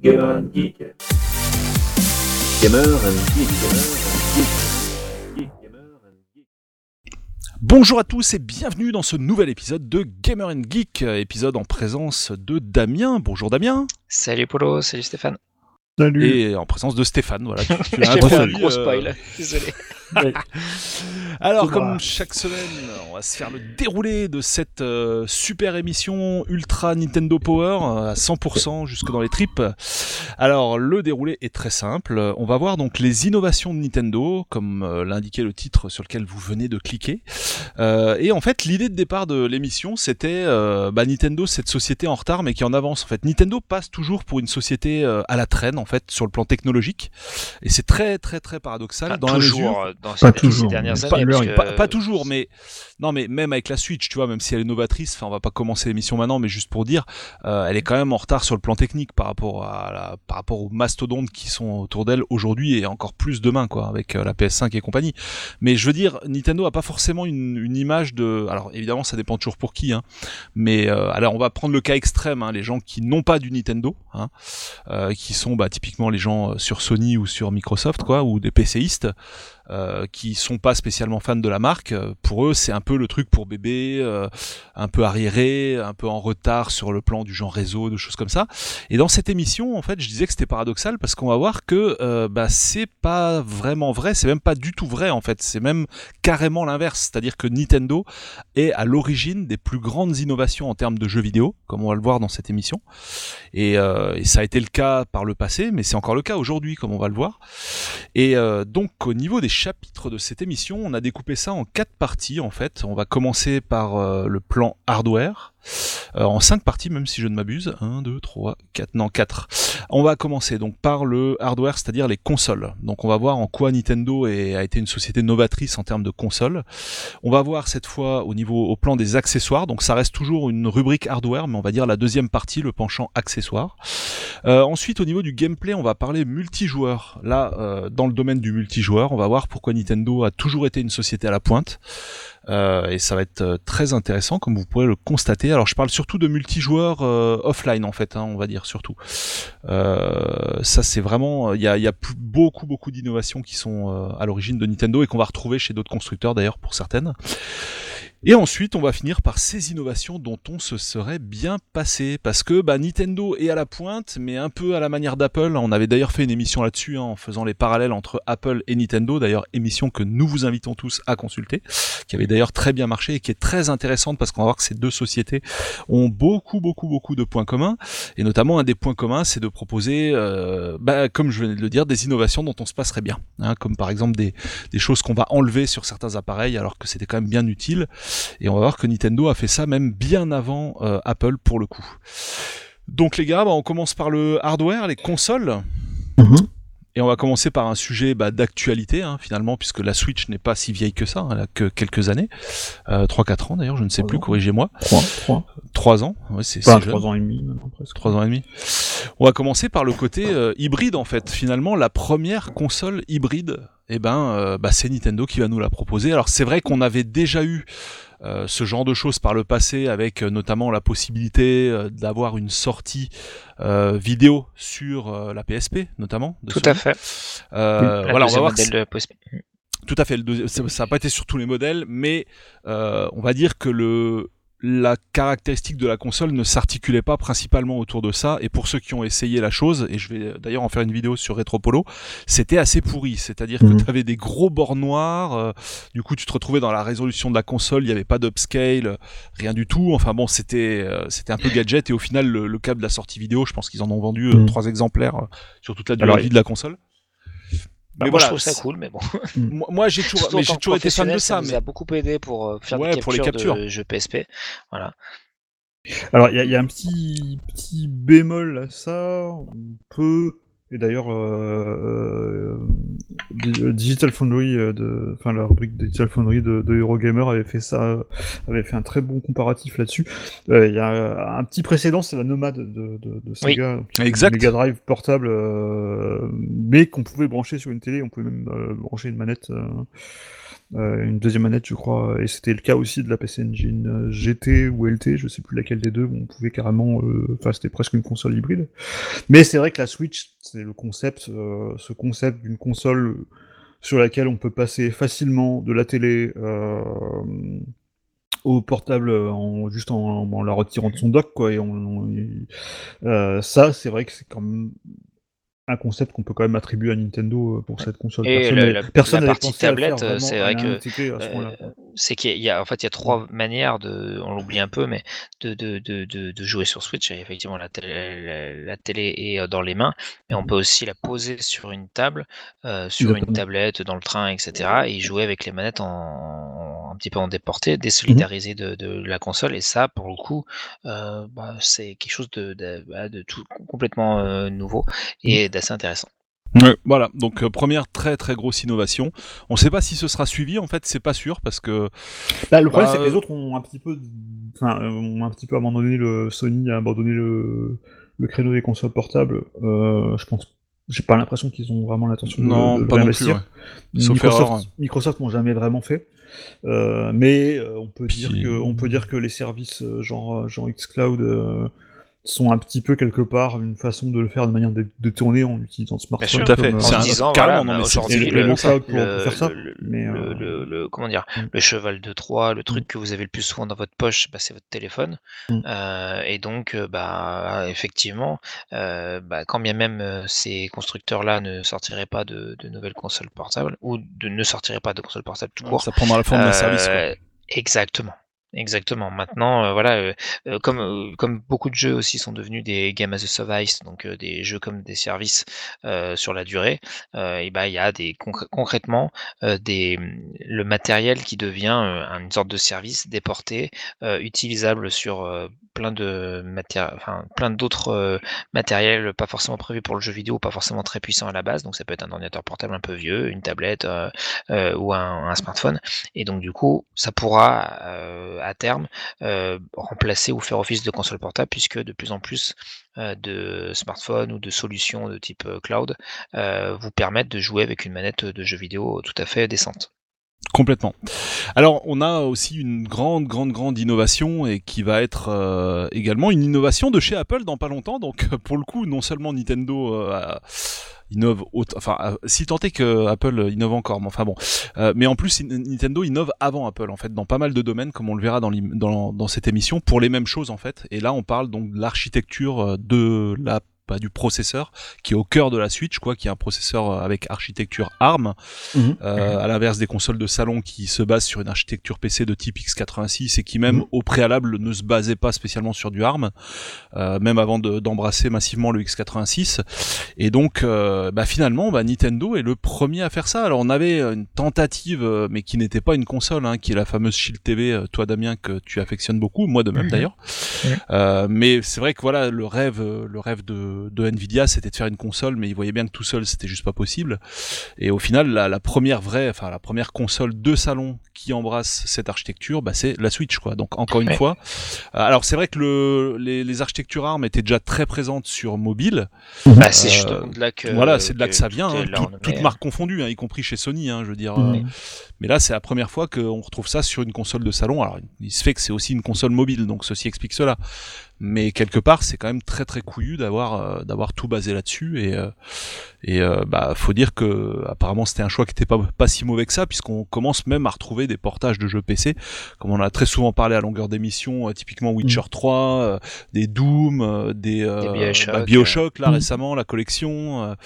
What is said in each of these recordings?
Gamer and Geek. Gamer and Geek. Bonjour à tous et bienvenue dans ce nouvel épisode de Gamer and Geek, épisode en présence de Damien. Bonjour Damien. Salut Polo, salut Stéphane. Salut. Et en présence de Stéphane, voilà. Tu, tu as J'ai fait un gros euh, spoil, désolé. Alors, comme va. chaque semaine, on va se faire le déroulé de cette euh, super émission Ultra Nintendo Power euh, à 100% jusque dans les tripes. Alors, le déroulé est très simple. On va voir donc les innovations de Nintendo, comme euh, l'indiquait le titre sur lequel vous venez de cliquer. Euh, et en fait, l'idée de départ de l'émission, c'était euh, bah, Nintendo, cette société en retard, mais qui en avance. En fait, Nintendo passe toujours pour une société euh, à la traîne, en fait, sur le plan technologique. Et c'est très, très, très paradoxal. Enfin, dans la mesure- toujours dans ces, toujours, ces dernières pas années. l'heure, parce pas, que- pas toujours, mais non, mais même avec la Switch, tu vois, même si elle est novatrice, enfin, on va pas commencer l'émission maintenant, mais juste pour dire, euh, elle est quand même en retard sur le plan technique par rapport à la, par rapport aux mastodontes qui sont autour d'elle aujourd'hui et encore plus demain, quoi, avec euh, la PS5 et compagnie. Mais je veux dire, Nintendo a pas forcément une, une image de, alors évidemment, ça dépend toujours pour qui, hein, mais euh, alors on va prendre le cas extrême, hein, les gens qui n'ont pas du Nintendo, hein, euh, qui sont bah, typiquement les gens euh, sur Sony ou sur Microsoft, quoi, ou des PCistes euh, qui sont pas spécialement fans de la marque. Euh, Pour eux, c'est un peu le truc pour bébé, euh, un peu arriéré, un peu en retard sur le plan du genre réseau, de choses comme ça. Et dans cette émission, en fait, je disais que c'était paradoxal parce qu'on va voir que euh, bah, c'est pas vraiment vrai, c'est même pas du tout vrai en fait, c'est même carrément l'inverse, c'est-à-dire que Nintendo est à l'origine des plus grandes innovations en termes de jeux vidéo, comme on va le voir dans cette émission. Et, et ça a été le cas par le passé, mais c'est encore le cas aujourd'hui, comme on va le voir. Et donc au niveau des chapitres de cette émission, on a découpé ça en quatre parties en fait. On va commencer par euh, le plan hardware, euh, en cinq parties même si je ne m'abuse. 1, 2, 3, 4, non 4. On va commencer donc par le hardware, c'est-à-dire les consoles. Donc on va voir en quoi Nintendo a été une société novatrice en termes de consoles. On va voir cette fois au niveau au plan des accessoires. Donc ça reste toujours une rubrique hardware, mais on va dire la deuxième partie, le penchant accessoires. Euh, ensuite, au niveau du gameplay, on va parler multijoueur. Là, euh, dans le domaine du multijoueur, on va voir pourquoi Nintendo a toujours été une société à la pointe. Euh, et ça va être euh, très intéressant, comme vous pourrez le constater. Alors, je parle surtout de multijoueur euh, offline, en fait, hein, on va dire surtout. Euh, ça, c'est vraiment, il y a, y a beaucoup, beaucoup d'innovations qui sont euh, à l'origine de Nintendo et qu'on va retrouver chez d'autres constructeurs, d'ailleurs, pour certaines. Et ensuite, on va finir par ces innovations dont on se serait bien passé, parce que bah, Nintendo est à la pointe, mais un peu à la manière d'Apple. On avait d'ailleurs fait une émission là-dessus, hein, en faisant les parallèles entre Apple et Nintendo, d'ailleurs émission que nous vous invitons tous à consulter, qui avait d'ailleurs très bien marché et qui est très intéressante parce qu'on va voir que ces deux sociétés ont beaucoup, beaucoup, beaucoup de points communs, et notamment un des points communs, c'est de proposer, euh, bah, comme je venais de le dire, des innovations dont on se passerait bien, hein, comme par exemple des, des choses qu'on va enlever sur certains appareils alors que c'était quand même bien utile. Et on va voir que Nintendo a fait ça même bien avant euh, Apple pour le coup. Donc les gars, bah, on commence par le hardware, les consoles. Mhm. Et on va commencer par un sujet bah, d'actualité, hein, finalement, puisque la Switch n'est pas si vieille que ça, elle a que quelques années. Euh, 3-4 ans d'ailleurs, je ne sais plus, corrigez-moi. 3, 3. 3 ans, ouais, c'est Enfin, c'est jeune. 3 ans et demi, maintenant, presque. Trois ans et demi. On va commencer par le côté euh, hybride en fait. Finalement, la première console hybride, eh ben, euh, bah, c'est Nintendo qui va nous la proposer. Alors c'est vrai qu'on avait déjà eu euh, ce genre de choses par le passé, avec euh, notamment la possibilité euh, d'avoir une sortie euh, vidéo sur euh, la PSP, notamment. de Tout Sony. à fait. Euh, voilà, on va voir. de tout à fait. le ça ça n'a pas été sur tous les modèles, mais euh, on va dire que le la caractéristique de la console ne s'articulait pas principalement autour de ça. Et pour ceux qui ont essayé la chose, et je vais d'ailleurs en faire une vidéo sur Retropolo, c'était assez pourri. C'est-à-dire que Mhm. tu avais des gros bords noirs. euh, du coup, tu te retrouvais dans la résolution de la console. Il n'y avait pas d'upscale, rien du tout. Enfin bon, c'était euh, c'était un peu gadget. Et au final, le, le cas de la sortie vidéo, je pense qu'ils en ont vendu euh, Mhm. trois exemplaires sur toute la durée de vie de la console. Bah, Mais moi, voilà, je trouve ça cool, mais bon. Moi, moi, j'ai toujours, mais j'ai été fan de ça. nous mais a beaucoup aidé pour euh, faire Ouais, des pour les captures captures. de jeux PSP. Voilà. Alors, il y, y a un petit, petit bémol à ça. On peut Et d'ailleurs, euh, euh, Digital Foundry, euh, de, enfin la rubrique Digital Foundry de, de, Eurogamer avait fait ça, avait fait un très bon comparatif là-dessus. Il y a un petit précédent, c'est la Nomade de, de, de Sega, exact. Mega Drive portable, mais qu'on pouvait brancher sur une télé, on pouvait même brancher une manette. Euh, une deuxième manette, je crois, et c'était le cas aussi de la PC Engine euh, GT ou LT, je sais plus laquelle des deux, on pouvait carrément, euh, enfin c'était presque une console hybride. Mais c'est vrai que la Switch, c'est le concept, ce concept d'une console sur laquelle on peut passer facilement de la télé au portable en juste en, la retirant de son dock quoi et ça c'est vrai que c'est quand même un concept qu'on peut quand même attribuer à Nintendo euh, pour cette console. Et la, personne la partie tablette, c'est vrai que euh, c'est qu'il y a en fait il y a trois manières de, on l'oublie un peu, mais de, de, de, de, jouer sur Switch. Effectivement, la télé, la, télé est euh, dans les mains, mais on peut aussi la poser sur une table, sur une tablette, dans le train, etc. et jouer avec les manettes en, un petit peu en déporté, désolidarisé de, de, la console. Et ça, pour le coup, bah, c'est quelque chose de, de, bah, tout complètement nouveau et assez intéressant. voilà, donc euh, première très très grosse innovation. On ne sait pas si ce sera suivi, en fait, c'est pas sûr parce que. Bah, le problème, c'est que les autres ont un petit peu, enfin, ont un petit peu abandonné le Sony a abandonné le, le créneau des consoles portables. Euh, je pense, j'ai pas l'impression qu'ils ont vraiment l'intention de, non, pas non plus, Microsoft, Microsoft n'ont jamais vraiment fait. Euh, mais on peut dire que on peut dire que les services genre genre xCloud sont un petit peu quelque part une façon de le faire de manière de, tourner en utilisant le smartphone. Tout à fait. C'est un disant, carrément aujourd'hui le, le, faire ça. Le, mais le, comment dire, mm. le cheval de Troie, le truc mm. que vous avez le plus souvent dans votre poche, bah, c'est votre téléphone. Mm. Euh, et donc, euh, bah effectivement, euh, bah, quand bien même ces constructeurs-là ne sortiraient pas de, de, nouvelles consoles portables ou de, ne sortiraient pas de consoles portables tout court, ça prendra la forme d'un service. Quoi. Exactement. Exactement. Maintenant, euh, voilà, euh, euh, comme comme beaucoup de jeux aussi sont devenus des game as a service, donc des jeux comme des services sur la durée, et ben il y a des concrètement des le matériel qui devient une sorte de service déporté, utilisable sur plein d'autres matériels pas forcément prévus pour le jeu vidéo, pas forcément très puissants à la base. Donc ça peut être un ordinateur portable un peu vieux, une tablette ou un, smartphone. Et donc du coup, ça pourra à terme euh, remplacer ou faire office de console portable puisque de plus en plus euh, de smartphones ou de solutions de type euh, cloud vous permettent de jouer avec une manette de jeu vidéo tout à fait décente. Complètement. Alors, on a aussi une grande, grande, grande innovation et qui va être également une innovation de chez Apple dans pas longtemps. Donc, pour le coup, non seulement Nintendo a innove enfin euh, si tant est que Apple innove encore mais enfin bon euh, mais en plus Nintendo innove avant Apple en fait dans pas mal de domaines comme on le verra dans, dans, dans cette émission pour les mêmes choses en fait et là on parle donc de l'architecture euh, de la pas du processeur qui est au cœur de la Switch quoi qui est un processeur euh, avec architecture ARM mhm. euh, à l'inverse des consoles de salon qui se basent sur une architecture PC de type x86 et qui même mhm. au préalable ne se basait pas spécialement sur du ARM euh, même avant d'embrasser massivement le x86 et donc euh, bah, finalement bah, Nintendo est le premier à faire ça alors on avait une tentative euh, mais qui n'était pas une console hein, qui est la fameuse Shield TV toi Damien que tu affectionnes beaucoup moi de même mhm. d'ailleurs mais c'est vrai que voilà le rêve le rêve de de, Nvidia, c'était de faire une console, mais ils voyaient bien que tout seul, c'était juste pas possible. Et au final, la, première vraie, enfin la première console de salon qui embrasse cette architecture, bah, c'est la Switch, quoi. Donc encore une fois, euh, alors c'est vrai que le, les, architectures ARM étaient déjà très présentes sur mobile. Bah, c'est justement de là que voilà, c'est de là que, ça vient, hein, toutes marques confondues, hein, y compris chez Sony, hein, je veux dire. Euh, mais là, c'est la première fois qu'on retrouve ça sur une console de salon. Alors, il se fait que c'est aussi une console mobile, donc ceci explique cela mais quelque part c'est quand même très très couillu d'avoir euh, d'avoir tout basé là-dessus. Et euh, et euh, bah faut dire que apparemment c'était un choix qui était pas pas si mauvais que ça puisqu'on commence même à retrouver des portages de jeux PC comme on a très souvent parlé à longueur d'émission typiquement Witcher 3 mm. des Doom des, bah, Bioshock, là mm. récemment la collection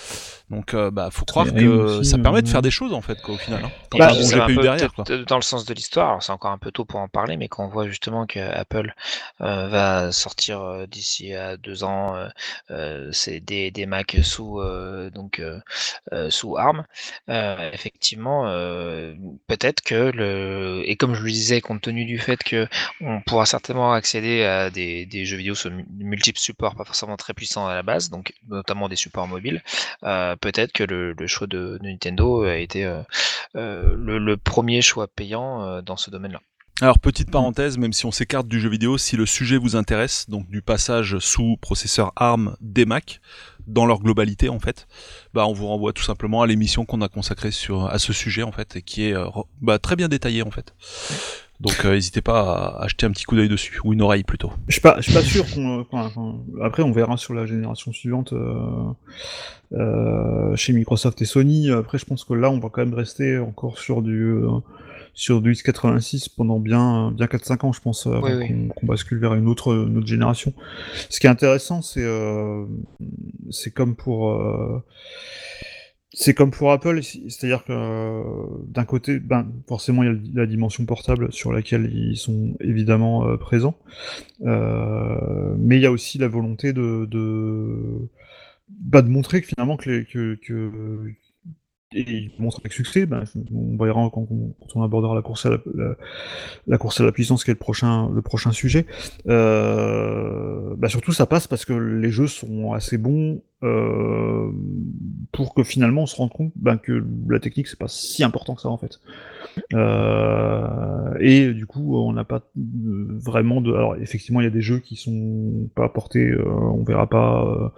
donc bah faut croire que ça permet de faire des choses en fait quoi, au final hein, quand bah, un derrière quoi. dans le sens de l'histoire c'est encore un peu tôt pour en parler mais quand on voit justement que Apple va sortir d'ici à deux ans, c'est des, des Mac sous donc sous ARM, effectivement, peut-être que le et comme je le disais, compte tenu du fait que on pourra certainement accéder à des, des jeux vidéo sur multiples supports, pas forcément très puissants à la base, donc notamment des supports mobiles, peut-être que le, le, choix de, Nintendo a été le, le, premier choix payant dans ce domaine-là. Alors petite parenthèse, même si on s'écarte du jeu vidéo, si le sujet vous intéresse, donc du passage sous processeur ARM des Mac, dans leur globalité en fait, bah on vous renvoie tout simplement à l'émission qu'on a consacrée sur à ce sujet en fait et qui est euh, bah, très bien détaillée en fait. Donc euh, n'hésitez pas à acheter un petit coup d'œil dessus ou une oreille plutôt. Je suis pas, je suis pas sûr qu'on. après, on verra sur la génération suivante euh, chez Microsoft et Sony. Après, je pense que là, on va quand même rester encore sur du sur du X86 pendant bien, bien 4-5 ans, je pense, avant qu'on bascule vers une autre, une autre génération. Ce qui est intéressant, c'est euh, c'est comme pour euh, c'est comme pour Apple, c'est-à-dire que euh, d'un côté, ben, forcément, il y a la dimension portable sur laquelle ils sont évidemment euh, présents, euh, mais il y a aussi la volonté de, de, bah, de montrer que finalement que, les, que, que, et il montre avec succès. Ben, on verra quand, on abordera la course à la, la, course à la puissance, qui est le prochain, le prochain sujet. Euh, ben surtout, ça passe parce que les jeux sont assez bons euh, pour que finalement on se rende compte ben, que la technique c'est pas si important que ça en fait. Euh, et du coup, on n'a pas vraiment de. Alors effectivement, il y a des jeux qui sont pas portés. Euh, on verra pas. Euh,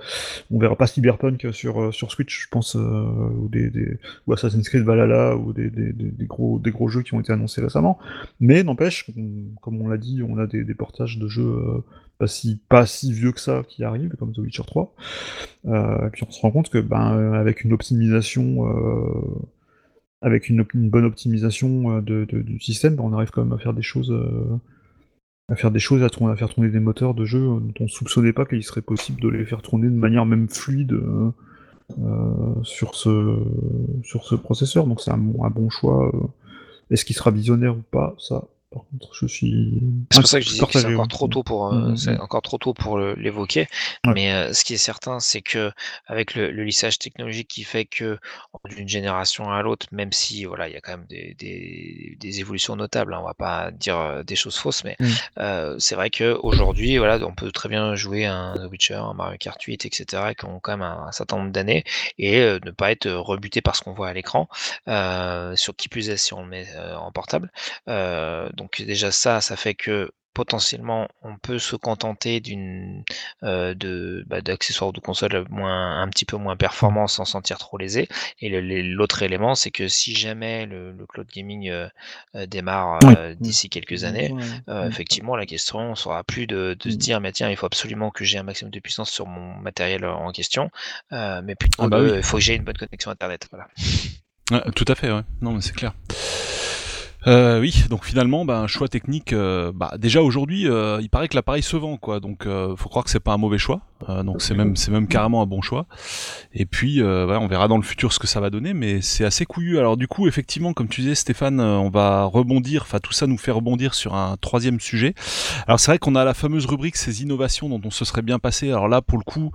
on verra pas Cyberpunk sur sur Switch, je pense, ou Assassin's Creed Valhalla ou des, des, gros des gros jeux qui ont été annoncés récemment. Mais n'empêche, comme on l'a dit, on a des, portages de jeux pas si, pas si vieux que ça qui arrivent, comme The Witcher 3. Euh, et puis on se rend compte que ben, avec une optimisation, euh, avec une, bonne optimisation euh, de, du système, ben, on arrive quand même à faire des choses, à faire des choses, à, tourner, faire tourner des moteurs de jeu dont on ne soupçonnait pas qu'il serait possible de les faire tourner de manière même fluide sur ce sur ce processeur. Donc c'est un, un, bon choix. Est-ce qu'il sera visionnaire ou pas? Ça, par contre, je suis. C'est pour ça que je disais que c'est encore trop tôt pour, euh, c'est encore trop tôt pour l'évoquer. Mais euh, ce qui est certain, c'est que avec le, lissage technologique qui fait que d'une génération à l'autre, même si voilà, il y a quand même des, des, des évolutions notables, hein, on va pas dire euh, des choses fausses, mais mmh. c'est vrai que aujourd'hui, voilà, on peut très bien jouer un The Witcher, un Mario Kart 8, etc., qui ont quand même un, certain nombre d'années et ne pas être rebuté par ce qu'on voit à l'écran, sur qui plus est si on le met en portable. donc donc déjà ça, ça fait que potentiellement on peut se contenter d'une euh, de bah, d'accessoires de console moins un petit peu moins performants sans sentir trop lésé et l'autre élément c'est que si jamais le, cloud gaming euh, euh, démarre d'ici quelques années effectivement la question sera plus de, se mmh. dire mais tiens il faut absolument que j'ai un maximum de puissance sur mon matériel en question mais plutôt ah bah il faut que j'ai une bonne connexion internet voilà. Tout à fait ouais. Non mais c'est clair euh, oui, donc finalement, bah, un choix technique. Euh, bah, déjà aujourd'hui, euh, il paraît que l'appareil se vend, quoi. Donc, euh, faut croire que c'est pas un mauvais choix. Euh, donc, c'est même, c'est même carrément un bon choix. Et puis, voilà, on verra dans le futur ce que ça va donner, mais c'est assez couillu. Alors, du coup, effectivement, comme tu disais, Stéphane, on va rebondir. Enfin, tout ça nous fait rebondir sur un troisième sujet. Alors, c'est vrai qu'on a la fameuse rubrique ces innovations dont on se serait bien passé. Alors là, pour le coup,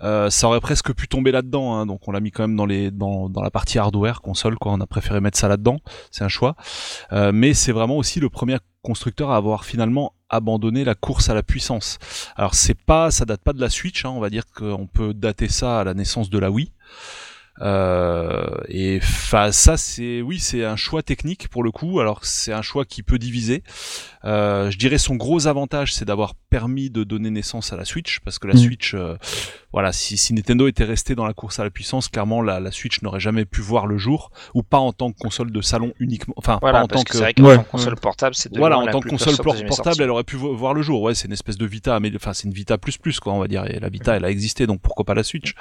ça aurait presque pu tomber là-dedans. Hein. donc, on l'a mis quand même dans les, dans, dans la partie hardware console, quoi. On a préféré mettre ça là-dedans. C'est un choix. Euh, mais c'est vraiment aussi le premier constructeur à avoir finalement abandonné la course à la puissance. Alors c'est pas, ça date pas de la Switch, hein, on va dire qu'on peut dater ça à la naissance de la Wii. Euh, et ça, c'est oui, c'est un choix technique pour le coup. Alors c'est un choix qui peut diviser. Euh, je dirais son gros avantage, c'est d'avoir permis de donner naissance à la Switch, parce que la mm. Switch, euh, voilà, si, si, Nintendo était resté dans la course à la puissance, clairement la, la Switch n'aurait jamais pu voir le jour, ou pas en tant que console de salon uniquement, enfin pas en tant que, que console portable, c'est voilà, en tant que console portable, elle aurait pu voir le jour. Ouais, c'est une espèce de Vita, mais enfin c'est une Vita plus plus quoi, on va dire. Et la Vita, elle a existé, donc pourquoi pas la Switch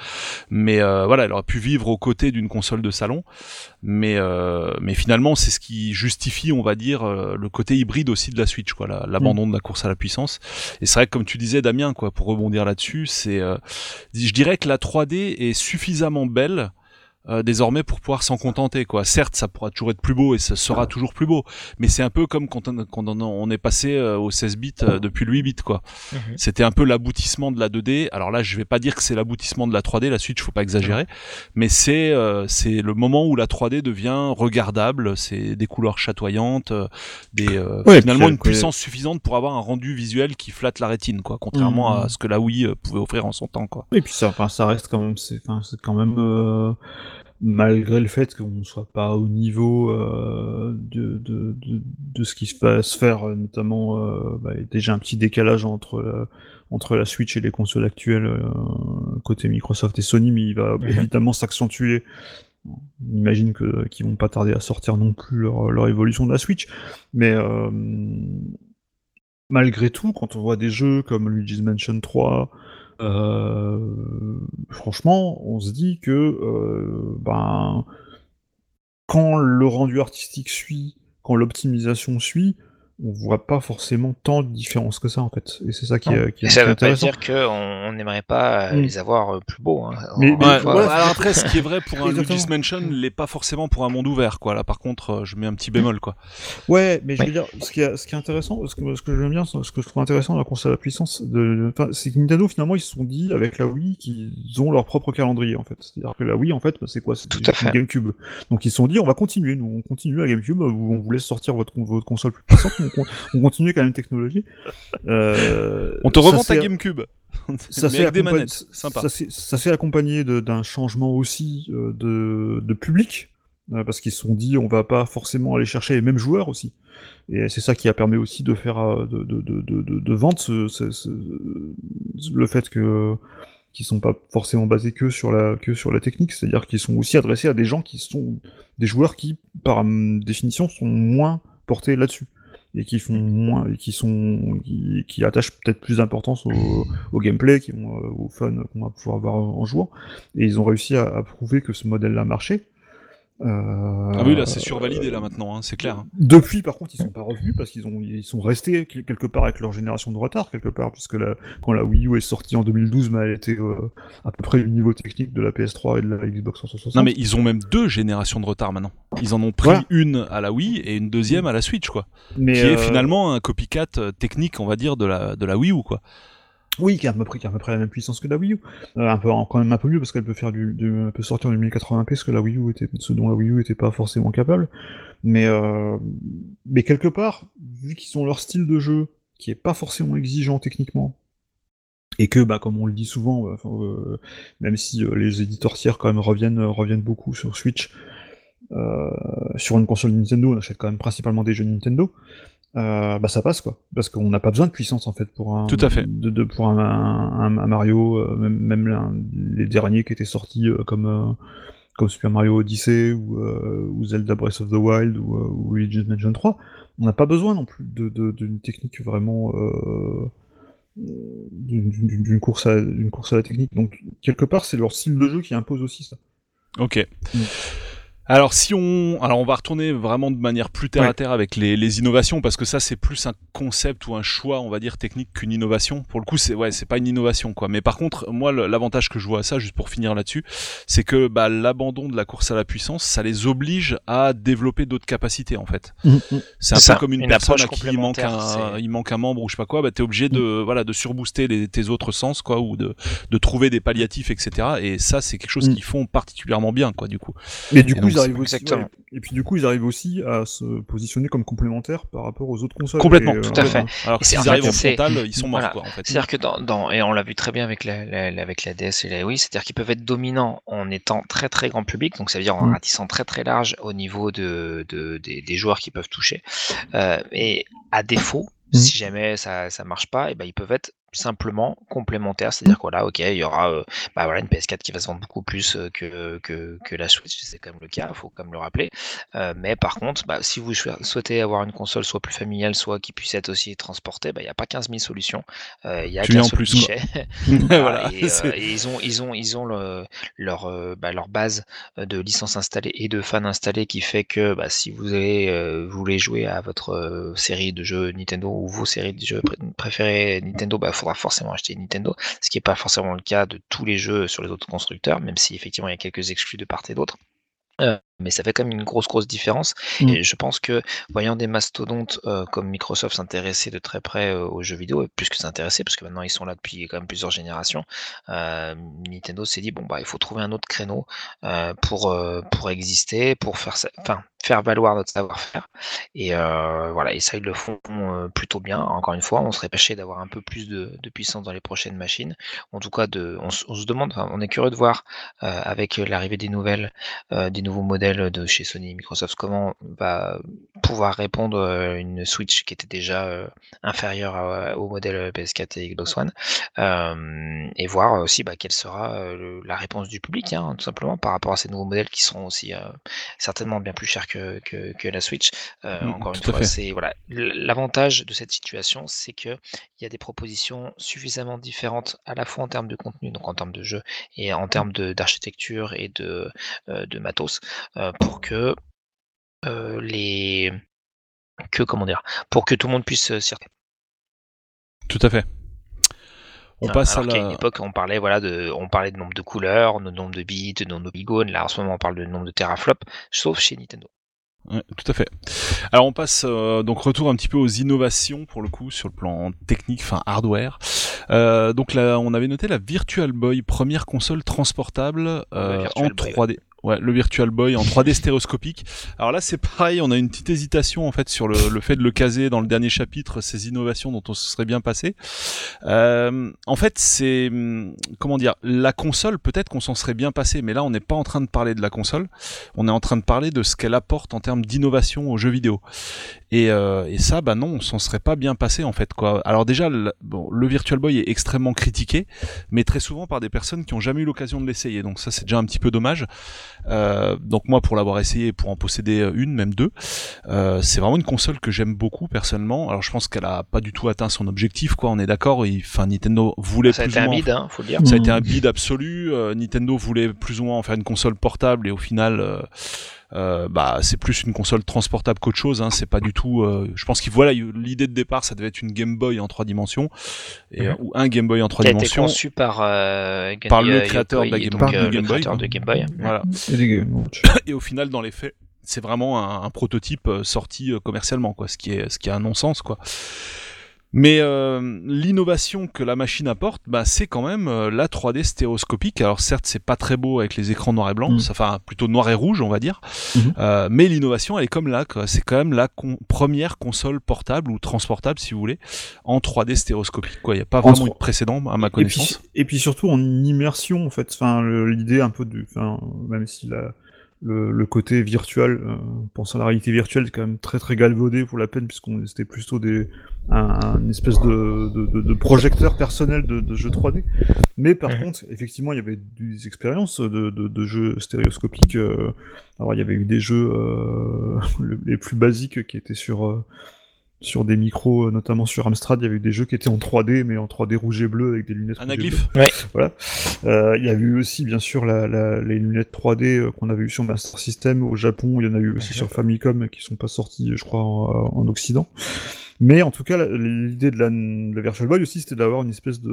Mais euh, voilà, elle aurait pu vivre aux côtés d'une console de salon, mais euh, mais finalement c'est ce qui justifie, on va dire, le côté hybride aussi de la Switch, quoi, l'abandon mm. de la course à la puissance. Et c'est vrai que comme tu disais, Damien, quoi, pour rebondir là-dessus, c'est, euh, je dirais que la 3D est suffisamment belle euh, désormais pour pouvoir s'en contenter quoi. Certes, ça pourra toujours être plus beau et ça sera toujours plus beau, mais c'est un peu comme quand on, quand on, est passé euh, au 16 bits euh, depuis le 8 bits quoi. Mhm. C'était un peu l'aboutissement de la 2D. Alors là, je vais pas dire que c'est l'aboutissement de la 3D, la suite, faut pas exagérer, mais c'est c'est le moment où la 3D devient regardable, c'est des couleurs chatoyantes, des finalement une puissance suffisante pour avoir un rendu visuel qui flatte la rétine quoi, contrairement à mhm. ce que la Wii pouvait offrir en son temps quoi. Et puis ça enfin ça reste quand même c'est quand même malgré le fait qu'on ne soit pas au niveau euh, de, de, de, de, ce qui se faire, notamment euh, bah, déjà un petit décalage entre la, entre la Switch et les consoles actuelles euh, côté Microsoft et Sony, mais il va mhm. évidemment s'accentuer. On imagine que qu'ils vont pas tarder à sortir non plus leur, leur évolution de la Switch, mais euh, malgré tout, quand on voit des jeux comme Luigi's Mansion 3, euh, franchement, on se dit que euh, ben, quand le rendu artistique suit, quand l'optimisation suit, on voit pas forcément tant de différence que ça en fait. Et c'est ça qui, est, qui ça veut pas dire qu'on n'aimerait pas mm. les avoir euh, plus beaux. Hein. Mais, alors après, ce qui est vrai pour un Luigi's Mansion l'est pas forcément pour un monde ouvert. Quoi. Là, par contre, euh, je mets un petit bémol. Quoi. Ouais, mais je veux dire, ce qui, est, ce qui est intéressant, ce que, ce que j'aime bien, ce que je trouve intéressant dans la console à la puissance, de, c'est que Nintendo finalement ils se sont dit avec la Wii qu'ils ont leur propre calendrier en fait. C'est-à-dire que la Wii en fait, bah, c'est quoi? C'est GameCube. Donc ils se sont dit on va continuer, nous on continue à GameCube, où on vous laisse sortir votre, votre console plus puissante, on continue la même technologie. Euh, on te revend ta GameCube. ça s'est accompagné d'un changement aussi euh, de, de public, euh, parce qu'ils se sont dit on va pas forcément aller chercher les mêmes joueurs aussi. Et c'est ça qui a permis aussi de faire de, de, de, de vendre ce, ce, ce, le fait que qui sont pas forcément basés que sur la que sur la technique, c'est-à-dire qu'ils sont aussi adressés à des gens qui sont des joueurs qui par définition sont moins portés là-dessus et qui font moins, et qui sont, qui, attachent peut-être plus d'importance au, gameplay, qui vont, euh, au fun qu'on va pouvoir avoir en jouant. Et ils ont réussi à, à prouver que ce modèle-là marchait. Euh, ah oui, là c'est survalidé là maintenant, hein, c'est clair. Hein. Depuis, par contre, ils sont pas revenus parce qu'ils ont ils sont restés quelque part avec leur génération de retard quelque part, puisque la, quand la Wii U est sortie en 2012, mais elle était euh, à peu près au niveau technique de la PS3 et de la Xbox 360. Non mais ils ont même deux générations de retard maintenant. Ils en ont pris une à la Wii et une deuxième à la Switch quoi, mais qui est euh, finalement un copycat technique, on va dire, de la de la Wii U quoi. Oui, qui a à peu près, peu la même puissance que la Wii U. Euh, un peu, quand même un peu mieux parce qu'elle peut faire du, du peut sortir en 1080p, ce que la était, dont la Wii U était pas forcément capable. Mais, euh, mais quelque part, vu qu'ils ont leur style de jeu, qui est pas forcément exigeant techniquement, et que, bah, comme on le dit souvent, euh, même si les éditeurs tiers quand même reviennent, reviennent beaucoup sur Switch, sur une console Nintendo, on achète quand même principalement des jeux Nintendo. Euh, bah ça passe quoi. Parce qu'on n'a pas besoin de puissance en fait pour un tout à fait. de, de pour un, un, Mario euh, même, même les derniers qui étaient sortis euh, comme comme Super Mario Odyssey ou, ou, Zelda Breath of the Wild ou, ou Luigi's Mansion 3 on n'a pas besoin non plus de d'une technique vraiment d'une course à une course à la technique. Donc quelque part c'est leur style de jeu qui impose aussi ça. Ok. Mm. Alors si on, alors on va retourner vraiment de manière plus terre à terre avec les, les, innovations parce que ça c'est plus un concept ou un choix on va dire technique qu'une innovation. Pour le coup c'est ouais c'est pas une innovation quoi. Mais par contre moi l'avantage que je vois à ça juste pour finir là-dessus c'est que bah, l'abandon de la course à la puissance ça les oblige à développer d'autres capacités en fait. Mmh, mmh. C'est un peu comme une, personne à qui il manque un il manque un membre ou je sais pas quoi bah t'es obligé de mmh. voilà de surbooster les, tes autres sens quoi ou de de trouver des palliatifs etc. Et ça c'est quelque chose qu'ils font particulièrement bien quoi du coup. Mais du coup et puis du coup, ils arrivent aussi à se positionner comme complémentaires par rapport aux autres consoles. Complètement, tout à fait. Alors s'ils arrivent en frontal, ils sont morts quoi. En fait. C'est-à-dire que dans, dans, et on l'a vu très bien avec la, avec la DS et la Wii, c'est-à-dire qu'ils peuvent être dominants en étant très très grand public, donc ça veut dire en mm. ratissant très très large au niveau de, de des, des, joueurs qui peuvent toucher. Euh, et à défaut, mm. si jamais ça ça marche pas, et ben ils peuvent être simplement complémentaire, c'est-à-dire que là, ok, il y aura euh, bah voilà, une PS4 qui va se vendre beaucoup plus euh, que, que, que la Switch, c'est quand même le cas, il faut quand même le rappeler. Euh, mais par contre, bah, si vous souhaitez avoir une console soit plus familiale, soit qui puisse être aussi transportée, bah, il n'y a pas 15 000 solutions. Il y a qu'un seul guichet. voilà, et, ils ont, ils ont, ils ont le, leur, bah, leur base de licences installées et de fans installés qui fait que bah, si vous, avez, vous voulez jouer à votre série de jeux Nintendo ou vos séries de jeux préférées Nintendo, bah, faudra forcément acheter Nintendo, ce qui n'est pas forcément le cas de tous les jeux sur les autres constructeurs, même si effectivement il y a quelques exclus de part et d'autre. Euh, mais ça fait quand même une grosse, grosse différence. Mmh. Et je pense que voyant des mastodontes euh, comme Microsoft s'intéresser de très près euh, aux jeux vidéo, et plus que s'intéresser, parce que maintenant ils sont là depuis quand même plusieurs générations, euh, Nintendo s'est dit bon bah il faut trouver un autre créneau pour pour exister, pour faire ça, enfin faire valoir notre savoir-faire. Et euh, voilà, et ça ils le font euh, plutôt bien. Encore une fois, on serait pêché d'avoir un peu plus de, de puissance dans les prochaines machines. En tout cas, de, on, se demande, on est curieux de voir euh, avec l'arrivée des nouvelles, des nouveaux modèles de chez Sony et Microsoft, comment on va pouvoir répondre à une Switch qui était déjà euh, inférieure à- au modèle PS4 et Xbox One, euh, et voir aussi bah, quelle sera euh, le- la réponse du public, hein, tout simplement, par rapport à ces nouveaux modèles qui seront aussi euh, certainement bien plus chers que, que, que la Switch. Euh, Mm, encore une fois, c'est voilà l'avantage de cette situation, c'est que il y a des propositions suffisamment différentes à la fois en termes de contenu, donc en termes de jeu, et en termes d'architecture et de, euh, de matos, euh, pour que euh, les que comment dire, pour que tout le monde puisse euh, s'y retrouver. Tout à fait. On passe à Alors qu'à une la. époque, on parlait voilà de, on parlait de nombre de couleurs, de nombre de bits, de nombre de polygones. Là, en ce moment, on parle de nombre de teraflops, sauf chez Nintendo. Ouais, tout à fait. Alors on passe euh, donc retour un petit peu aux innovations pour le coup sur le plan technique, enfin hardware. Euh, donc là, on avait noté la Virtual Boy, première console transportable euh, en Boy, 3D. Ouais, le Virtual Boy en 3D stéréoscopique. Alors là, c'est pareil, on a une petite hésitation en fait sur le, le fait de le caser dans le dernier chapitre, ces innovations dont on se serait bien passé. Euh, en fait, c'est hum, comment dire, la console, peut-être qu'on s'en serait bien passé, mais là, on n'est pas en train de parler de la console. On est en train de parler de ce qu'elle apporte en termes d'innovation aux jeux vidéo. Et, euh, et ça, bah non, on s'en serait pas bien passé en fait quoi. Alors déjà, le, le Virtual Boy est extrêmement critiqué, mais très souvent par des personnes qui ont jamais eu l'occasion de l'essayer. Donc ça, c'est déjà un petit peu dommage. Euh, donc moi, pour l'avoir essayé, pour en posséder une, même deux, euh, c'est vraiment une console que j'aime beaucoup personnellement. Alors je pense qu'elle a pas du tout atteint son objectif, quoi. On est d'accord. Enfin, Nintendo voulait Ça a plus été ou un moins bide, hein, faut le dire. ça a été un bid absolu. Euh, Nintendo voulait plus ou moins en faire une console portable et au final, euh, euh, bah c'est plus une console transportable qu'autre chose. Hein. C'est pas du tout. euh, je pense qu'il voilà l'idée de départ, ça devait être une Game Boy en trois dimensions et, Mhm. ou un Game Boy en trois Qui a été dimensions. conçu par, euh, Par le euh, créateur de la Game- donc, de euh, Game le Boy, créateur quoi. de Game Boy. Voilà. Et au final, dans les faits, c'est vraiment un, un prototype euh, sorti euh, commercialement, quoi. Ce qui est ce qui est un non-sens, quoi. Mais euh, l'innovation que la machine apporte, bah, c'est quand même euh, la 3D stéréoscopique. Alors certes, c'est pas très beau avec les écrans noir et blanc, Mm. ça, enfin plutôt noir et rouge, on va dire. Mhm. Euh, mais l'innovation, elle est comme là. C'est quand même la con- première console portable ou transportable, si vous voulez, en 3D stéréoscopique. Quoi, il y a pas En vraiment eu de précédent à ma Et puis, connaissance. et puis surtout en immersion en fait. Enfin, l'idée un peu du, enfin, même si la, le, le côté virtuel, euh, pensant à la réalité virtuelle, est quand même très très galvaudé pour la peine puisqu'on c'était plutôt des un, un espèce de, de, de, de projecteur personnel de, de jeux 3D. Mais par contre, effectivement, il y avait des expériences de, de, de jeux stéréoscopiques. euh, alors, il y avait eu des jeux euh, le- les plus basiques qui étaient sur euh, sur des micros, euh, notamment sur Amstrad, il y avait eu des jeux qui étaient en 3D, mais en 3D rouge et bleu avec des lunettes. rouge et Anaglyph. voilà. Euh, il y a eu aussi, bien sûr, la, la- les lunettes 3D euh, qu'on avait eu sur Master System au Japon. Il y en a eu aussi sur Famicom qui sont pas sortis, je crois, en, en Occident. Mais en tout cas, l'idée de la, de la Virtual Boy aussi, c'était d'avoir une espèce de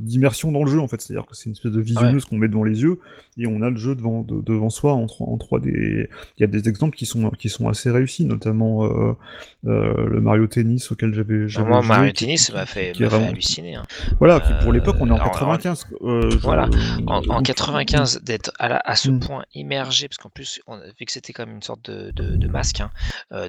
d'immersion dans le jeu, en fait. C'est-à-dire que c'est une espèce de visionneuse qu'on met devant les yeux et on a le jeu devant, de- devant soi en, tro- en 3D. Et Il y a des exemples qui sont, qui sont assez réussis, notamment euh, euh, le Mario Tennis auquel j'avais j'avais Moi, joué, Mario qui- Tennis m'a fait, qui vraiment- halluciner. hein. Voilà, qui, pour l'époque, on est en Euh, alors, 95. euh, voilà. En, en donc- 95, d'être à, la- à ce Mm. point immergé, parce qu'en plus, on, vu que c'était comme une sorte de, de, de masque, hein,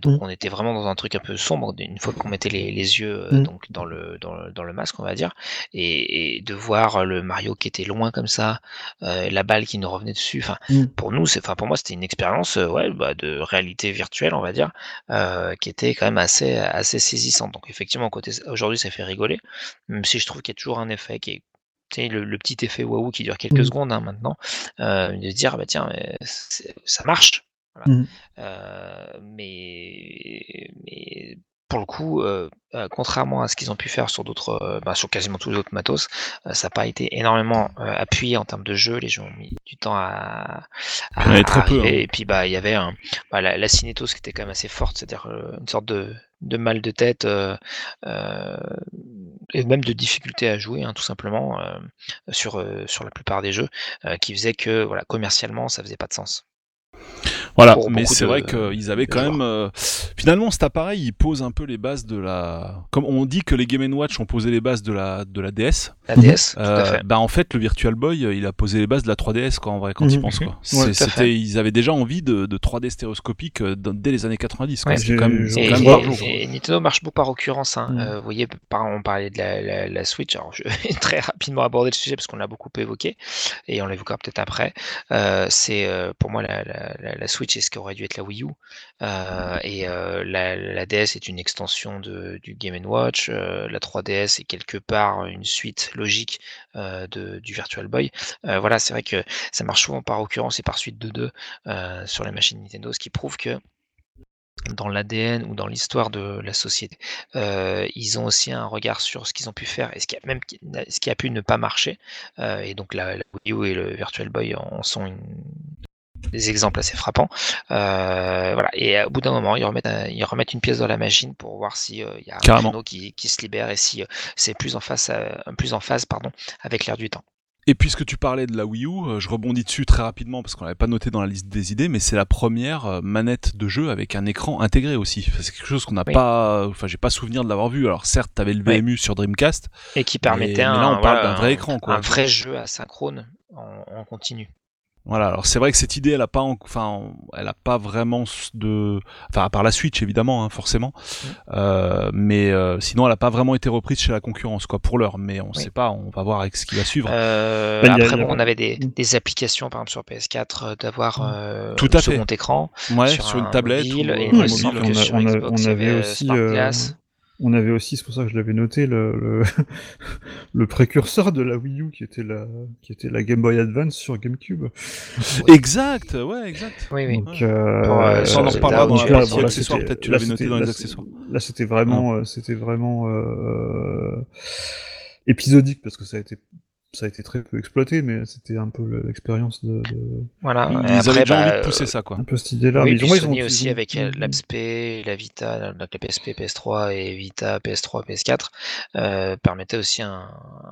donc Mm. on était vraiment dans un truc un peu sombre, une fois qu'on mettait les, les yeux euh, Mm. donc dans le, dans, le, dans le masque, on va dire, et, et de voir le Mario qui était loin comme ça, euh, la balle qui nous revenait dessus, enfin, Mm. pour nous, c'est, enfin, pour moi, c'était une expérience euh, ouais, bah, de réalité virtuelle, on va dire, euh, qui était quand même assez, assez saisissante. Donc, effectivement, côté, aujourd'hui, ça fait rigoler, même si je trouve qu'il y a toujours un effet qui est le, le petit effet waouh qui dure quelques Mhm. secondes hein, maintenant, euh, de se dire, bah tiens, ça marche. Voilà. Euh, mais, mais pour le coup, euh, euh, contrairement à ce qu'ils ont pu faire sur d'autres, euh, bah, sur quasiment tous les autres matos, ça n'a pas été énormément appuyé en termes de jeu. Les gens ont mis du temps à, à, Ouais, à très peu, arriver. hein. Et puis bah il y avait un, bah, la, la cinétose qui était quand même assez forte, c'est-à-dire une sorte de de mal de tête et même de difficulté à jouer, hein, tout simplement, sur, sur la plupart des jeux, qui faisait que voilà, commercialement, ça faisait pas de sens. Voilà, mais c'est vrai qu'ils avaient quand même. Euh, finalement, cet appareil, il pose un peu les bases de la. Comme on dit que les Game Watch ont posé les bases de la de la DS. La DS. tout à euh, fait. Bah en fait, le Virtual Boy, il a posé les bases de la 3DS quand en vrai, quand ils mhm. pensent quoi. C'était, ils avaient déjà envie de, de 3D stéréoscopique euh, dès les années 90. Quoi. c'est quand même, et, quand même et, Nintendo marche beaucoup par occurrence. Hein. Mhm. vous voyez, on parlait de la, la, Switch. Alors, je vais très rapidement aborder le sujet parce qu'on l'a beaucoup évoqué et on l'évoquera peut-être après. c'est pour moi la, la, la Switch est ce qu'aurait dû être la Wii U. Euh, et euh, la, DS est une extension de, du Game Watch. Euh, la 3DS est quelque part une suite logique de, du Virtual Boy. voilà, c'est vrai que ça marche souvent par occurrence et par suite de deux sur les machines Nintendo, ce qui prouve que dans l'ADN ou dans l'histoire de la société. ils ont aussi un regard sur ce qu'ils ont pu faire et ce qui a, même ce qui a pu ne pas marcher. et donc la, la, Wii U et le Virtual Boy en sont une, des exemples assez frappants. Euh, voilà. Et au bout d'un moment, ils remettent, ils remettent une pièce dans la machine pour voir s'il euh, y a un créneau qui, qui, se libère et si euh, c'est plus en face, plus en phase pardon, avec l'air du temps. Et puisque tu parlais de la Wii U, je rebondis dessus très rapidement parce qu'on l'avait pas noté dans la liste des idées, mais c'est la première manette de jeu avec un écran intégré aussi. c'est quelque chose qu'on n'a pas, enfin j'ai pas souvenir de l'avoir vu. Alors certes, tu avais le VMU sur Dreamcast, et qui permettait un, là, on parle d'un vrai écran, quoi. un vrai jeu asynchrone en, en continu. Voilà, alors c'est vrai que cette idée, elle a pas, enfin, elle a pas vraiment de, enfin, à part la Switch évidemment, hein, forcément, mm. euh, mais euh, sinon, elle a pas vraiment été reprise chez la concurrence, quoi, pour l'heure. Mais on sait pas, on va voir avec ce qui va suivre. Euh, après, bon, on avait des, des, applications, par exemple sur PS4, euh, d'avoir mm. tout à second écran, ouais, sur, une tablette, ou, et on, on, avait aussi on avait aussi, c'est pour ça que je l'avais noté, le, le, précurseur de la Wii U qui était la, qui était la Game Boy Advance sur GameCube. Exact, ouais, exact. Oui, oui. Donc, euh, euh, on en reparlera dans la partie accessoires, peut-être tu l'avais noté dans les accessoires. Là, c'était vraiment, euh, c'était vraiment épisodique parce que ça a été ça a été très peu exploité, mais c'était un peu l'expérience de, Voilà. Ils, avaient déjà envie de bah, pousser ça, quoi. Un peu cette idée-là. Oui, mais Sony aussi avec euh, l'APSP, la Vita, la PSP, PS3 et Vita, PS3, PS4 euh, permettait aussi un,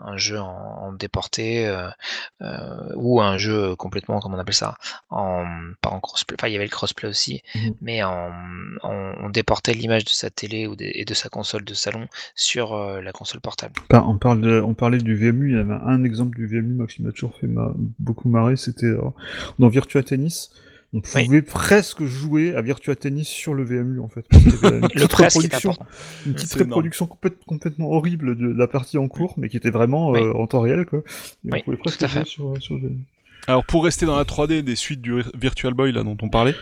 un jeu en, déporté euh, euh, ou un jeu complètement, comment on appelle ça, en pas en crossplay. Enfin, il y avait le crossplay aussi, mhm. mais en, on déportait l'image de sa télé ou de, et de sa console de salon sur euh, la console portable. on parle de, on parlait du VMU. Il y avait un exemple du VMU, qui m'a toujours fait beaucoup marrer, c'était euh, dans Virtua Tennis. On pouvait presque jouer à Virtua Tennis sur le VMU en fait. une petite reproduction, une petite reproduction complètement horrible de, la partie en cours, mais qui était vraiment euh, en temps réel quoi. on pouvait presque jouer sur, le VMU. Alors pour rester dans la 3D des suites du Virtual Boy là dont on parlait,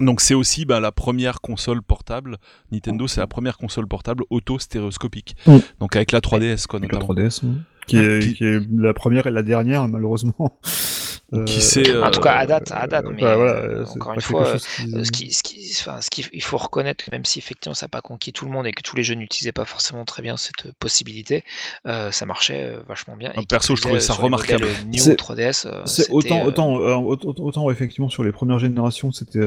donc c'est aussi bah, la première console portable. Nintendo, c'est la première console portable auto-stéréoscopique. Donc avec la 3DS, quoi, notamment. La 3DS, qui, est, qui est la première et la dernière, malheureusement. Euh, qui sait, En tout cas, à date, à date. Mais bah, euh, encore une fois, ce qui, ce qui, enfin, ce qu'il faut reconnaître, même si effectivement ça n'a pas conquis tout le monde et que tous les jeux n'utilisaient pas forcément très bien cette possibilité, euh, ça marchait vachement bien. Et perso, je trouvais ça remarquable. New 3DS, autant, autant, autant, autant, effectivement sur les premières générations, c'était,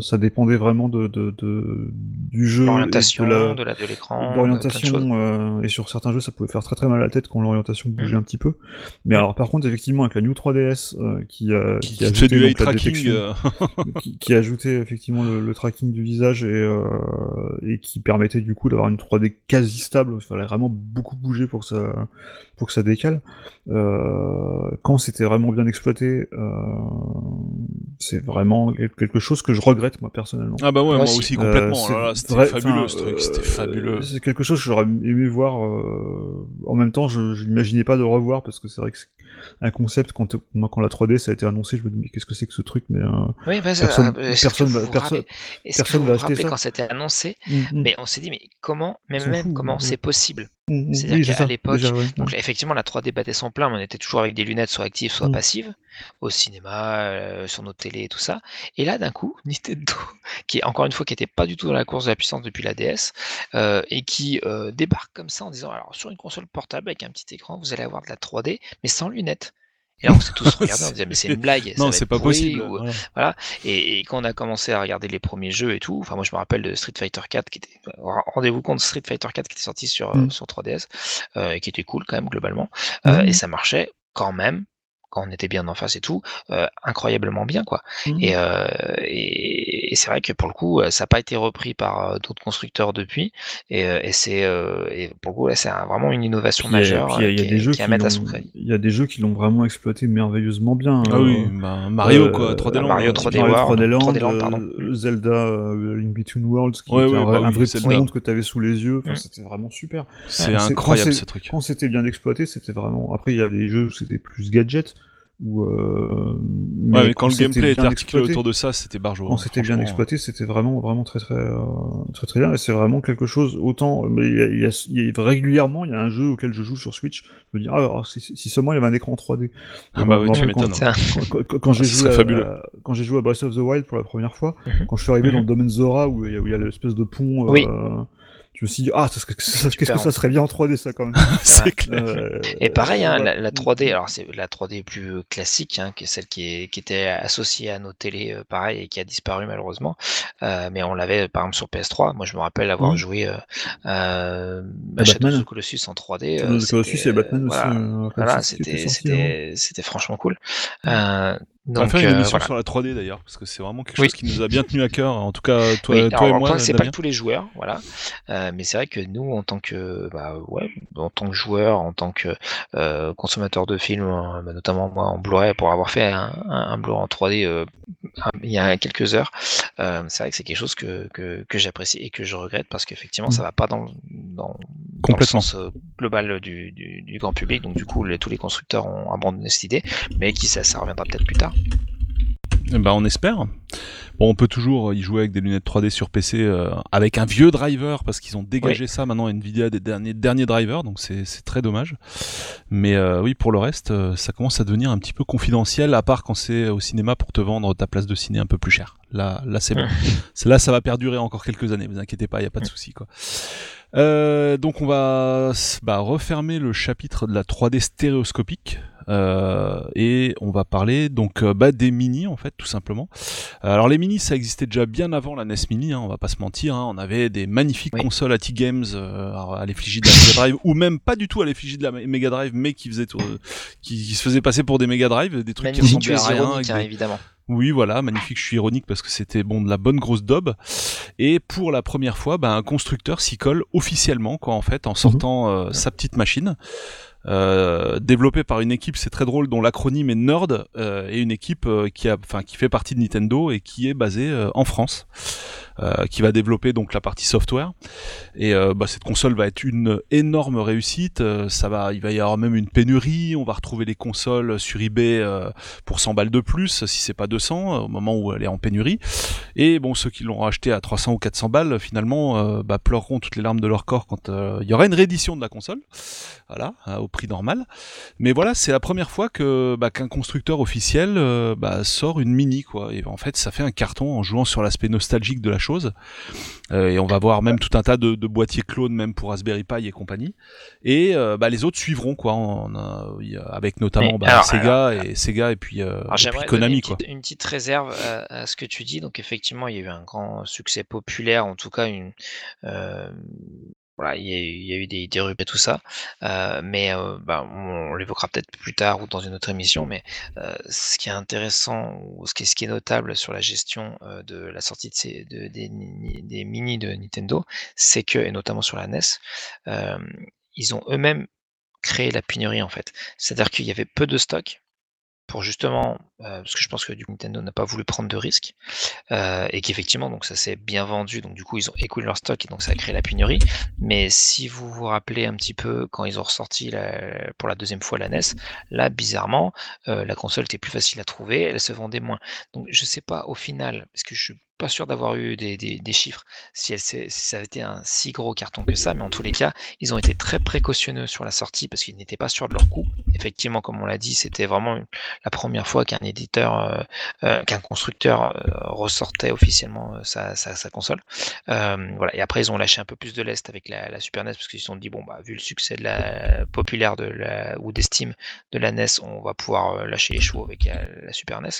ça dépendait vraiment de, de, de du jeu, l'orientation, de l'écran, l'orientation, et sur certains jeux, ça pouvait faire très très mal à la tête quand l'orientation bougeait mm. un petit peu. Mais alors, par contre, effectivement, avec la New 3 3DS euh, qui, a qui, qui, ajouté, du tracking, euh. qui, a ajouté effectivement le, tracking du visage et, euh, et qui permettait du coup d'avoir une 3D quasi stable. Il fallait vraiment beaucoup bouger pour que ça, pour que ça décale. quand c'était vraiment bien exploité, c'est vraiment quelque chose que je regrette moi personnellement. Ah bah ouais, moi aussi complètement. c'était fabuleux, c'était fabuleux. C'est quelque chose que j'aurais aimé voir. en même temps, je, n'imaginais pas de revoir parce que c'est vrai que un concept quand moi quand la 3D ça a été annoncé, je me dis mais qu'est-ce que c'est que ce truc mais euh, oui, bah, personne, euh, personne, va, personne, personne va acheter ça. quand c'était annoncé, mm, mm. mais on s'est dit mais comment même même comment c'est possible Mm, C'est-à-dire qu'à l'époque, donc effectivement, la 3D battait son plein, mais on était toujours avec des lunettes soit actives, soit mm. passives, au cinéma, euh, sur nos télés et tout ça. Et là, d'un coup, Nintendo, qui est encore une fois qui n'était pas du tout dans la course de la puissance depuis la DS, euh, et qui euh, débarque comme ça en disant alors sur une console portable avec un petit écran, vous allez avoir de la 3D, mais sans lunettes. Et là, on s'est tous regardés, on disait, mais c'est une blague. non, c'est pas pourri, possible. ou- voilà. voilà. Et, et quand on a commencé à regarder les premiers jeux et tout, enfin moi je me rappelle de Street Fighter 4 qui était rendez-vous compte Street Fighter 4 qui était sorti sur Mm. euh, sur 3DS euh, et qui était cool quand même globalement Euh, Mhm. et ça marchait quand même quand on était bien en face et tout euh, incroyablement bien quoi. Et, euh, et, et c'est vrai que pour le coup euh, ça n'a pas été repris par d'autres constructeurs depuis et, et c'est euh, pour le coup là, c'est un- vraiment une innovation Puis il y a- majeure puis il y a- il y a qui, des est- jeux qui est à mettre son crédit. Il y a des jeux qui l'ont vraiment exploité merveilleusement bien. Ah euh, oui, bah, Mario euh, quoi, 3D Land. Mario hein, 3D typiquement. World, 3D Land, 3D Land, pardon. euh, Zelda, euh, Link Between Worlds, qui Ouais, était ouais, un, vrai- bah un oui, vrai monde que tu avais sous les yeux. Enfin, Mm. C'était vraiment super. C'est incroyable ce truc. Quand c'était bien exploité, c'était vraiment. Après, il y avait des jeux où c'était plus gadget. Où, euh, Ouais, mais quand le c'était gameplay était bien articulé exploité- autour de ça, c'était barjo. quand hein, c'était bien exploité, c'était vraiment, vraiment très, très, euh, très, très bien. Et c'est vraiment quelque chose. Autant, mais il y a, il y a- il y a- régulièrement, il y a un jeu auquel je joue sur Switch. Je me dis, ah, alors, si, si seulement il y avait un écran 3D. Ah bah oui, tu quand- m'étonnes. Ça, quand, quand- quand j'ai joué, à- quand j'ai joué à Breath of the Wild pour la première fois, Mhm. quand je suis arrivé dans Mhm. le domaine Zora où il y a, où il y a l'espèce de pont, euh. Je me suis dit, ah, ça serait- ça- qu'est-ce que ça serait bien en 3D, ça, quand même. c'est clair. Euh, Et pareil, hein, voilà. la, la 3D, alors c'est la 3D plus classique, hein, qui est celle qui, est, qui était associée à nos télés, euh, pareil, et qui a disparu malheureusement. Euh, mais on l'avait par exemple sur PS3. Moi, je me rappelle avoir Mhm. joué euh, euh, Shadow Batman. of the Colossus en 3D. Shadow of the euh, Colossus et Batman euh, aussi. Voilà, euh, voilà, c'était hein. c'était c'était franchement cool. Euh, On va faire une euh, émission voilà. sur la 3D d'ailleurs, parce que c'est vraiment quelque Oui. chose qui nous a bien tenu à cœur. En tout cas, toi, Oui, toi alors, et moi, c'est pas tous les joueurs, voilà. Euh, mais c'est vrai que nous, en tant que, bah, ouais, en tant que joueur, en tant que euh, consommateur de films, euh, bah, notamment moi en Blu-ray, pour avoir fait un, un, un Blu-ray en 3D euh, un- il y a quelques heures, euh, c'est vrai que c'est quelque chose que, que, que j'apprécie et que je regrette parce qu'effectivement, ça va pas dans, dans, dans le sens euh, global du, du, du grand public. Donc du coup, les- tous les constructeurs ont abandonné cette idée, mais qui ça, ça reviendra peut-être plus tard. Ben, on espère. Bon, on peut toujours y jouer avec des lunettes 3D sur PC euh, avec un vieux driver parce qu'ils ont dégagé ça maintenant Nvidia des derniers derniers drivers, donc c'est très dommage. Mais euh, oui, pour le reste, euh, ça commence à devenir un petit peu confidentiel, à part quand c'est au cinéma pour te vendre ta place de ciné un peu plus cher. Là, là c'est bon. Là, ça va perdurer encore quelques années. Vous inquiétez pas, il y a pas de souci quoi. Donc on va bah, refermer le chapitre de la 3D stéréoscopique euh, et on va parler donc euh, bah, des mini en fait tout simplement. Alors les mini ça existait déjà bien avant la NES Mini, hein, on va pas se mentir. hein. on avait des magnifiques Oui. consoles à T-Games euh, alors, à l'effigie de la Mega Drive ou même pas du tout à l'effigie de la Mega Drive mais qui faisaient euh, qui, qui se faisaient passer pour des Mega Drive, des trucs qui ressemblaient es à rien. ironique, hein, des- évidemment. oui, voilà, magnifique. Je suis ironique parce que c'était bon de la bonne grosse daube. Et pour la première fois, bah, un constructeur s'y colle officiellement, quoi, en fait, en sortant euh, sa petite machine. Euh, développée par une équipe, c'est très drôle, dont l'acronyme est Nerd, euh, et une équipe euh, qui a, qui fait partie de Nintendo et qui est basée en France, qui va développer donc la partie software. Et euh, bah, cette console va être une énorme réussite. Euh, ça va, il va y avoir même une pénurie. On va retrouver les consoles sur eBay euh, pour 100 balles de plus, si c'est pas 200, au moment où elle est en pénurie. Et bon, ceux qui l'ont racheté à 300 ou 400 balles, finalement, euh, bah, pleureront toutes les larmes de leur corps quand euh, il y aura une réédition de la console, voilà, euh, au prix normal. Mais voilà, c'est la première fois que bah, qu'un constructeur officiel euh, bah, sort une mini, quoi. Et en fait, ça fait un carton en jouant sur l'aspect nostalgique de la chose. Euh, et on va voir même tout un tas de, de boîtiers clones, même pour Raspberry Pi et compagnie. Et euh, bah, les autres suivront, quoi, a- avec notamment bah, alors, Sega et Sega et puis, euh, et Konami, une quoi. petite, une petite réserve à, à ce que tu dis. Donc effectivement, il y a eu un grand succès populaire, en tout cas une. Voilà, il y a eu, il y a eu des, des rupes et tout ça, Euh, mais euh, bah, on, l'évoquera peut-être plus tard ou dans une autre émission. Mais euh, ce qui est intéressant ou ce qui est, notable sur la gestion euh, de la sortie de ces, de, des, des mini de Nintendo, c'est que, et notamment sur la NES, euh, ils ont eux-mêmes créé la pénurie en fait. C'est-à-dire qu'il y avait peu de stock pour justement, euh, parce que je pense que du Nintendo n'a pas voulu prendre de risques, euh, et qu'effectivement, ça s'est bien vendu, donc du coup, ils ont écoulé leur stock, et donc ça a créé la pénurie. Mais si vous vous rappelez un petit peu quand ils ont ressorti pour la deuxième fois la NES, là, bizarrement, euh, la console était plus facile à trouver, elle se vendait moins. Donc je sais pas au final, parce que je pas sûr d'avoir eu des, des, des chiffres si, elle, si ça avait été un si gros carton que ça, mais en tous les cas, ils ont été très précautionneux sur la sortie parce qu'ils n'étaient pas sûrs de leur coût. Effectivement, comme on l'a dit, c'était vraiment la première fois qu'un éditeur, euh, euh, qu'un constructeur euh, ressortait officiellement sa, sa, console. voilà. Et après, ils ont lâché un peu plus de lest avec la, la Super NES parce qu'ils se sont dit bon bah vu le succès de la populaire de la ou d'estime de la NES, on va pouvoir lâcher les chevaux avec la, Super NES.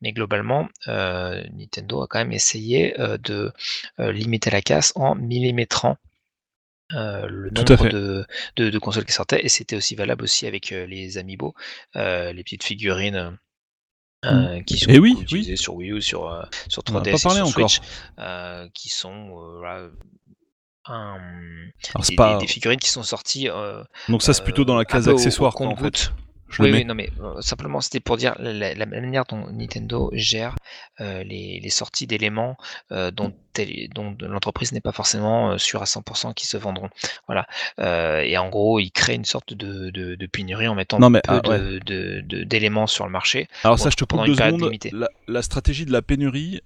Mais globalement, Nintendo a quand même essayé de limiter la casse en millimétrant euh, le nombre de, de, de, consoles qui sortaient. Et c'était aussi valable aussi avec euh, les Amiibo, euh, les petites figurines mmh. qui sont et oui, utilisées sur Wii U, sur, sur 3DS et sur Switch, qui sont un, des, pas... des, figurines qui sont sorties. Donc ça c'est plutôt dans la case accessoire en fait oui, oui, non, mais euh, simplement c'était pour dire la, la, manière dont Nintendo gère euh, les, les, sorties d'éléments euh, dont, dont l'entreprise n'est pas forcément sûre à 100% qui se vendront. Voilà. et en gros, il crée une sorte de, de, de pénurie en mettant non, mais, peu ah, d'éléments sur le marché. Alors ça, je te coupe deux secondes. La, la, stratégie de la pénurie,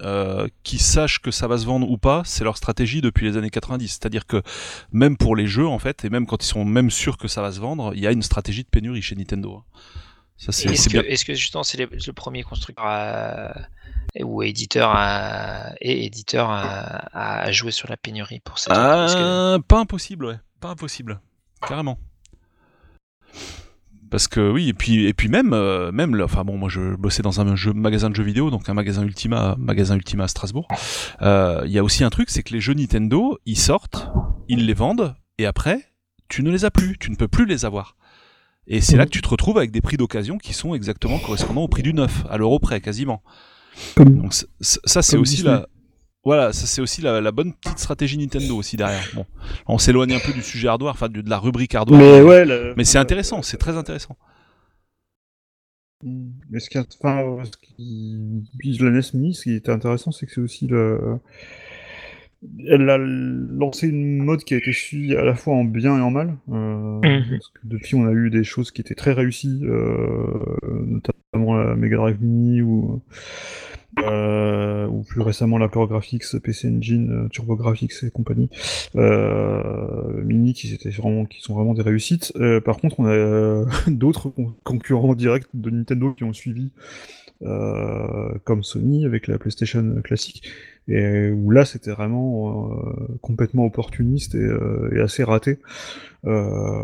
qui sache que ça va se vendre ou pas, c'est leur stratégie depuis les années 90. C'est-à-dire que même pour les jeux, en fait, et même quand ils sont même sûrs que ça va se vendre, il y a une stratégie de pénurie chez Nintendo. Hein. Est-ce que, justement c'est le premier constructeur ou éditeur à, et éditeur à, jouer sur la pénurie pour ça? Ah, Pas impossible, ouais. Pas impossible. Carrément. Parce que oui, et puis et puis même euh, même enfin bon moi je bossais dans un jeu, magasin de jeux vidéo donc un magasin Ultima magasin Ultima à Strasbourg. Euh, il y a aussi un truc c'est que les jeux Nintendo ils sortent, ils les vendent et après tu ne les as plus, tu ne peux plus les avoir. Et c'est là que tu te retrouves avec des prix d'occasion qui sont exactement correspondants au prix du neuf, à l'euro près quasiment. Donc ça c'est aussi la voilà, ça c'est aussi la, bonne petite stratégie Nintendo aussi derrière. Bon, on s'éloigne un peu du sujet hardware, enfin de, la rubrique hardware. Mais ouais, mais c'est intéressant, c'est très intéressant. Mais ce qui, enfin, ce qui... la NES Mini, ce qui était intéressant, c'est que c'est aussi le elle a lancé une mode qui a été suivie à la fois en bien et en mal. Euh, mhm. depuis, on a eu des choses qui étaient très réussies, euh, notamment la Mega Drive Mini ou, euh, ou plus récemment la Core Graphics, PC Engine, Turbo Graphics et compagnie. Mini qui, étaient vraiment, qui sont vraiment des réussites. par contre, on a d'autres concurrents directs de Nintendo qui ont suivi. Comme Sony avec la PlayStation classique, et où là c'était vraiment euh, complètement opportuniste et, euh, et, assez raté. Euh...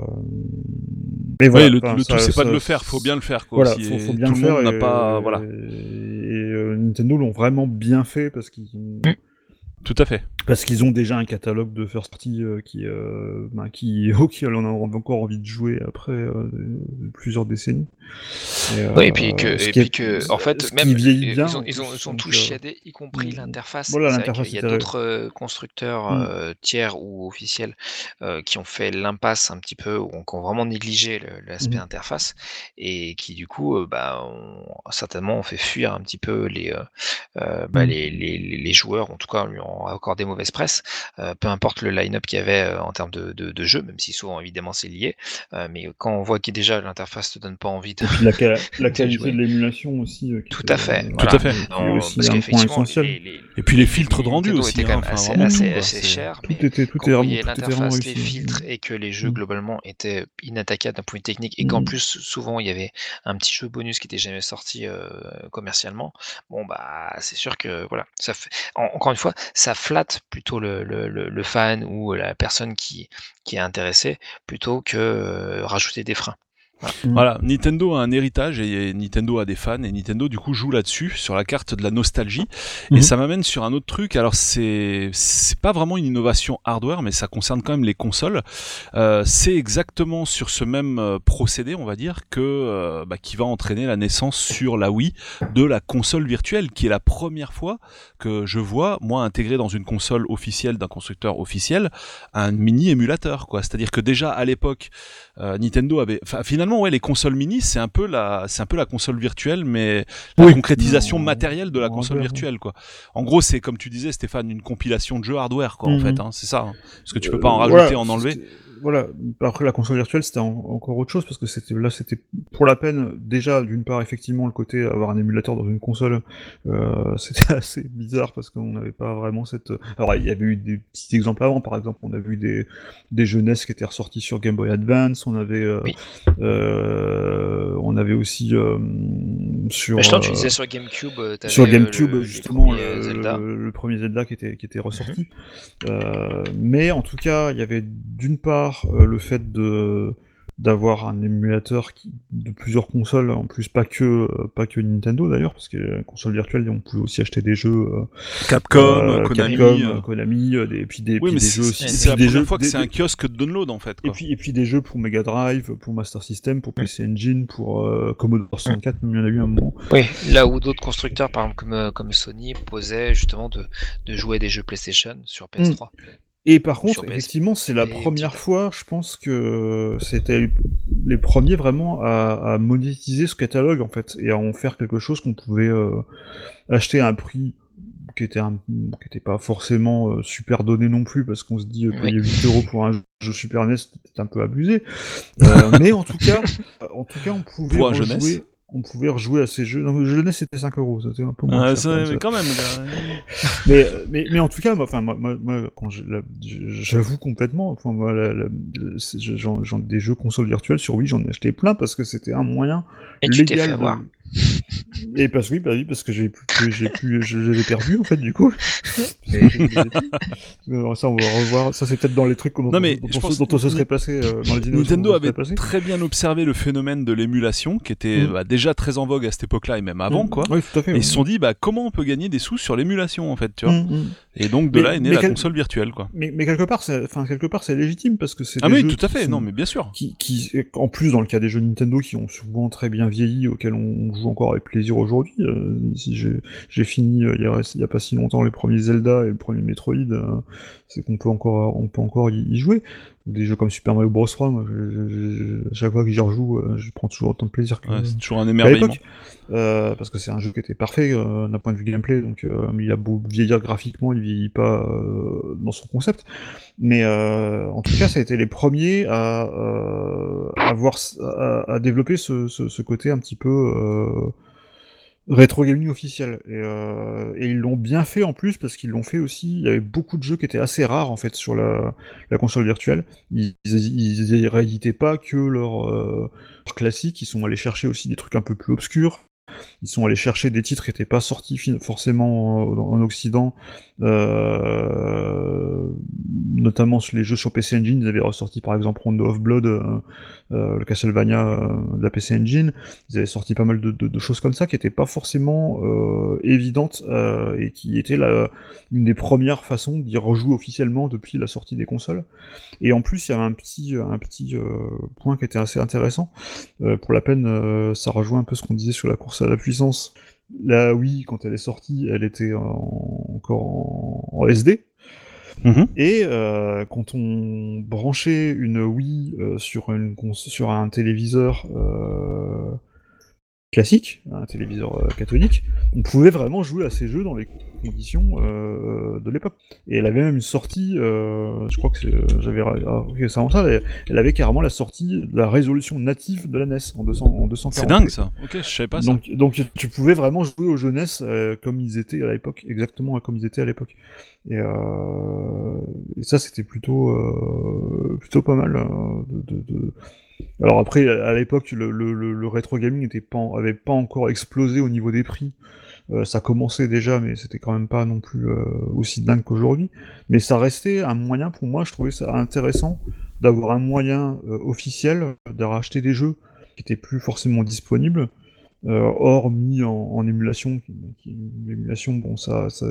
Mais voilà, le, le tout c'est pas de le faire, faut bien le faire quoi. Voilà, faut, faut, bien le faire. Et, pas, voilà. Et, euh, Nintendo l'ont vraiment bien fait parce qu'ils mm. Tout à fait. Parce qu'ils ont déjà un catalogue de first party euh, qui, euh, bah, qui, auquel on a encore envie de jouer après euh, plusieurs décennies. Et, oui, et puis que, et puis que en fait, même ils, ont, ils, ont, ils ont tout chiadé, y compris l'interface. Voilà, l'interface. Il y a d'autres constructeurs mm. tiers ou officiels qui ont fait l'impasse un petit peu, ou qui ont vraiment négligé l'aspect mm. interface, et qui du coup, bah, ont, certainement ont fait fuir un petit peu les, bah, mm. les, les, les, joueurs, en tout cas, lui ont encore des mauvaises presse, euh, peu importe le line-up qu'il y avait euh, en termes de, de, de, jeu, même si souvent évidemment c'est lié. Euh, mais quand on voit que déjà l'interface te donne pas envie de. la, la qualité de l'émulation aussi. Tout à fait. Tout à fait. Non, aussi parce qu'effectivement, et puis les filtres de rendu aussi. Était quand même assez, assez, assez cher. Tout était, tout quand est, l'interface, les filtres et que les jeux mm. globalement étaient inattaquables d'un point de vue technique et qu'en mm. plus souvent il y avait un petit jeu bonus qui était jamais sorti commercialement. Bon bah c'est sûr que voilà, ça fait. encore une fois, ça flatte plutôt le, fan ou la personne qui, qui est intéressée plutôt que euh, rajouter des freins. Mm. Voilà. Nintendo a un héritage et Nintendo a des fans et Nintendo du coup joue là-dessus sur la carte de la nostalgie et mm-hmm. ça m'amène sur un autre truc. Alors c'est c'est pas vraiment une innovation hardware mais ça concerne quand même les consoles. Euh, c'est exactement sur ce même euh, procédé on va dire que euh, bah, qui va entraîner la naissance sur la Wii de la console virtuelle qui est la première fois que je vois moi intégré dans une console officielle d'un constructeur officiel un mini émulateur quoi. C'est-à-dire que déjà à l'époque Nintendo avait finalement ouais, les consoles mini, c'est un peu la, c'est un peu la console virtuelle, mais la concrétisation matérielle de la console virtuelle, quoi. En gros, c'est comme tu disais, Stéphane, une compilation de jeux hardware, quoi, en mhm. fait. Hein, c'est ça. Hein. parce que tu peux pas en euh, rajouter, en enlever. Voilà. Après la console virtuelle, c'était encore autre chose parce que c'était là, c'était pour la peine déjà d'une part effectivement le côté avoir un émulateur dans une console, euh, c'était assez bizarre parce qu'on n'avait pas vraiment cette. Alors il y avait eu des petits exemples avant, par exemple, on a vu des des jeunesses qui étaient ressortis sur Game Boy Advance, on avait euh, euh, on avait aussi sur. Je tu disais sur GameCube. sur GameCube justement le, premier Zelda qui était qui était ressorti. Mhm. mais en tout cas, il y avait d'une part euh, le fait de d'avoir un émulateur qui, de plusieurs consoles, en plus pas que euh, pas que Nintendo d'ailleurs, parce que la console virtuelle, on pouvait aussi acheter des jeux euh, Capcom, Konami, Capcom, Konami, et puis des, des jeux aussi. C'est la première fois que c'est un kiosque de download en fait. Et puis et puis des jeux pour Mega Drive, pour Master System, pour PC Engine, pour Commodore 64, il y en a eu un moment. Oui, là où d'autres constructeurs, par exemple comme comme Sony, posaient justement de de jouer des jeux PlayStation sur PS3. Et par contre, effectivement, c'est la première fois, je pense que c'était les premiers vraiment à, monétiser ce catalogue en fait et à en faire quelque chose qu'on pouvait euh, acheter à un prix qui était un, qui était pas forcément euh, super donné non plus parce qu'on se dit euh, payer 8 euros pour un jeu Super NES c'était un peu abusé. Mais en tout cas en tout cas on pouvait pour jouer on pouvait rejouer à ces jeux. Non, le jeunesse c'était 5 euros, c'était un peu moins. mais quand même. mais, mais, mais en tout cas, enfin, moi, moi, quand j'avoue complètement, enfin, moi, des jeux consoles virtuelles sur Wii, j'en ai acheté plein parce que c'était un moyen Et légal. Et parce oui, bah oui, parce que j'ai plus, j'ai plus, je l'avais perdu en fait du coup. ça on va revoir. Ça c'est peut-être dans les trucs dont, non, mais dont, on se serait passé euh, dans les Nintendo avait très bien observé le phénomène de l'émulation qui était mm. bah, déjà très en vogue à cette époque-là et même avant mm. quoi. Oui, tout à fait, et ils se sont dit bah comment on peut gagner des sous sur l'émulation en fait, tu vois. Mm, et donc de là est née la console virtuelle quoi. Mais, mais quelque part, enfin quelque part c'est légitime parce que c'est. Ah oui, tout à fait. Non mais bien sûr. Qui, qui, en plus dans le cas des jeux Nintendo qui ont souvent très bien vieilli, auxquels on joue encore avec plaisir aujourd'hui. Euh, si j'ai fini euh, il, y a, il y a pas si longtemps les premiers Zelda et le premier Metroid, euh, c'est qu'on peut encore on peut encore y, jouer. Des jeux comme Super Mario Bros 3, moi, chaque fois que j'y rejoue, je prends toujours autant de plaisir que. c'est toujours un émerveillement. Euh, parce que c'est un jeu qui était parfait euh, d'un point de vue gameplay, donc euh, il a beau vieillir graphiquement, il vieillit pas dans son concept. Mais en tout cas, ça a été les premiers à, à, avoir, à, développer ce, ce, ce, côté un petit peu rétro gaming officiel. Et, et ils l'ont bien fait en plus parce qu'ils l'ont fait aussi. Il y avait beaucoup de jeux qui étaient assez rares en fait sur la, console virtuelle. Ils, ils, rééditaient pas que leurs euh, classiques, ils sont allés chercher aussi des trucs un peu plus obscurs. Ils sont allés chercher des titres qui n'étaient pas sortis forcément en, Occident, euh, notamment sur les jeux sur PC Engine. Ils avaient ressorti par exemple Rondo of Blood, euh, euh, le Castlevania de la PC Engine. Ils avaient sorti pas mal de, choses comme ça qui n'étaient pas forcément évidentes et qui étaient la, une des premières façons d'y rejouer officiellement depuis la sortie des consoles. Et en plus, il y avait un petit, un petit point qui était assez intéressant. pour la peine, ça rejoint un peu ce qu'on disait sur la course à la puissance. La Wii, quand elle est sortie, elle était encore en, SD. Mhm. Et euh, quand on branchait une Wii euh, sur, un téléviseur euh, classique, un téléviseur euh, catholique, on pouvait vraiment jouer à ces jeux dans les conditions euh, de l'époque. Et elle avait même une sortie, euh, je crois que j'avais récemment ça, elle, elle, avait carrément la sortie de la résolution native de la NES en, 200, en 240. C'est dingue ça, ok, je savais pas ça. Donc, donc tu pouvais vraiment jouer aux jeux NES comme ils étaient à l'époque, exactement comme ils étaient à l'époque. Et, et, ça c'était plutôt, plutôt pas mal de, de alors après, à l'époque, le, rétro gaming n'avait pas, pas encore explosé au niveau des prix. Euh, ça commençait déjà, mais c'était quand même pas non plus euh, aussi dingue qu'aujourd'hui. Mais ça restait un moyen pour moi, je trouvais ça intéressant d'avoir un moyen euh, officiel de racheter des jeux qui étaient plus forcément disponibles or mis en, émulation. L'émulation, bon, ça, ça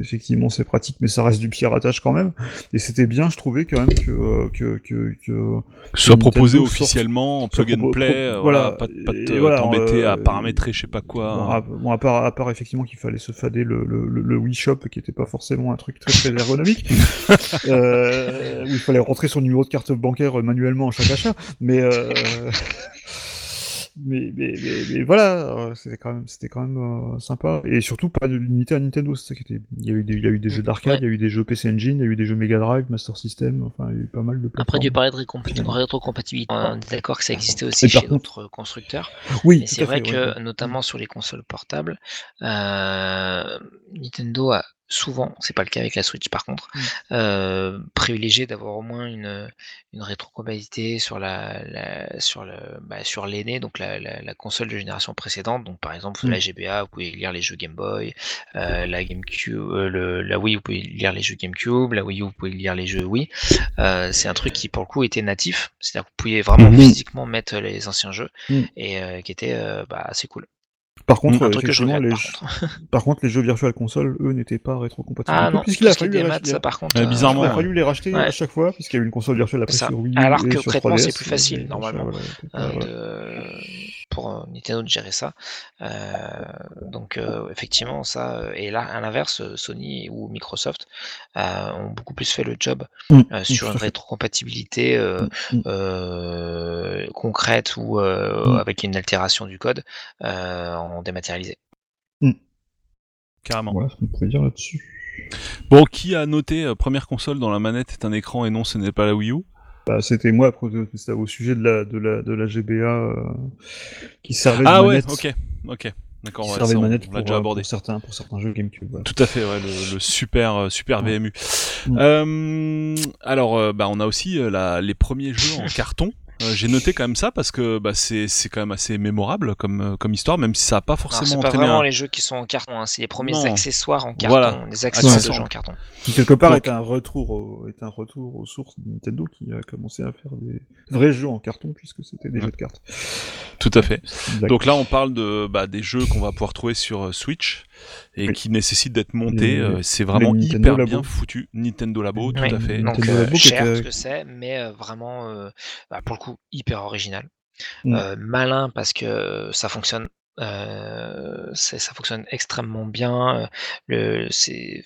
effectivement, c'est pratique, mais ça reste du piratage quand même. Et c'était bien, je trouvais quand même que euh, que que, que, soit proposé officiellement en plug and play, euh, voilà, pas, pas t'embêter à paramétrer, je sais pas quoi. Bon, à, part, à part effectivement qu'il fallait se fader le, le, le, Wii Shop, qui était pas forcément un truc très très ergonomique, euh, où il fallait rentrer son numéro de carte bancaire manuellement à chaque achat, mais mais, mais, mais, mais voilà, euh, c'était quand même, c'était quand même euh, sympa. Et surtout pas de l'unité à Nintendo, c'est ça qui était. Il y a eu des, il y a eu des jeux d'arcade, Ouais. il y a eu des jeux PC Engine, il y a eu des jeux Mega Drive, Master System, enfin il y a eu pas mal de. Après, tu parlais de rétrocompatibilité. On est d'accord que ça existait aussi chez d'autres constructeurs. Oui, c'est vrai fait, que, ouais. notamment sur les consoles portables, euh, Nintendo a souvent, c'est pas le cas avec la Switch par contre, Mm. euh, privilégié d'avoir au moins une, une rétrocompatibilité sur la, la- sur le, bah, sur l'aîné, donc la, la, la console de génération précédente. Donc par exemple Mm. la GBA, vous pouvez lire les jeux Game Boy, euh, la GameCube, euh, le, la Wii, vous pouvez lire les jeux GameCube, la Wii U, vous pouvez lire les jeux Wii. C'est un truc qui pour le coup était natif, c'est-à-dire que vous pouviez vraiment physiquement mettre les anciens jeux Mm. et qui était bah, assez cool. Par contre, Un truc que je effectivement, regrette les, par jeux- contre. par contre, les jeux virtual console, eux, n'étaient pas rétrocompatibles. Ah non, puisqu'il a fallu des les maths, racheter. ça par contre. Euh, bizarrement, Il a ouais. fallu les racheter Ouais. à chaque fois, puisqu'il y a eu une console virtuelle après ça. sur Wii U Alors et que concrètement, 3DS, c'est plus facile, normalement, Nintendo de gérer ça. Euh, donc euh, effectivement, ça euh, et là, à l'inverse, Sony ou Microsoft euh, ont beaucoup plus fait le job Mm, euh, mm, sur une rétrocompatibilité euh, Mm, mm. euh, concrète ou avec une altération du code euh, en dématérialisé. Carrément. Voilà ce qu'on pourrait dire là-dessus. Bon, qui a noté euh, première console dans la manette est un écran et non, ce n'est pas la Wii U? Bah, c'était moi après, c'était au sujet de la, de la, de la GBA euh, qui servait Ah de ouais, manette. ok, ok, qui d'accord, ouais, servait de on, manette on pour, l'a déjà euh, abordé. pour certains, pour certains jeux GameCube. Tout à fait, ouais, le, le super euh, super Ouais. VMU. Mm. Euh, alors, euh, bah, on a aussi euh, la, les premiers jeux en carton. Euh, J'ai noté quand même ça parce que bah, c'est c'est quand même assez mémorable comme euh, comme histoire, même si ça a pas Alors, forcément c'est pas vraiment un- les jeux qui sont en carton, hein, c'est les premiers Non. accessoires en carton, Voilà, les accessoires de jeux en carton. Qui quelque part Donc- est un retour, au- est un retour aux sources de Nintendo qui a commencé à faire des vrais jeux en carton puisque c'était des Mm. jeux de cartes. Tout à fait. Donc là, on parle de bah, des jeux qu'on va pouvoir trouver sur euh, Switch et Oui. qui nécessitent d'être montés. Les- euh, c'est vraiment hyper Labo. bien foutu. Nintendo Labo, tout à fait. Donc euh, Labo cher ce que c'est, mais euh, vraiment euh, bah, pour le coup hyper original, Mm. Euh, malin parce que ça fonctionne. Euh, ça fonctionne extrêmement bien. euh, Le,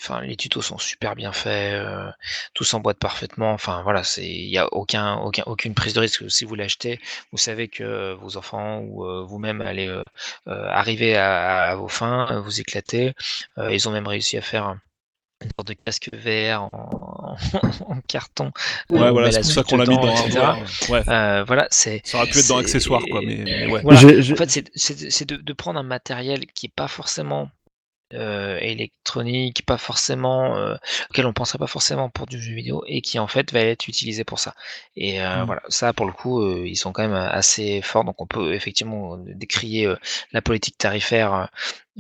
enfin, les tutos sont super bien faits. euh, tout s'emboîte parfaitement. Enfin, voilà, il y a aucun, aucun, aucune prise de risque. Si vous l'achetez, vous savez que vos enfants ou euh, vous-même allez euh, euh, arriver à, à vos fins, euh, vous éclater. Euh, ils ont même réussi à faire une sorte de casque VR en, en carton. Ouais, euh, voilà, c'est pour ça qu'on l'a mis dans etc. hardware. Ouais, Euh, voilà, c'est. ça aurait pu être dans accessoires, quoi, mais, mais ouais. Voilà. En fait, c'est de, de prendre un matériel qui est pas forcément euh, électronique, pas forcément euh, auquel on penserait pas forcément pour du jeu vidéo et qui en fait va être utilisé pour ça. Et euh, Mm. voilà, ça pour le coup, euh, ils sont quand même assez forts. Donc on peut effectivement décrier euh, la politique tarifaire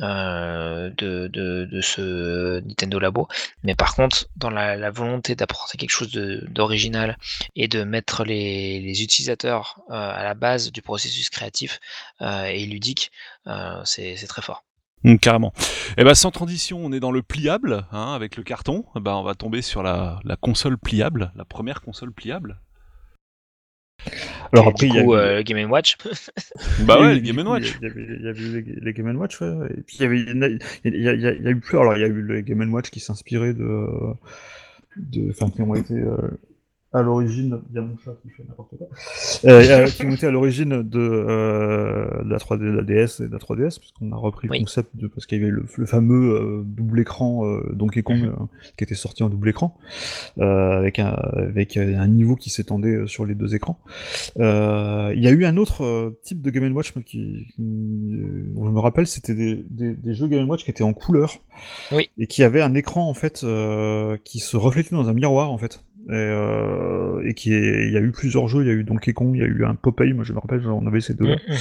euh, de, de, de ce Nintendo Labo. Mais par contre, dans la, la volonté d'apporter quelque chose d'original et de mettre les, les utilisateurs euh, à la base du processus créatif euh, et ludique, euh, c'est très fort. Mm, carrément. Et ben sans transition, on est dans le pliable, hein, avec le carton. Eh ben on va tomber sur la, la console pliable, la première console pliable. Alors Et après, du il y a coup, eu- euh, Game Watch. Bah Oui, ouais, Game coup, Watch. Il y avait, il y avait eu les, les Game Watch, ouais. Et puis il y avait, il y a, il y a- il y a- il y a eu plus. Alors il y a eu le Game Watch qui s'inspirait de, de, enfin qui ont été euh, à l'origine. Il y a mon chat qui fait n'importe quoi. Euh, euh, qui ont été à l'origine de, euh, de la 3D, de la DS et de la 3DS, puisqu'on a repris Oui. le concept de parce qu'il y avait le, le fameux euh, double écran euh, Donkey Kong Mhm. euh, qui était sorti en double écran, euh, avec un avec un niveau qui s'étendait sur les deux écrans. Euh, il y a eu un autre type de Game Watch qui, je me rappelle, c'était des, des, des jeux Game Watch qui étaient en couleur Oui. et qui avaient un écran en fait euh, qui se reflétait dans un miroir en fait. Et, euh, et qui est, il y a eu plusieurs jeux, il y a eu Donkey Kong, il y a eu un Popeye, moi je me rappelle, on avait ces deux-là, Mhm.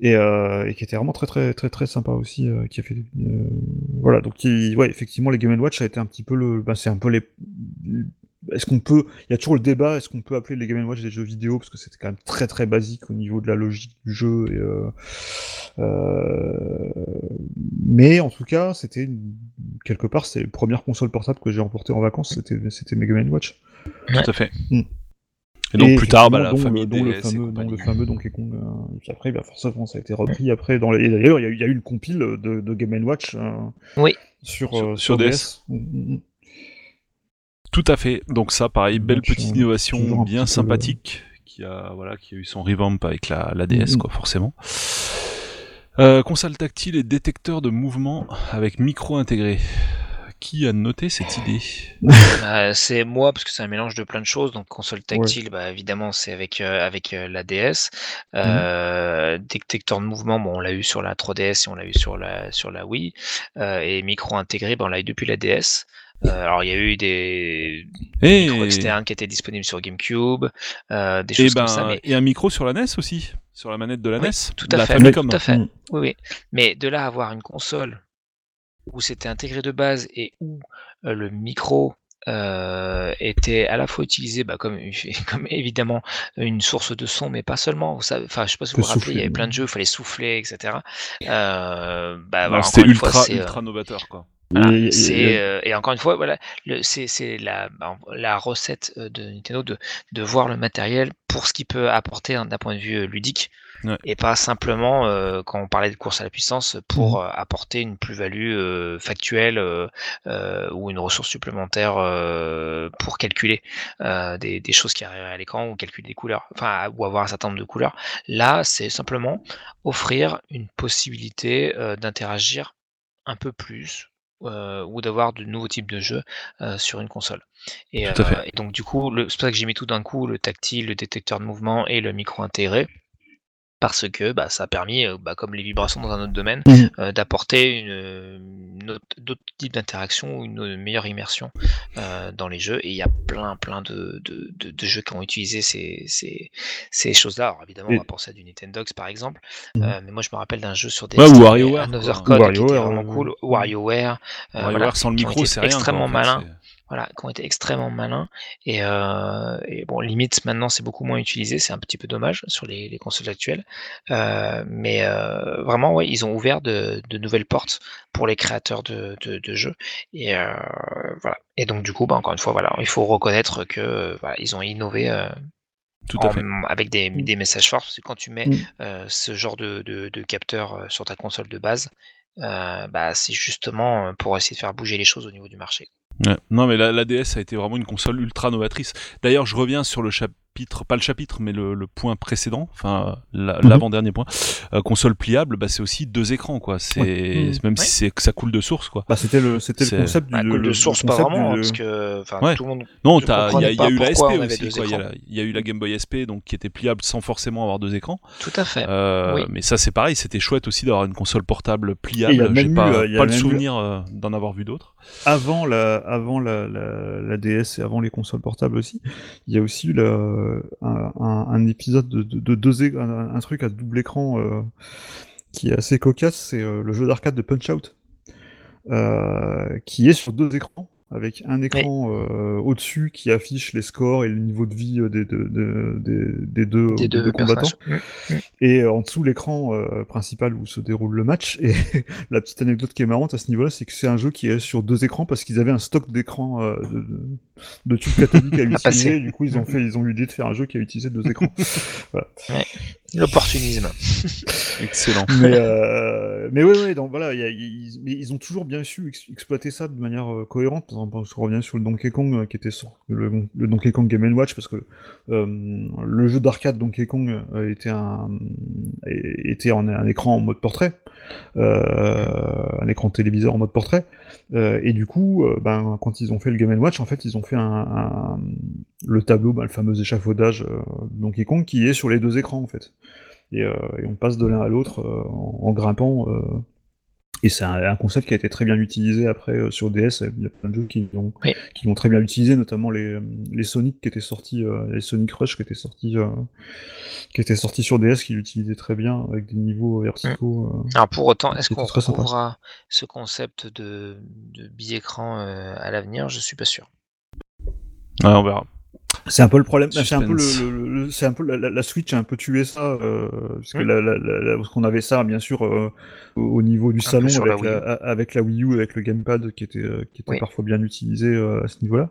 et, euh, et qui était vraiment très très très très sympa aussi, euh, qui a fait, euh, voilà, donc qui, ouais, effectivement les Game Watch a été un petit peu le, bah, c'est un peu les, est-ce qu'on peut, il y a toujours le débat, est-ce qu'on peut appeler les Game Watch des jeux vidéo parce que c'était quand même très très basique au niveau de la logique du jeu et euh, euh, mais en tout cas c'était une- quelque part c'est la première console portable que j'ai emportée en vacances, c'était c'était mes Game Watch. Tout à fait. Mm. Et donc Et plus tard, bah, la dont famille le, fameux, dont le fameux Donkey Kong. euh, et puis après, bah, forcément, ça a été repris après dans les. Et d'ailleurs, il y, a eu- il y a eu une compile de, de Game Watch euh, Oui. sur, Sur- sur DS. Mm, mm. Tout à fait. Donc ça, pareil, belle Donc, petite euh, innovation bien petit peu le- sympathique qui a voilà qui a eu son revamp avec la, la DS Mhm. quoi forcément. Euh, console tactile et détecteur de mouvement avec micro intégré. Qui a noté cette idée? Bah, c'est moi parce que c'est un mélange de plein de choses. Donc console tactile, bah, évidemment c'est avec euh, avec euh, la DS. Euh, Détecteur de mouvement, bon on l'a eu sur la 3DS et on l'a eu sur la sur la Wii. Euh, et micro intégré, bah, on l'a eu depuis la DS. Euh, alors il y a eu des Et, micros externes qui étaient disponibles sur GameCube, euh, des et, choses ben, comme ça. Mais et un micro sur la NES aussi, sur la manette de la Oui, NES, tout à la fait, Famicom. tout à fait. Oui, oui. Mais de là à avoir une console où c'était intégré de base et où euh, le micro euh, était à la fois utilisé bah, comme, comme évidemment une source de son, mais pas seulement. Vous savez, enfin, je sais pas si vous vous rappelez, il y avait plein de jeux où il fallait souffler, etc. Euh, bah, voilà, C'était fois, ultra euh, ultra novateur quoi. Voilà, c'est euh, et encore une fois voilà le- c'est c'est la bah, la recette euh, de Nintendo de de voir le matériel pour ce qu'il peut apporter hein, d'un point de vue euh, ludique Ouais. et pas simplement euh, quand on parlait de course à la puissance pour euh, apporter une plus-value factuelle ou une ressource supplémentaire pour calculer des, des choses qui arrivent à l'écran ou calculer des couleurs enfin ou avoir un certain nombre de couleurs. Là c'est simplement offrir une possibilité d'interagir un peu plus euh, ou d'avoir de nouveaux types de jeux euh, sur une console. Et, euh, et donc du coup, le- c'est pour ça que j'ai mis tout d'un coup le tactile, le détecteur de mouvement et le micro intégré. Parce que bah, ça a permis, euh, bah, comme les vibrations dans un autre domaine, Mhm. euh, d'apporter une, une autre- d'autres types d'interactions ou une meilleure immersion euh, dans les jeux. Et il y a plein, plein de, de, de, de jeux qui ont utilisé ces, ces, ces choses-là. Alors évidemment, on va penser à du Nintendogs par exemple. Euh, mais moi, je me rappelle d'un jeu sur des Ouais, ou WarioWare, Another. Code qui était vraiment cool. WarioWare. WarioWare voilà, sans le micro, c'est extrêmement c'est- voilà, qui ont été extrêmement malins. Et, euh, et bon, limite, maintenant, c'est beaucoup moins utilisé. C'est un petit peu dommage sur les, les consoles actuelles. Euh, mais euh, vraiment, ouais, ils ont ouvert de, de nouvelles portes pour les créateurs de, de, de jeux. Et euh, voilà. Et donc, du coup, bah, encore une fois, voilà, il faut reconnaître que voilà, ils ont innové. euh, Tout à en- fait. avec des, Mm. des messages forts, parce que quand tu mets Mm. euh, ce genre de, de, de capteur sur ta console de base, euh, bah, c'est justement pour essayer de faire bouger les choses au niveau du marché. Non, mais la, la DS a été vraiment une console ultra novatrice. D'ailleurs, je reviens sur le chapitre, pas le chapitre, mais le, le point précédent, enfin la- Mhm. l'avant-dernier point. Euh, console pliable, bah, c'est aussi deux écrans, quoi. C'est Mhm. même Ouais. si c'est que ça coule de source, quoi. Bah, c'était le, c'était le concept du. Bah, le- cool le- de source, pas vraiment, du- parce que enfin, Ouais. tout le monde. Non, il y a, y eu la SP aussi, quoi. Il y, a la- y eu la Game Boy SP, donc qui était pliable sans forcément avoir deux écrans. Tout à fait. Euh, Oui. Mais ça, c'est pareil. C'était chouette aussi d'avoir une console portable pliable. J'ai pas, euh, pas le souvenir d'en avoir vu d'autres. avant la, avant la, la, la DS et avant les consoles portables aussi, il y a aussi eu le- un, un, épisode de, de, de deux, un, truc à double écran euh, qui est assez cocasse, c'est euh, le jeu d'arcade de Punch Out, euh, qui est sur deux écrans, avec un écran euh, au-dessus qui affiche les scores et le niveau de vie euh, des, deux- de- des, des deux, Des des deux, deux combattants. Et euh, en dessous l'écran euh, principal où se déroule le match. Et la petite anecdote qui est marrante à ce niveau-là, c'est que c'est un jeu qui est sur deux écrans parce qu'ils avaient un stock d'écrans euh, de, tubes cathodiques à utiliser. Du coup, ils ont fait, ils ont eu l'idée de faire un jeu qui a utilisé deux écrans. L'opportunisme. Excellent. mais euh, mais ouais, ouais, donc voilà, il y a- ils, mais ils ont toujours bien su ex- exploiter ça de manière euh, cohérente. Par exemple, je reviens sur le Donkey Kong euh, qui était sur le, le Donkey Kong Game Watch parce que euh, le jeu d'arcade Donkey Kong euh, était un était en un écran en mode portrait, euh, un écran téléviseur en mode portrait. Euh, et du coup, euh, ben, quand ils ont fait le Game Watch, en fait, ils ont fait un, un- le tableau, ben, le fameux échafaudage euh, de Donkey Kong qui est sur les deux écrans en fait. Et, euh, et on passe de l'un à l'autre euh, en, en grimpant. euh, et c'est un, un concept qui a été très bien utilisé après euh, sur DS. Il y a plein de jeux qui l'ont Oui. qui l'ont très bien utilisé, notamment les, les Sonic qui étaient sortis, euh, les Sonic Rush qui étaient sortis, euh, qui étaient sortis sur DS, qui l'utilisaient très bien avec des niveaux verticaux. euh. Alors pour autant, est-ce qu'on retrouvera ce concept de, de bi-écran euh, à l'avenir? Je suis pas sûr. Ouais, on verra. C'est un peu le problème. C'est un peu le, le- le- c'est un peu la, Switch a un peu tué ça, euh, parce que Mm. la, la- parce qu'on avait ça bien sûr euh, au au niveau du Un salon avec la, avec la Wii U, avec le gamepad qui était euh, qui était Oui. parfois bien utilisé euh, à ce niveau-là,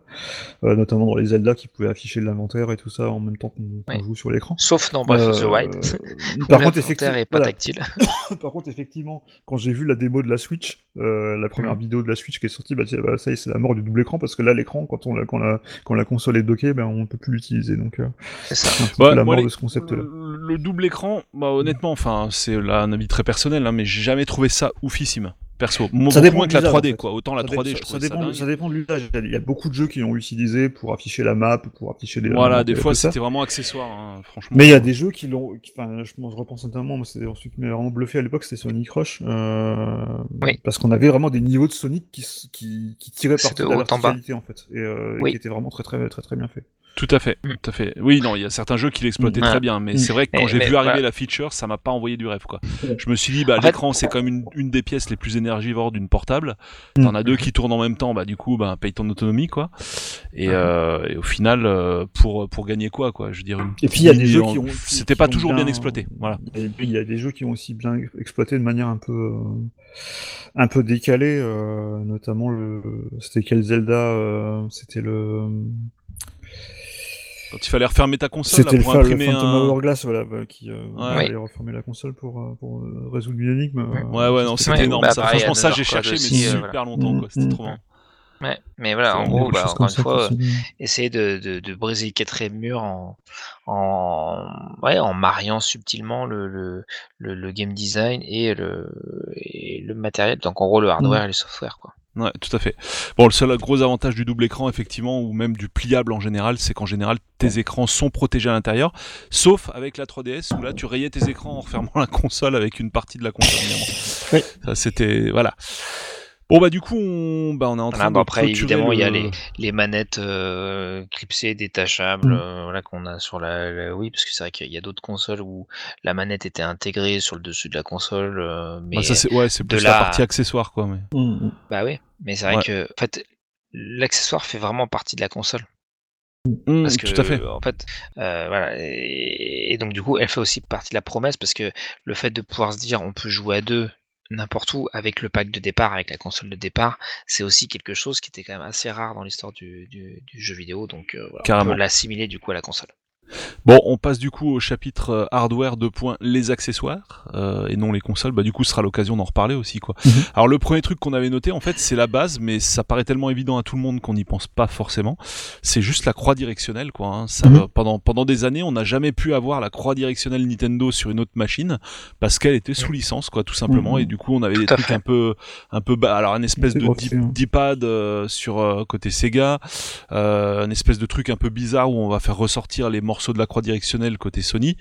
Euh, notamment dans les Zelda qui pouvaient afficher l'inventaire et tout ça en même temps qu'on Oui. joue sur l'écran. Sauf dans Breath of the Wild. par l'inventaire contre, effectivement, est pas voilà. tactile. Par contre, effectivement, quand j'ai vu la démo de la Switch, euh, la première Mhm. vidéo de la Switch qui est sortie, bah, bah, ça y est, c'est la mort du double écran parce que là, l'écran, quand on la, quand la, quand la console est dockée, ben on ne peut plus l'utiliser. Donc, euh, C'est ça. Ouais, peu la mort de ce concept-là. Le, le double écran, bah, honnêtement, enfin, c'est là un avis très personnel, hein, mais j'ai jamais trouvé ça oufissime. Perso, Ça dépend moins que la l'usage, 3D, en fait. quoi. Autant la Ça 3D, dé- je ça, trouve dépend, dingue. ça dépend de l'usage. Il y a- beaucoup de jeux qui l'ont utilisé pour afficher la map, pour afficher des. Voilà, des fois ça. c'était vraiment accessoire, hein, franchement. Mais il y a des jeux qui l'ont. Enfin, je, repense notamment, moi, c'est celui qui m'a vraiment bluffé à l'époque, c'était Sonic Rush. euh, Oui. Parce qu'on avait vraiment des niveaux de Sonic qui, qui, qui tiraient parti de la en verticalité, en fait. Et, euh, et qui étaient vraiment très, très, très, très bien fait. Tout à fait, Mm. tout à fait. Oui, non, il y a certains jeux qui l'exploitaient Mm. très bien, mais Mm. c'est vrai que quand Mais- j'ai vu arriver voilà. la feature, ça m'a pas envoyé du rêve, quoi. Je me suis dit, bah, l'écran, c'est quand même une, une des pièces les plus énergivores d'une portable. Mm. T'en as deux qui tournent en même temps, bah, du coup, bah, paye ton autonomie, quoi. Et, euh, et au final, euh, pour, pour gagner quoi, quoi. Je veux dire, une Et puis il y a des jeux qui ont. C'était pas ont toujours bien exploité, voilà. Et puis, il y a des jeux qui ont aussi bien exploité de manière un peu. euh, un peu décalée, euh, notamment le. C'était quel Zelda euh, C'était le. Quand il fallait refermer ta console, là, C'était le, pour le imprimer Phantom un... Hourglass, voilà, bah, qui euh, Ouais. allait reformer la console pour, euh, pour euh, résoudre une énigme. euh, Ouais, ouais, non, c'était- énorme, bah, ça. pareil, Franchement, ça, j'ai cherché, mais aussi, super longtemps, quoi. C'était Mm, trop mm. bien. Ouais. Mais voilà, en C'est gros, bah, encore une ça fois, essayer de, de, de briser le quatrième mur en, en, ouais, en mariant subtilement le, le, le, le game design et le, et le matériel, donc en gros le hardware et le software. Quoi. Ouais, tout à fait. Bon, le seul gros avantage du double écran, effectivement, ou même du pliable en général, c'est qu'en général, tes écrans sont protégés à l'intérieur, sauf avec la 3DS, où là, tu rayais tes écrans en refermant la console avec une partie de la console. Oui. Ça, c'était... Voilà. Bon, bah, du coup, on, bah, on est en train de bon, après, évidemment, il y a le- les, les manettes euh, clipsées, détachables, Mm. euh, voilà, qu'on a sur la, la Wii, parce que c'est vrai qu'il y a d'autres consoles où la manette était intégrée sur le dessus de la console, euh, mais Bah, ça, c'est, ouais, c'est de plus la partie accessoire, quoi. Mais... Mm, mm. bah oui, mais c'est vrai Ouais. que, en fait, l'accessoire fait vraiment partie de la console. Parce que, tout à fait. en fait, euh, voilà, et, et donc du coup, elle fait aussi partie de la promesse parce que le fait de pouvoir se dire on peut jouer à deux n'importe où avec le pack de départ, avec la console de départ, c'est aussi quelque chose qui était quand même assez rare dans l'histoire du, du, du jeu vidéo, donc euh, voilà, on peut l'assimiler du coup à la console. Bon, on passe du coup au chapitre euh, hardware de points les accessoires euh, et non les consoles. Bah du coup, ce sera l'occasion d'en reparler aussi quoi. Mhm. Alors le premier truc qu'on avait noté en fait, c'est la base, mais ça paraît tellement évident à tout le monde qu'on n'y pense pas forcément. C'est juste la croix directionnelle quoi. hein. Ça Mhm. va- pendant pendant des années, on n'a jamais pu avoir la croix directionnelle Nintendo sur une autre machine parce qu'elle était sous licence quoi, tout simplement. Mhm. Et du coup, on avait Tout des trucs fait. un peu un peu bas. Alors une espèce de dip- hein. dipad euh, sur euh, côté Sega, euh, une espèce de truc un peu bizarre où on va faire ressortir les morceaux de la croix directionnelle côté Sony.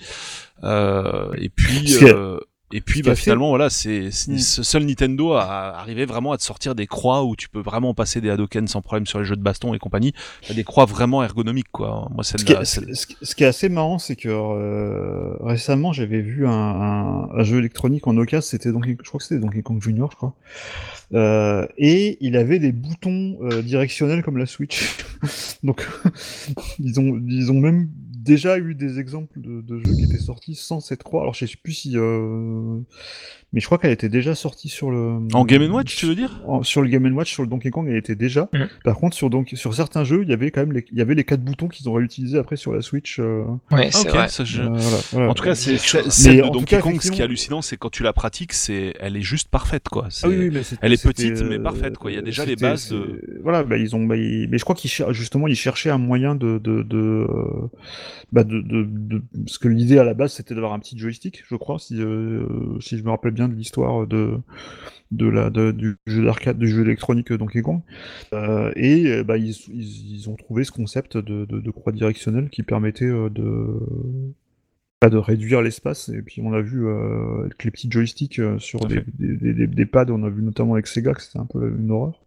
Euh, et puis euh, et puis bah, finalement voilà, c'est c'est- Mm. ce seul Nintendo a arrivé vraiment à te sortir des croix où tu peux vraiment passer des Hadoken sans problème sur les jeux de baston et compagnie. T'as des croix vraiment ergonomiques quoi. Moi Ce qui, est, celle- ce qui- ce qui est assez marrant, c'est que euh, récemment j'avais vu un, un- un jeu électronique en occasion, c'était Donkey, je crois que c'était Donkey Kong Junior, je crois, Euh, et il avait des boutons euh, directionnels comme la Switch. Donc ils ont ils ont même déjà eu des exemples de, jeux qui étaient sortis sans cette croix. Alors je sais plus si, euh, mais je crois qu'elle était déjà sortie sur le en Game Watch, tu veux dire? en- sur le Game Watch, sur le Donkey Kong, elle était déjà. Mhm. Par contre, sur, donc, sur certains jeux, il y avait quand même les, il y avait les quatre boutons qu'ils ont réutilisés après sur la Switch. euh, Ouais, Ah, c'est ok, vrai. ça, je- euh, voilà, voilà. En tout cas, c'est celle Mais de en tout Donkey cas, Kong. Ce qui est hallucinant, c'est quand tu la pratiques, c'est elle est juste parfaite quoi. Ah oui, oui, mais c'était- elle est petite, mais euh, parfaite, quoi. Il y a déjà les bases de- Voilà, bah, ils ont, bah, ils- mais je crois qu'ils cher- justement ils cherchaient un moyen de, de, de, bah, de, de, de- parce que l'idée à la base c'était d'avoir un petit joystick, je crois, si, euh, si je me rappelle bien de l'histoire de la de- du jeu d'arcade, du jeu électronique Donkey Kong. Euh, et euh, bah, ils, ont trouvé ce concept de, de, croix directionnelle qui permettait euh, de de réduire l'espace. Et puis on a vu euh, avec les petits joysticks euh, sur des, fait. des, des, des- des pads, on a vu notamment avec Sega que c'était un peu une horreur.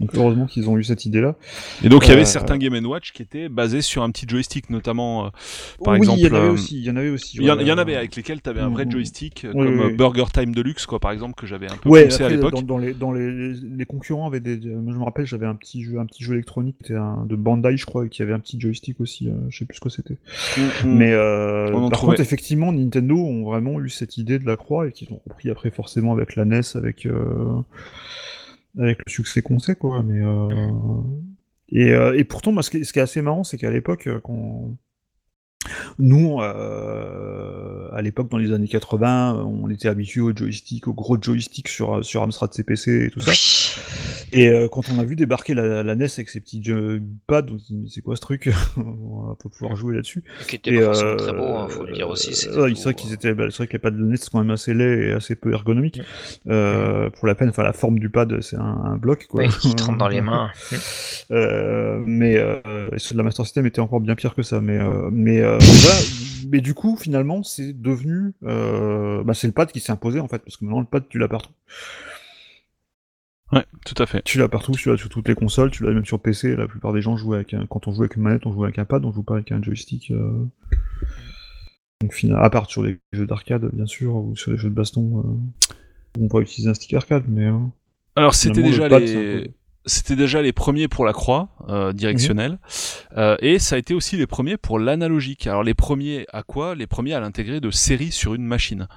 Donc heureusement qu'ils ont eu cette idée-là. Et donc il y avait Euh, certains Game Watch qui étaient basés sur un petit joystick, notamment euh, par oui, exemple. il y en avait aussi. Il y en avait aussi. Il y, en, ouais, il y en avait avec lesquels tu avais un vrai Mm, mm. joystick, euh, Oui, comme oui. Burger Time Deluxe, quoi, par exemple, que j'avais un peu Ouais, poussé à l'époque. dans, dans les, dans les, les concurrents avaient des. Je me rappelle, j'avais un petit jeu, un petit jeu électronique, c'était un de Bandai, je crois, qui avait un petit joystick aussi. je sais plus ce que c'était. Mm, mm. Mais par contre, effectivement, Nintendo ont vraiment eu cette idée de la croix et qu'ils ont repris après forcément avec la NES, avec euh, avec le succès qu'on sait, quoi. Mais euh, et, euh, et pourtant, moi, ce qui, est- assez marrant, c'est qu'à l'époque, quand nous, euh, à l'époque, dans les années 80, on était habitué au joystick, au gros joystick sur sur Amstrad CPC et tout ça. Et euh, quand on a vu débarquer la, la NES avec ses petits pads, on s'est dit, c'est quoi ce truc? On va pas pouvoir jouer là-dessus. Qui était pas forcément euh, très beau, hein, faut le dire aussi. c'est vrai qu'ils euh, étaient, bah, c'est vrai que les pads de NES sont quand même assez laids et assez peu ergonomiques. Pour la peine, enfin la forme du pad, c'est un, un bloc quoi. ouais, qui trempe dans les mains. Mais ceux de la Master System étaient encore bien pire que ça. Mais mais voilà. Mais du coup, finalement, c'est devenu, euh, bah, c'est le pad qui s'est imposé en fait, parce que maintenant le pad tu l'as partout. Ouais, tout à fait. Tu l'as partout, tu l'as sur toutes les consoles, tu l'as même sur PC. La plupart des gens jouent avec un... quand on joue avec une manette, on joue avec un pad, on joue pas avec un joystick. euh. Donc à part sur les jeux d'arcade, bien sûr, ou sur les jeux de baston, euh... on peut utiliser un stick arcade, mais euh, Alors c'était déjà pad, les c'était déjà les premiers pour la croix euh, directionnelle. Euh, et ça a été aussi les premiers pour l'analogique. Alors les premiers à quoi? Les premiers à l'intégrer de série sur une machine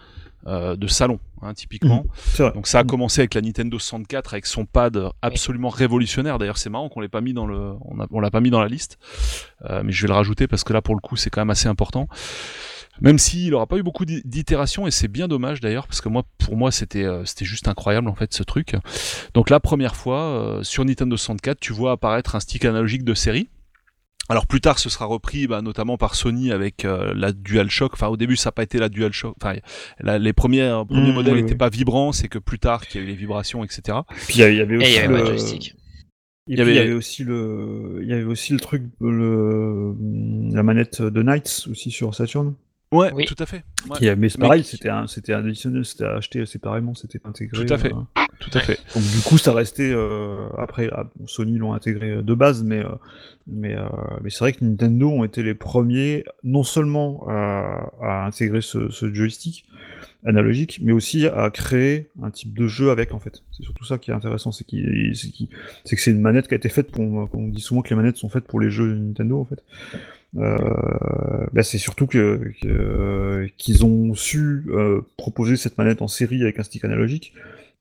euh, de salon, hein, typiquement. c'est vrai. Donc ça a commencé avec la Nintendo 64 avec son pad absolument révolutionnaire. D'ailleurs c'est marrant qu'on l'ait pas mis dans le, on, a- on l'a pas mis dans la liste, Euh, mais je vais le rajouter parce que là pour le coup c'est quand même assez important. Même s'il aura pas eu beaucoup d'i- d'itérations et c'est bien dommage d'ailleurs parce que moi pour moi c'était euh, c'était juste incroyable en fait ce truc. Donc la première fois euh, sur Nintendo 64 tu vois apparaître un stick analogique de série. Alors plus tard, ce sera repris bah, notamment par Sony avec euh, la DualShock. Enfin, au début, ça n'a pas été la DualShock. Enfin, la- les premiers, euh, premiers Mmh, modèles n'étaient oui. pas vibrants. C'est que plus tard qu'il y a eu les vibrations, etc. Puis il y avait Et aussi il y avait le... joystick. Et Il y puis, il y avait- avait aussi le, il y avait aussi le truc, le, la manette de Knights aussi sur Saturn. Ouais, Oui. tout à fait. Ouais, Qui a- mais c'est pareil, Mais- c'était un, c'était additionnel, c'était acheté séparément, c'était intégré. Tout à fait. euh. tout à fait. Donc du coup, ça restait euh, après. ah, bon, Sony l'ont intégré euh, de base, mais euh, mais euh, mais c'est vrai que Nintendo ont été les premiers, non seulement à, à intégrer ce, ce joystick analogique, mais aussi à créer un type de jeu avec en fait. C'est surtout ça qui est intéressant, c'est qu'il- c'est qu'il- c'est que c'est une manette qui a été faite pour. On dit souvent que les manettes sont faites pour les jeux Nintendo en fait. Euh, bah, c'est surtout que que- qu'ils ont su euh, proposer cette manette en série avec un stick analogique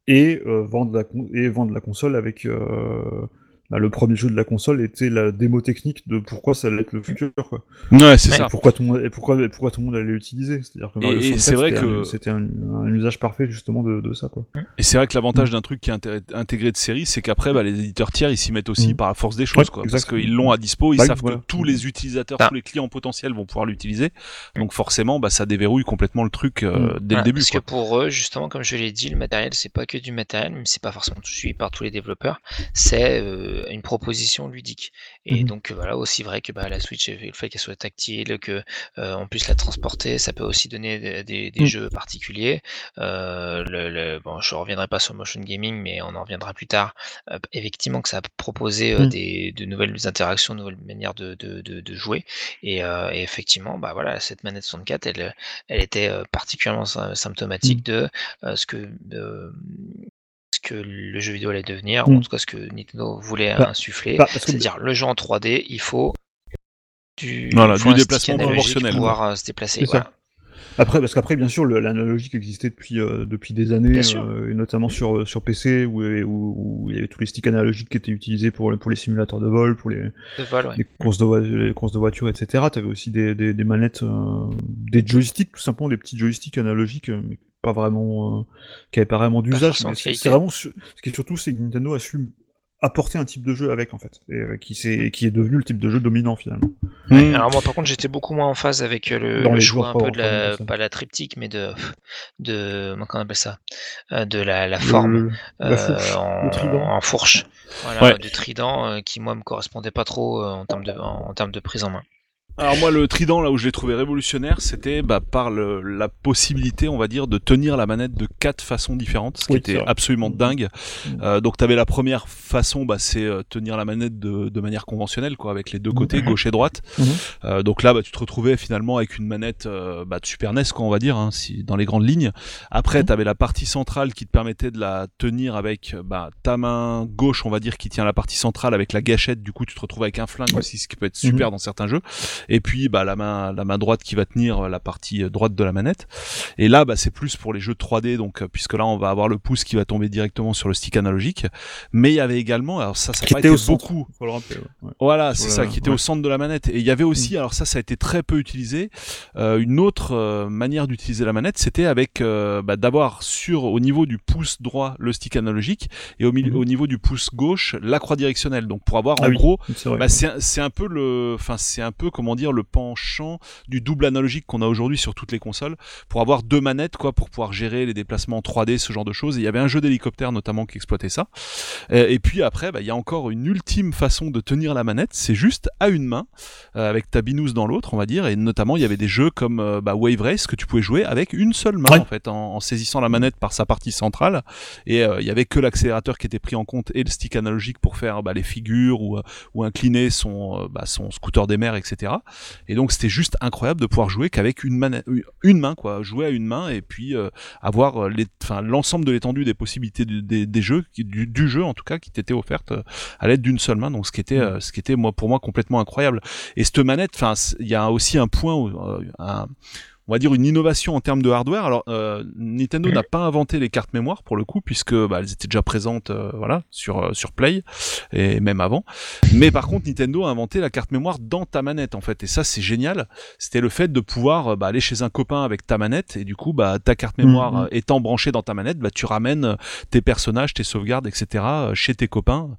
et euh, vendre la et vendre la console avec euh, le premier jeu de la console était la démo technique de pourquoi ça allait être le futur quoi. Ouais, c'est ça. pourquoi tout le monde et pourquoi et pourquoi tout le monde allait l'utiliser c'est-à-dire que Et- Mario et 64, c'est vrai c'était que- un- c'était un, un usage parfait justement de, de ça quoi. Et c'est vrai que l'avantage d'un truc qui est inté- intégré de série, c'est qu'après, bah, les éditeurs tiers, ils s'y mettent aussi Mm. par la force des choses, Ouais, quoi. Parce qu'ils l'ont à dispo, ils Bah, savent voilà. que tous les utilisateurs, Ah. tous les clients potentiels vont pouvoir l'utiliser. Donc forcément, bah, ça déverrouille complètement le truc euh, dès Voilà, le début. Parce quoi. que pour eux, justement, comme je l'ai dit, le matériel, c'est pas que du matériel, mais c'est pas forcément tout suivi par tous les développeurs. C'est euh, une proposition ludique. Et Mhm. donc euh, voilà, aussi vrai que bah, la Switch, le fait qu'elle soit tactile, que euh, on puisse la transporter, ça peut aussi donner des, des- Mhm. jeux particuliers. Euh, le, le- bon, je reviendrai pas sur motion gaming, mais on en reviendra plus tard. Euh, effectivement, que ça a proposé euh, Mhm. des, de nouvelles interactions, de nouvelles manières de, de, de, de jouer. Et, euh, et effectivement, bah voilà, cette manette 64, elle, elle était euh, particulièrement sy- symptomatique de euh, ce que ce que le jeu vidéo allait devenir, ou Mm. en tout cas ce que Nintendo voulait Bah, insuffler, bah, que- c'est-à-dire le jeu en 3D, il faut du, Voilà, déplacement analogique proportionnel. pour pouvoir euh, se déplacer. Voilà. Après, parce qu'après, bien sûr, l'analogique existait depuis, euh, depuis des années, euh, et notamment sur, sur PC, où, où, où il y avait tous les sticks analogiques qui étaient utilisés pour, pour les simulateurs de vol, pour les, De vol, ouais. les, courses, de courses de voiture, etc. Tu avais aussi des, des, des manettes, euh, des joysticks, tout simplement, des petits joysticks analogiques, euh, mais pas vraiment, euh, qui n'avaient pas vraiment d'usage. de C'est vraiment, ce qui est surtout, c'est que Nintendo a su apporter un type de jeu avec, en fait, et euh, qui, s'est- qui est devenu le type de jeu dominant, finalement. Ouais. Alors moi par contre j'étais beaucoup moins en phase avec euh, le, Dans le les choix un joueurs peu de pas- la pas- pas la triptyque mais de de comment on appelle ça de la, la forme Le- la euh, fourche, en, fourche voilà Ouais. du trident euh, qui moi me correspondait pas trop euh, en termes de en, en termes de prise en main. Alors moi, le trident, là où je l'ai trouvé révolutionnaire, c'était bah, par le- la possibilité, on va dire, de tenir la manette de quatre façons différentes, ce qui Oui, était absolument dingue. Mhm. Euh, donc tu avais la première façon, bah, c'est euh, tenir la manette de, de manière conventionnelle, quoi, avec les deux côtés, gauche et droite. Euh, donc là, bah, tu te retrouvais finalement avec une manette euh, bah, de Super NES, quoi, on va dire, hein, si, dans les grandes lignes. Après, Mhm. tu avais la partie centrale qui te permettait de la tenir avec bah, ta main gauche, on va dire, qui tient la partie centrale avec la gâchette. Du coup, tu te retrouves avec un flingue aussi, ce qui peut être super dans certains jeux. Et puis bah la main la main droite qui va tenir la partie droite de la manette. Et là, bah c'est plus pour les jeux 3D, donc puisque là on va avoir le pouce qui va tomber directement sur le stick analogique. Mais il y avait également, alors ça, ça Qui était au beaucoup. faut le rappeler, ouais. Voilà, c'est ça, qui était ouais. au centre de la manette. Et il y avait aussi, alors ça, ça a été très peu utilisé, euh, une autre euh, manière d'utiliser la manette, c'était avec euh, bah, d'avoir sur au niveau du pouce droit le stick analogique et au, milieu, Mhm. au niveau du pouce gauche la croix directionnelle. Donc pour avoir Ah en oui. gros C'est bah, c'est un- c'est un peu le, enfin c'est un peu comment dire le penchant du double analogique qu'on a aujourd'hui sur toutes les consoles pour avoir deux manettes quoi pour pouvoir gérer les déplacements 3D ce genre de choses. Et il y avait un jeu d'hélicoptère notamment qui exploitait ça. Euh, et puis après bah, il y a encore une ultime façon de tenir la manette, c'est juste à une main euh, avec ta binouse dans l'autre on va dire. Et notamment il y avait des jeux comme euh, bah, Wave Race que tu pouvais jouer avec une seule main Ouais. en fait en, en saisissant la manette par sa partie centrale et euh, il y avait que l'accélérateur qui était pris en compte et le stick analogique pour faire bah, les figures ou, ou incliner son, bah, son scooter des mers, etc. Et donc c'était juste incroyable de pouvoir jouer qu'avec une, une main, quoi, jouer à une main et puis euh, avoir euh, les- enfin, l'ensemble de l'étendue des possibilités du- des, des jeux, du, du jeu en tout cas, qui t'était offerte euh, à l'aide d'une seule main. Donc ce qui était, euh, ce qui était moi pour moi complètement incroyable. Et cette manette, enfin, il y a aussi un point, où, un- on va dire une innovation en termes de hardware. Alors euh, Nintendo n'a pas inventé les cartes mémoire pour le coup puisque bah, elles étaient déjà présentes euh, voilà sur euh, sur Play et même avant. Mais par contre Nintendo a inventé la carte mémoire dans ta manette en fait et ça c'est génial. C'était le fait de pouvoir euh, bah, aller chez un copain avec ta manette et du coup bah ta carte mémoire Mhm. euh, étant branchée dans ta manette, bah tu ramènes tes personnages, tes sauvegardes, etc. chez tes copains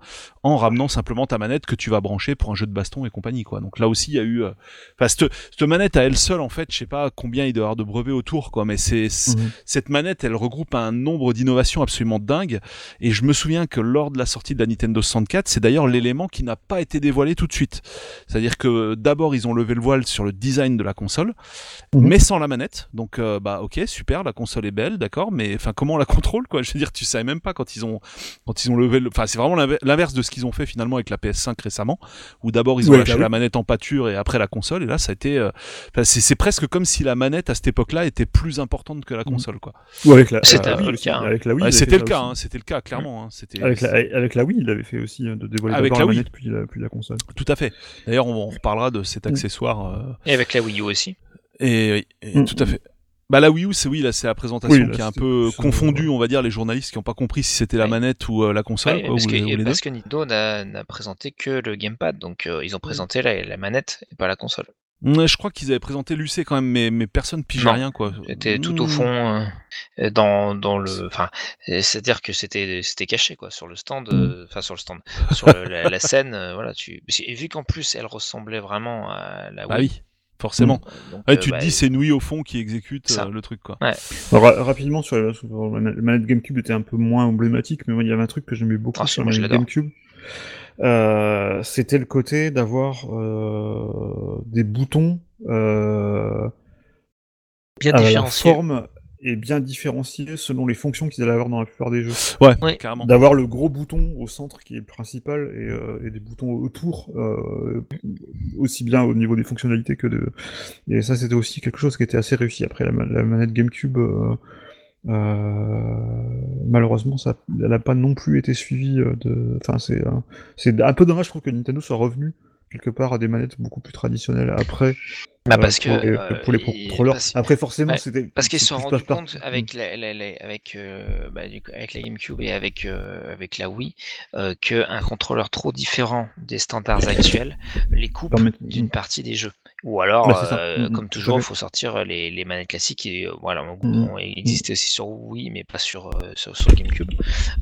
en ramenant simplement ta manette que tu vas brancher pour un jeu de baston et compagnie quoi. Donc là aussi il y a eu, euh, enfin cette, cette manette à elle seule en fait, je sais pas combien il doit y avoir de brevets autour quoi, mais c'est Mhm. cette manette elle regroupe un nombre d'innovations absolument dingue et je me souviens que lors de la sortie de la Nintendo 64, c'est d'ailleurs l'élément qui n'a pas été dévoilé tout de suite. C'est-à-dire que d'abord ils ont levé le voile sur le design de la console, Mhm. mais sans la manette. Donc euh, bah ok super, la console est belle, d'accord, mais enfin comment on la contrôle quoi? Je veux dire, tu savais même pas quand ils ont quand ils ont levé le, enfin c'est vraiment l'inver- l'inverse de ce qu'ils ont fait finalement avec la PS5 récemment, où d'abord ils ont Ouais, lâché bah la manette en pâture et après la console, et là ça a été, euh, enfin, c'est presque comme si la manette à cette époque-là était plus importante que la Mhm. console quoi. Ou avec la, C'était Wii le cas, hein. Avec la Wii, Ouais, c'était le cas, hein, c'était le cas clairement. hein, c'était Avec la, avec la Wii, il avait fait aussi euh, de dévoiler Avec la la, Wii. manette puis la, puis la console. Tout à fait. D'ailleurs, on, on reparlera de cet Mm. accessoire. euh, Et avec la Wii U aussi. et, et Mm. tout à fait. Bah la Wii U, c'est oui, là c'est la présentation Oui, là, qui est un peu euh, confondue, ouais. on va dire, les journalistes qui n'ont pas compris si c'était la Ouais. manette ou euh, la console, Ouais, quoi, parce, ou que, les, ou les deux. parce que Nintendo n'a n'a présenté que le gamepad, donc euh, ils ont présenté la, la manette et pas la console. Je crois qu'ils avaient présenté l'UC quand même, mais, mais personne pigeait rien, quoi. C'était tout au Mm. fond euh, dans, dans le. Enfin, c'est-à-dire que c'était c'était caché quoi sur le stand, euh, enfin sur le stand, sur le- la, la scène. euh, voilà, tu. Et vu qu'en plus elle ressemblait vraiment à la Bah Wii. oui, forcément. donc, Ouais, euh, tu bah, te dis, c'est Wii au fond qui exécute Ça. euh, le truc, quoi. Alors, ra- rapidement, sur la, sur la manette- GameCube était un peu moins emblématique, mais moi, il y avait un truc que j'aimais beaucoup Ah, sur la manette. GameCube. Euh, c'était le côté d'avoir euh, des boutons euh, bien à la forme et bien différenciés selon les fonctions qu'ils allaient avoir dans la plupart des jeux. Ouais, Ouais. carrément. D'avoir le gros bouton au centre qui est le principal et, euh, et des boutons autour, euh, aussi bien au niveau des fonctionnalités que de. Et ça, c'était aussi quelque chose qui était assez réussi. Après, la, la manette GameCube, malheureusement, ça, elle n'a pas non plus été suivie euh, de. Enfin, c'est euh, c'est un peu dommage, je trouve, que Nintendo soit revenu quelque part à des manettes beaucoup plus traditionnelles après. Bah, euh, parce pour, que, les, euh, pour les contrôleurs. parce- Après, forcément, c'était. Parce qu'ils se sont rendus compte avec la, la- la- avec, euh, bah, du avec la GameCube et avec, euh, avec la Wii euh, qu'un contrôleur trop différent des standards actuels les coupe d'une partie des jeux. Ou alors, Bah, euh, Mm, mm, comme toujours, il faut sortir les, les manettes classiques qui euh, voilà, ont, Mm, ont existé aussi sur Wii, mais pas sur, euh, sur, sur GameCube.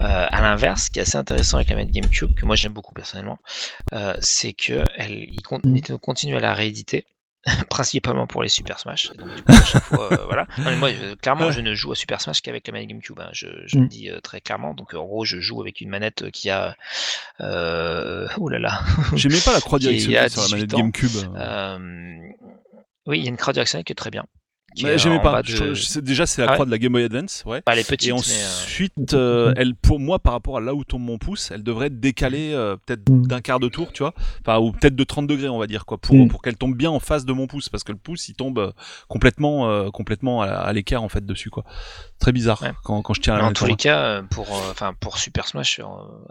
Euh, à l'inverse, ce qui est assez intéressant avec la manette GameCube, que moi j'aime beaucoup personnellement, euh, c'est que elle, il Mm. Continue à la rééditer principalement pour les Super Smash. Donc, du coup, à chaque fois, euh, voilà. Non, mais moi, euh, clairement, je ne joue à Super Smash qu'avec la manette GameCube. hein. Je, je le Mm. dis euh, très clairement. Donc, en gros, je joue avec une manette qui a. Euh... Oh là là. J'aimais pas la croix directionnelle sur la 18 manette ans. GameCube. Oui, il y a une croix directionnelle qui est très bien. Est j'aimais pas. de- je déjà, c'est la Ah ouais croix de la Game Boy Advance, ouais. Bah, elle est petite, Et mais. euh, ensuite, euh, elle, pour moi, par rapport à là où tombe mon pouce, elle devrait être décalée euh, peut-être d'un quart de tour, tu vois, enfin ou peut-être de 30 degrés, on va dire quoi, pour Mm. pour qu'elle tombe bien en face de mon pouce, parce que le pouce il tombe euh, complètement euh, complètement à, à l'écart en fait dessus quoi. Très bizarre Ouais. quand, quand je tiens à en tous les cas, pour, euh, enfin pour Super Smash, euh,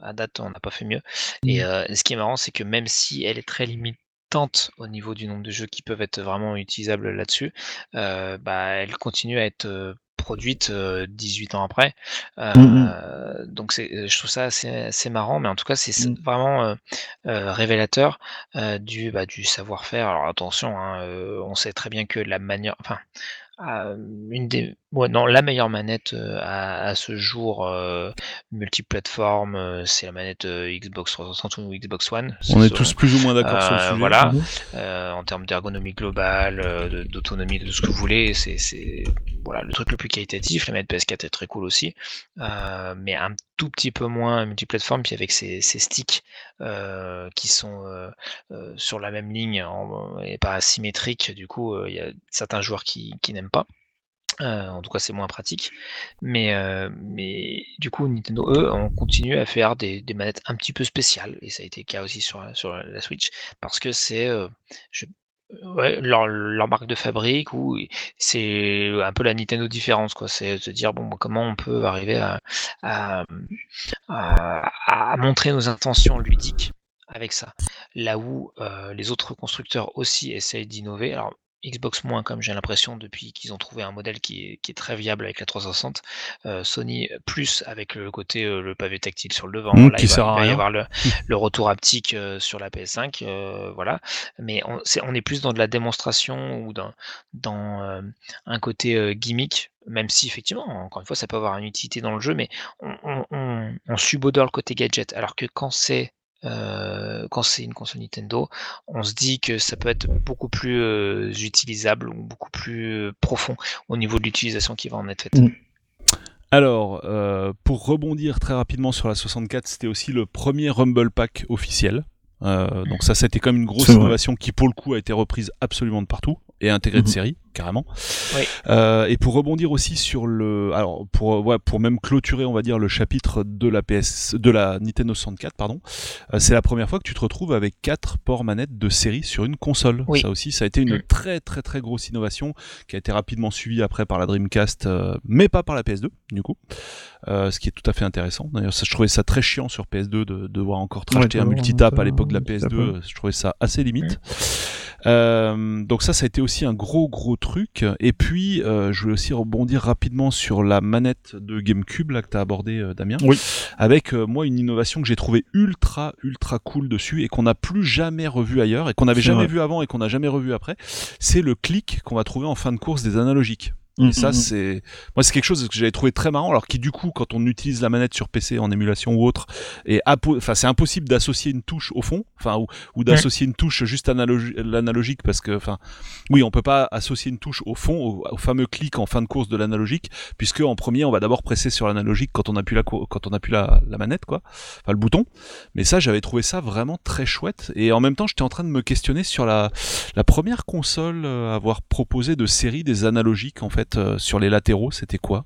à date, on n'a pas fait mieux. Et Mm. euh, ce qui est marrant, c'est que même si elle est très limite, limitante au niveau du nombre de jeux qui peuvent être vraiment utilisables là-dessus, euh, bah, elle continue à être euh, produite 18 ans après. Mmh Donc c'est, je trouve ça assez, assez marrant, mais en tout cas c'est Mmh. vraiment révélateur du, bah, du savoir-faire. Alors attention, hein, on sait très bien que la manière, enfin, une des Ouais, non, la meilleure manette, heu, à à ce jour, heu, multiplateforme, heu, c'est la manette, heu, Xbox 360 ou Xbox One, On est tous plus ou moins d'accord sur le sujet. voilà, heu, en termes d'ergonomie globale, heu, de d'autonomie, de ce que vous voulez, c'est voilà, le truc le plus qualitatif. La manette PS4 est très cool aussi, mais un tout petit peu moins multiplateforme, puis avec ces ces sticks, qui sont, sur la même ligne en et pas asymétriques, du coup, il y a certains joueurs qui qui n'aiment pas. Heu, en tout cas, c'est moins pratique. Mais, heu, mais du coup, Nintendo, eux, ont continué à faire des manettes un petit peu spéciales et ça a été le cas aussi sur sur la Switch parce que c'est, ouais, leur marque de fabrique ou c'est un peu la Nintendo différence, quoi. C'est se dire: «Bon, comment on peut arriver à montrer nos intentions ludiques avec ça?» là où, les autres constructeurs aussi essayent d'innover. Xbox moins comme j'ai l'impression depuis qu'ils ont trouvé un modèle qui est qui est très viable avec la 360. Heu, Sony plus avec le côté, heu, le pavé tactile sur le devant. Mmh, Là, qui il va sert à y avoir le le retour haptique, heu, sur la PS5, heu, voilà. Mais on est plus dans de la démonstration ou dans un côté, gimmick, même si effectivement, encore une fois, ça peut avoir une utilité dans le jeu, mais on on on on subodore le côté gadget. Alors que quand c'est, heu, quand c'est une console Nintendo, on se dit que ça peut être beaucoup plus, heu, utilisable ou beaucoup plus, heu, profond au niveau de l'utilisation qui va en être faite. Mmh. Alors, euh, pour rebondir très rapidement sur la 64, c'était aussi le premier Rumble Pack officiel. Euh, donc ça, c'était quand même une grosse innovation qui, pour le coup, a été reprise absolument de partout et intégrée de Mhm. série, carrément. Oui. Euh, et pour rebondir aussi sur le, alors pour ouais, pour même clôturer, on va dire le chapitre de la PS, de la Nintendo 64, pardon. euh, c'est la première fois que tu te retrouves avec quatre ports manettes de série sur une console. Oui. Ça aussi, ça a été une très très très grosse innovation qui a été rapidement suivie après par la Dreamcast, euh, mais pas par la PS2 du coup. Euh, ce qui est tout à fait intéressant. D'ailleurs, ça, je trouvais ça très chiant sur PS2 de, de devoir encore te Ouais, racheter un multitap à l'époque de la un PS2. multitap, euh, Je trouvais ça assez limite. Euh, donc ça, ça a été aussi un gros gros truc. Et puis, euh, je voulais aussi rebondir rapidement sur la manette de GameCube là que t'as abordé, euh, Damien. Oui. Avec euh, moi une innovation que j'ai trouvé ultra ultra cool dessus et qu'on n'a plus jamais revu ailleurs et qu'on n'avait jamais vrai. vu avant et qu'on n'a jamais revu après. C'est le clic qu'on va trouver en fin de course des analogiques. Et Mmh, ça, mmh, c'est moi, c'est quelque chose que j'avais trouvé très marrant, alors qui du coup, quand on utilise la manette sur PC en émulation ou autre, et enfin, c'est impossible d'associer une touche au fond, enfin, ou, ou d'associer une touche juste analogi- l'analogique, parce que, enfin, oui, on peut pas associer une touche au fond, au, au fameux clic en fin de course de l'analogique, puisque en premier, on va d'abord presser sur l'analogique quand on appuie la quand on appuie la, la manette, quoi, enfin le bouton. Mais ça, j'avais trouvé ça vraiment très chouette, et en même temps, j'étais en train de me questionner sur la la première console à avoir proposé de série des analogiques en fait euh, sur les latéraux, c'était quoi?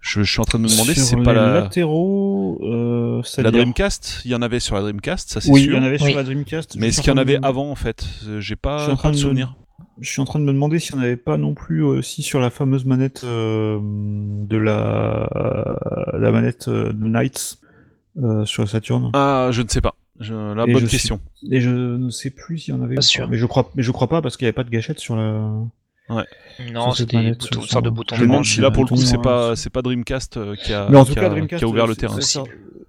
Je, je suis en train de me demander si c'est pas les la, latéraux, euh, la Dreamcast? Il y en avait sur la Dreamcast, ça c'est Oui, il sûr. y en avait sur Oui. la Dreamcast. Mais Je est-ce suis qu'il y en train de avait me- avant en fait? Euh, J'ai Je pas, suis en pas train de de- souvenir. Je suis en train de me demander s'il n'y en avait pas non plus aussi sur la fameuse manette euh, de la, la manette euh, de Knights euh, sur la Saturn. Ah, je ne sais pas. Je- la Et bonne je suis- question. Et je ne sais plus s'il y en avait. Pas sûr. Mais je crois, mais je crois pas parce qu'il n'y avait pas de gâchette sur la. Non, c'était manette, bouton- une sur- sorte de sur- bouton Je me demande si là pour le coup bouton, c'est hein, pas c'est- pas Dreamcast euh, qui a Mais en tout qui cas, a- Dreamcast, qui a ouvert le c'est- terrain. c'est ça.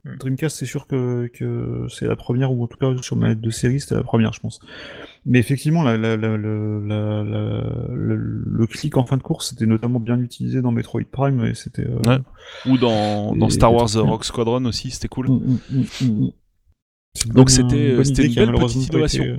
Mm. Dreamcast, c'est sûr que, que c'est la première, ou en tout cas sur manette de série, c'était la première, je pense. Mais effectivement, la, la, la, le- la- la- le, le clic en fin de course, c'était notamment bien utilisé dans Metroid Prime, et c'était... euh, Ouais. Ou dans, Star Wars euh, Rock Squadron aussi, c'était cool. Mm, mm, mm, Donc c'était- une une belle petite été, innovation. euh,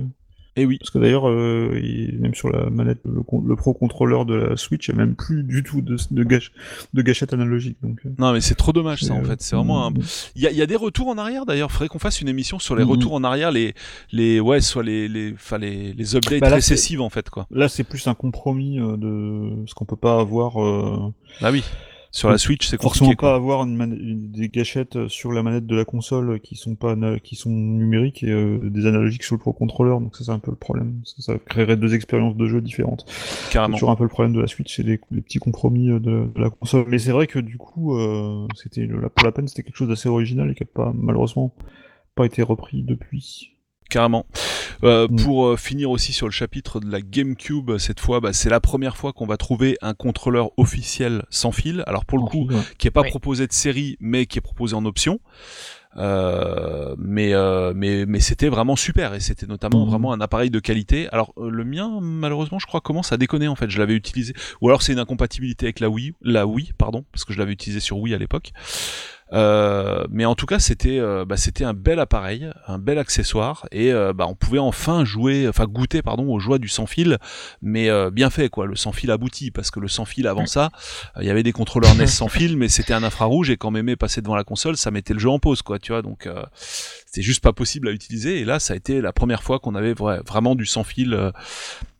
Et oui. Parce que d'ailleurs, euh, il- même sur la manette, le, le Pro Controller de la Switch, il n'y a même plus du tout de, de, gâche- de gâchette analogique. Donc, euh, Non mais c'est trop dommage ça en euh, fait. C'est vraiment un, mm, Il y a, il y a des retours en arrière d'ailleurs. Faudrait qu'on fasse une émission sur les Mhm. retours en arrière, les, les, ouais, soit les, les, enfin les, les updates Bah là, récessives en fait quoi. Là, c'est plus un compromis euh, de ce qu'on peut pas avoir. euh, Ah oui. Sur la Switch, c'est forcément compliqué. pas Quoi. avoir une mani- une- des gâchettes euh, sur la manette de la console qui sont pas ana- qui sont numériques et euh, des analogiques sur le Pro Controller. Donc ça, c'est un peu le problème. Ça, ça créerait deux expériences de jeu différentes. C'est Carrément. toujours un peu le problème de la Switch, c'est les, les petits compromis euh, de, de la console. Mais c'est vrai que du coup, euh, c'était pour la peine, c'était quelque chose d'assez original et qui a pas malheureusement pas été repris depuis. Carrément. Euh, Mm. Pour euh, finir aussi sur le chapitre de la GameCube, cette fois, bah, c'est la première fois qu'on va trouver un contrôleur officiel sans fil. Alors pour le coup, Ouais. qui est pas Oui. proposé de série, mais qui est proposé en option. Euh, mais euh, mais mais c'était vraiment super et c'était notamment Mhm. vraiment un appareil de qualité. Alors euh, le mien malheureusement je crois commence à déconner en fait. Je l'avais utilisé ou alors c'est une incompatibilité avec la Wii, la Wii pardon parce que je l'avais utilisé sur Wii à l'époque. Euh, mais en tout cas, c'était euh, bah, c'était un bel appareil, un bel accessoire, et euh, bah, on pouvait enfin jouer, enfin goûter pardon aux joies du sans fil, mais bien fait quoi, le sans fil abouti, parce que le sans fil avant ça, il y avait des contrôleurs NES sans fil, mais c'était un infrarouge et quand mémé passait devant la console, ça mettait le jeu en pause quoi, tu vois, donc c'était juste pas possible à utiliser. Et là, ça a été la première fois qu'on avait vra- vraiment du sans fil.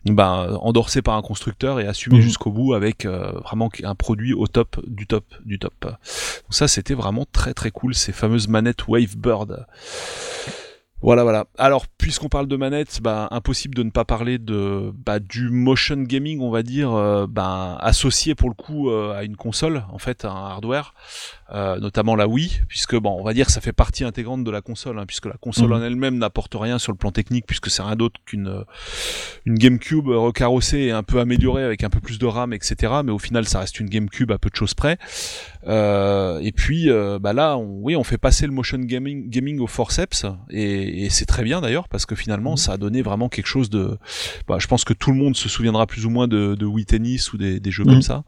Ben, endorsé par un constructeur et assumé Mhm. jusqu'au bout avec euh, vraiment un produit au top du top du top. Donc ça c'était vraiment très très cool ces fameuses manettes Wavebird. Voilà voilà. Alors puisqu'on parle de manettes, bah, impossible de ne pas parler de bah, du motion gaming on va dire, euh, bah, associé pour le coup euh, à une console en fait, à un hardware, euh, notamment la Wii, puisque bon on va dire que ça fait partie intégrante de la console, hein, puisque la console Mhm. en elle-même n'apporte rien sur le plan technique puisque c'est rien d'autre qu'une euh, une GameCube recarrossée et un peu améliorée avec un peu plus de RAM, etc. Mais au final, ça reste une GameCube à peu de choses près. Euh, et puis, euh, bah là, on, oui, on fait passer le motion gaming, gaming au forceps, et, et c'est très bien d'ailleurs parce que finalement, Mhm. ça a donné vraiment quelque chose de. Bah, je pense que tout le monde se souviendra plus ou moins de, de Wii Tennis ou des, des jeux Mhm. comme ça,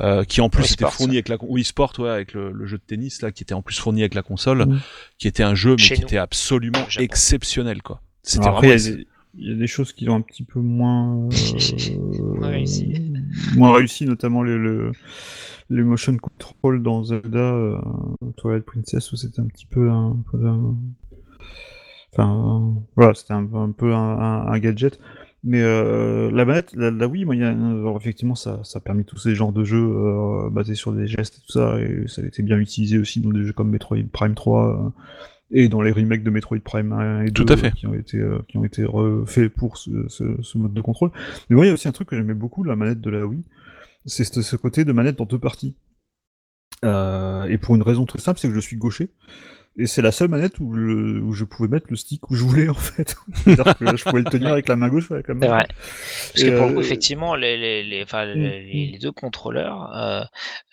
euh, qui en plus Wii était Sport. fourni avec la Wii Sport, ouais, avec le, le jeu de tennis là, qui était en plus fourni avec la console, Mhm. qui était un jeu mais Chez qui nous, était absolument exceptionnel quoi. C'était il y, vraiment a des- il y a des choses qui ont un petit peu moins, euh, Moins réussi. moins réussi, notamment les, le, les motion control dans Zelda, euh, Twilight Princess, où c'était un petit peu un, un peu un- enfin, euh, voilà, c'était un, un peu un, un- un gadget. Mais euh, la manette, la, la Wii, moi, y a, alors, effectivement, ça, ça a permis tous ces genres de jeux euh, basés sur des gestes et tout ça, et ça a été bien utilisé aussi dans des jeux comme Metroid Prime 3 euh, et dans les remakes de Metroid Prime 1 et 2 Tout à fait. qui ont été euh, qui ont été refaits pour ce, ce, ce mode de contrôle. Mais moi, il y a aussi un truc que j'aimais beaucoup, la manette de la Wii, c'est ce, ce côté de manette dans deux parties. Euh, et pour une raison très simple, c'est que je suis gaucher. Et c'est la seule manette où, le- où je pouvais mettre le stick où je voulais en fait. C'est-à-dire que je pouvais le tenir avec la main gauche ou avec la main C'est vrai. droite. Parce Et, que pour le coup, euh, effectivement, les, les, les, enfin, les, mm. les deux contrôleurs euh,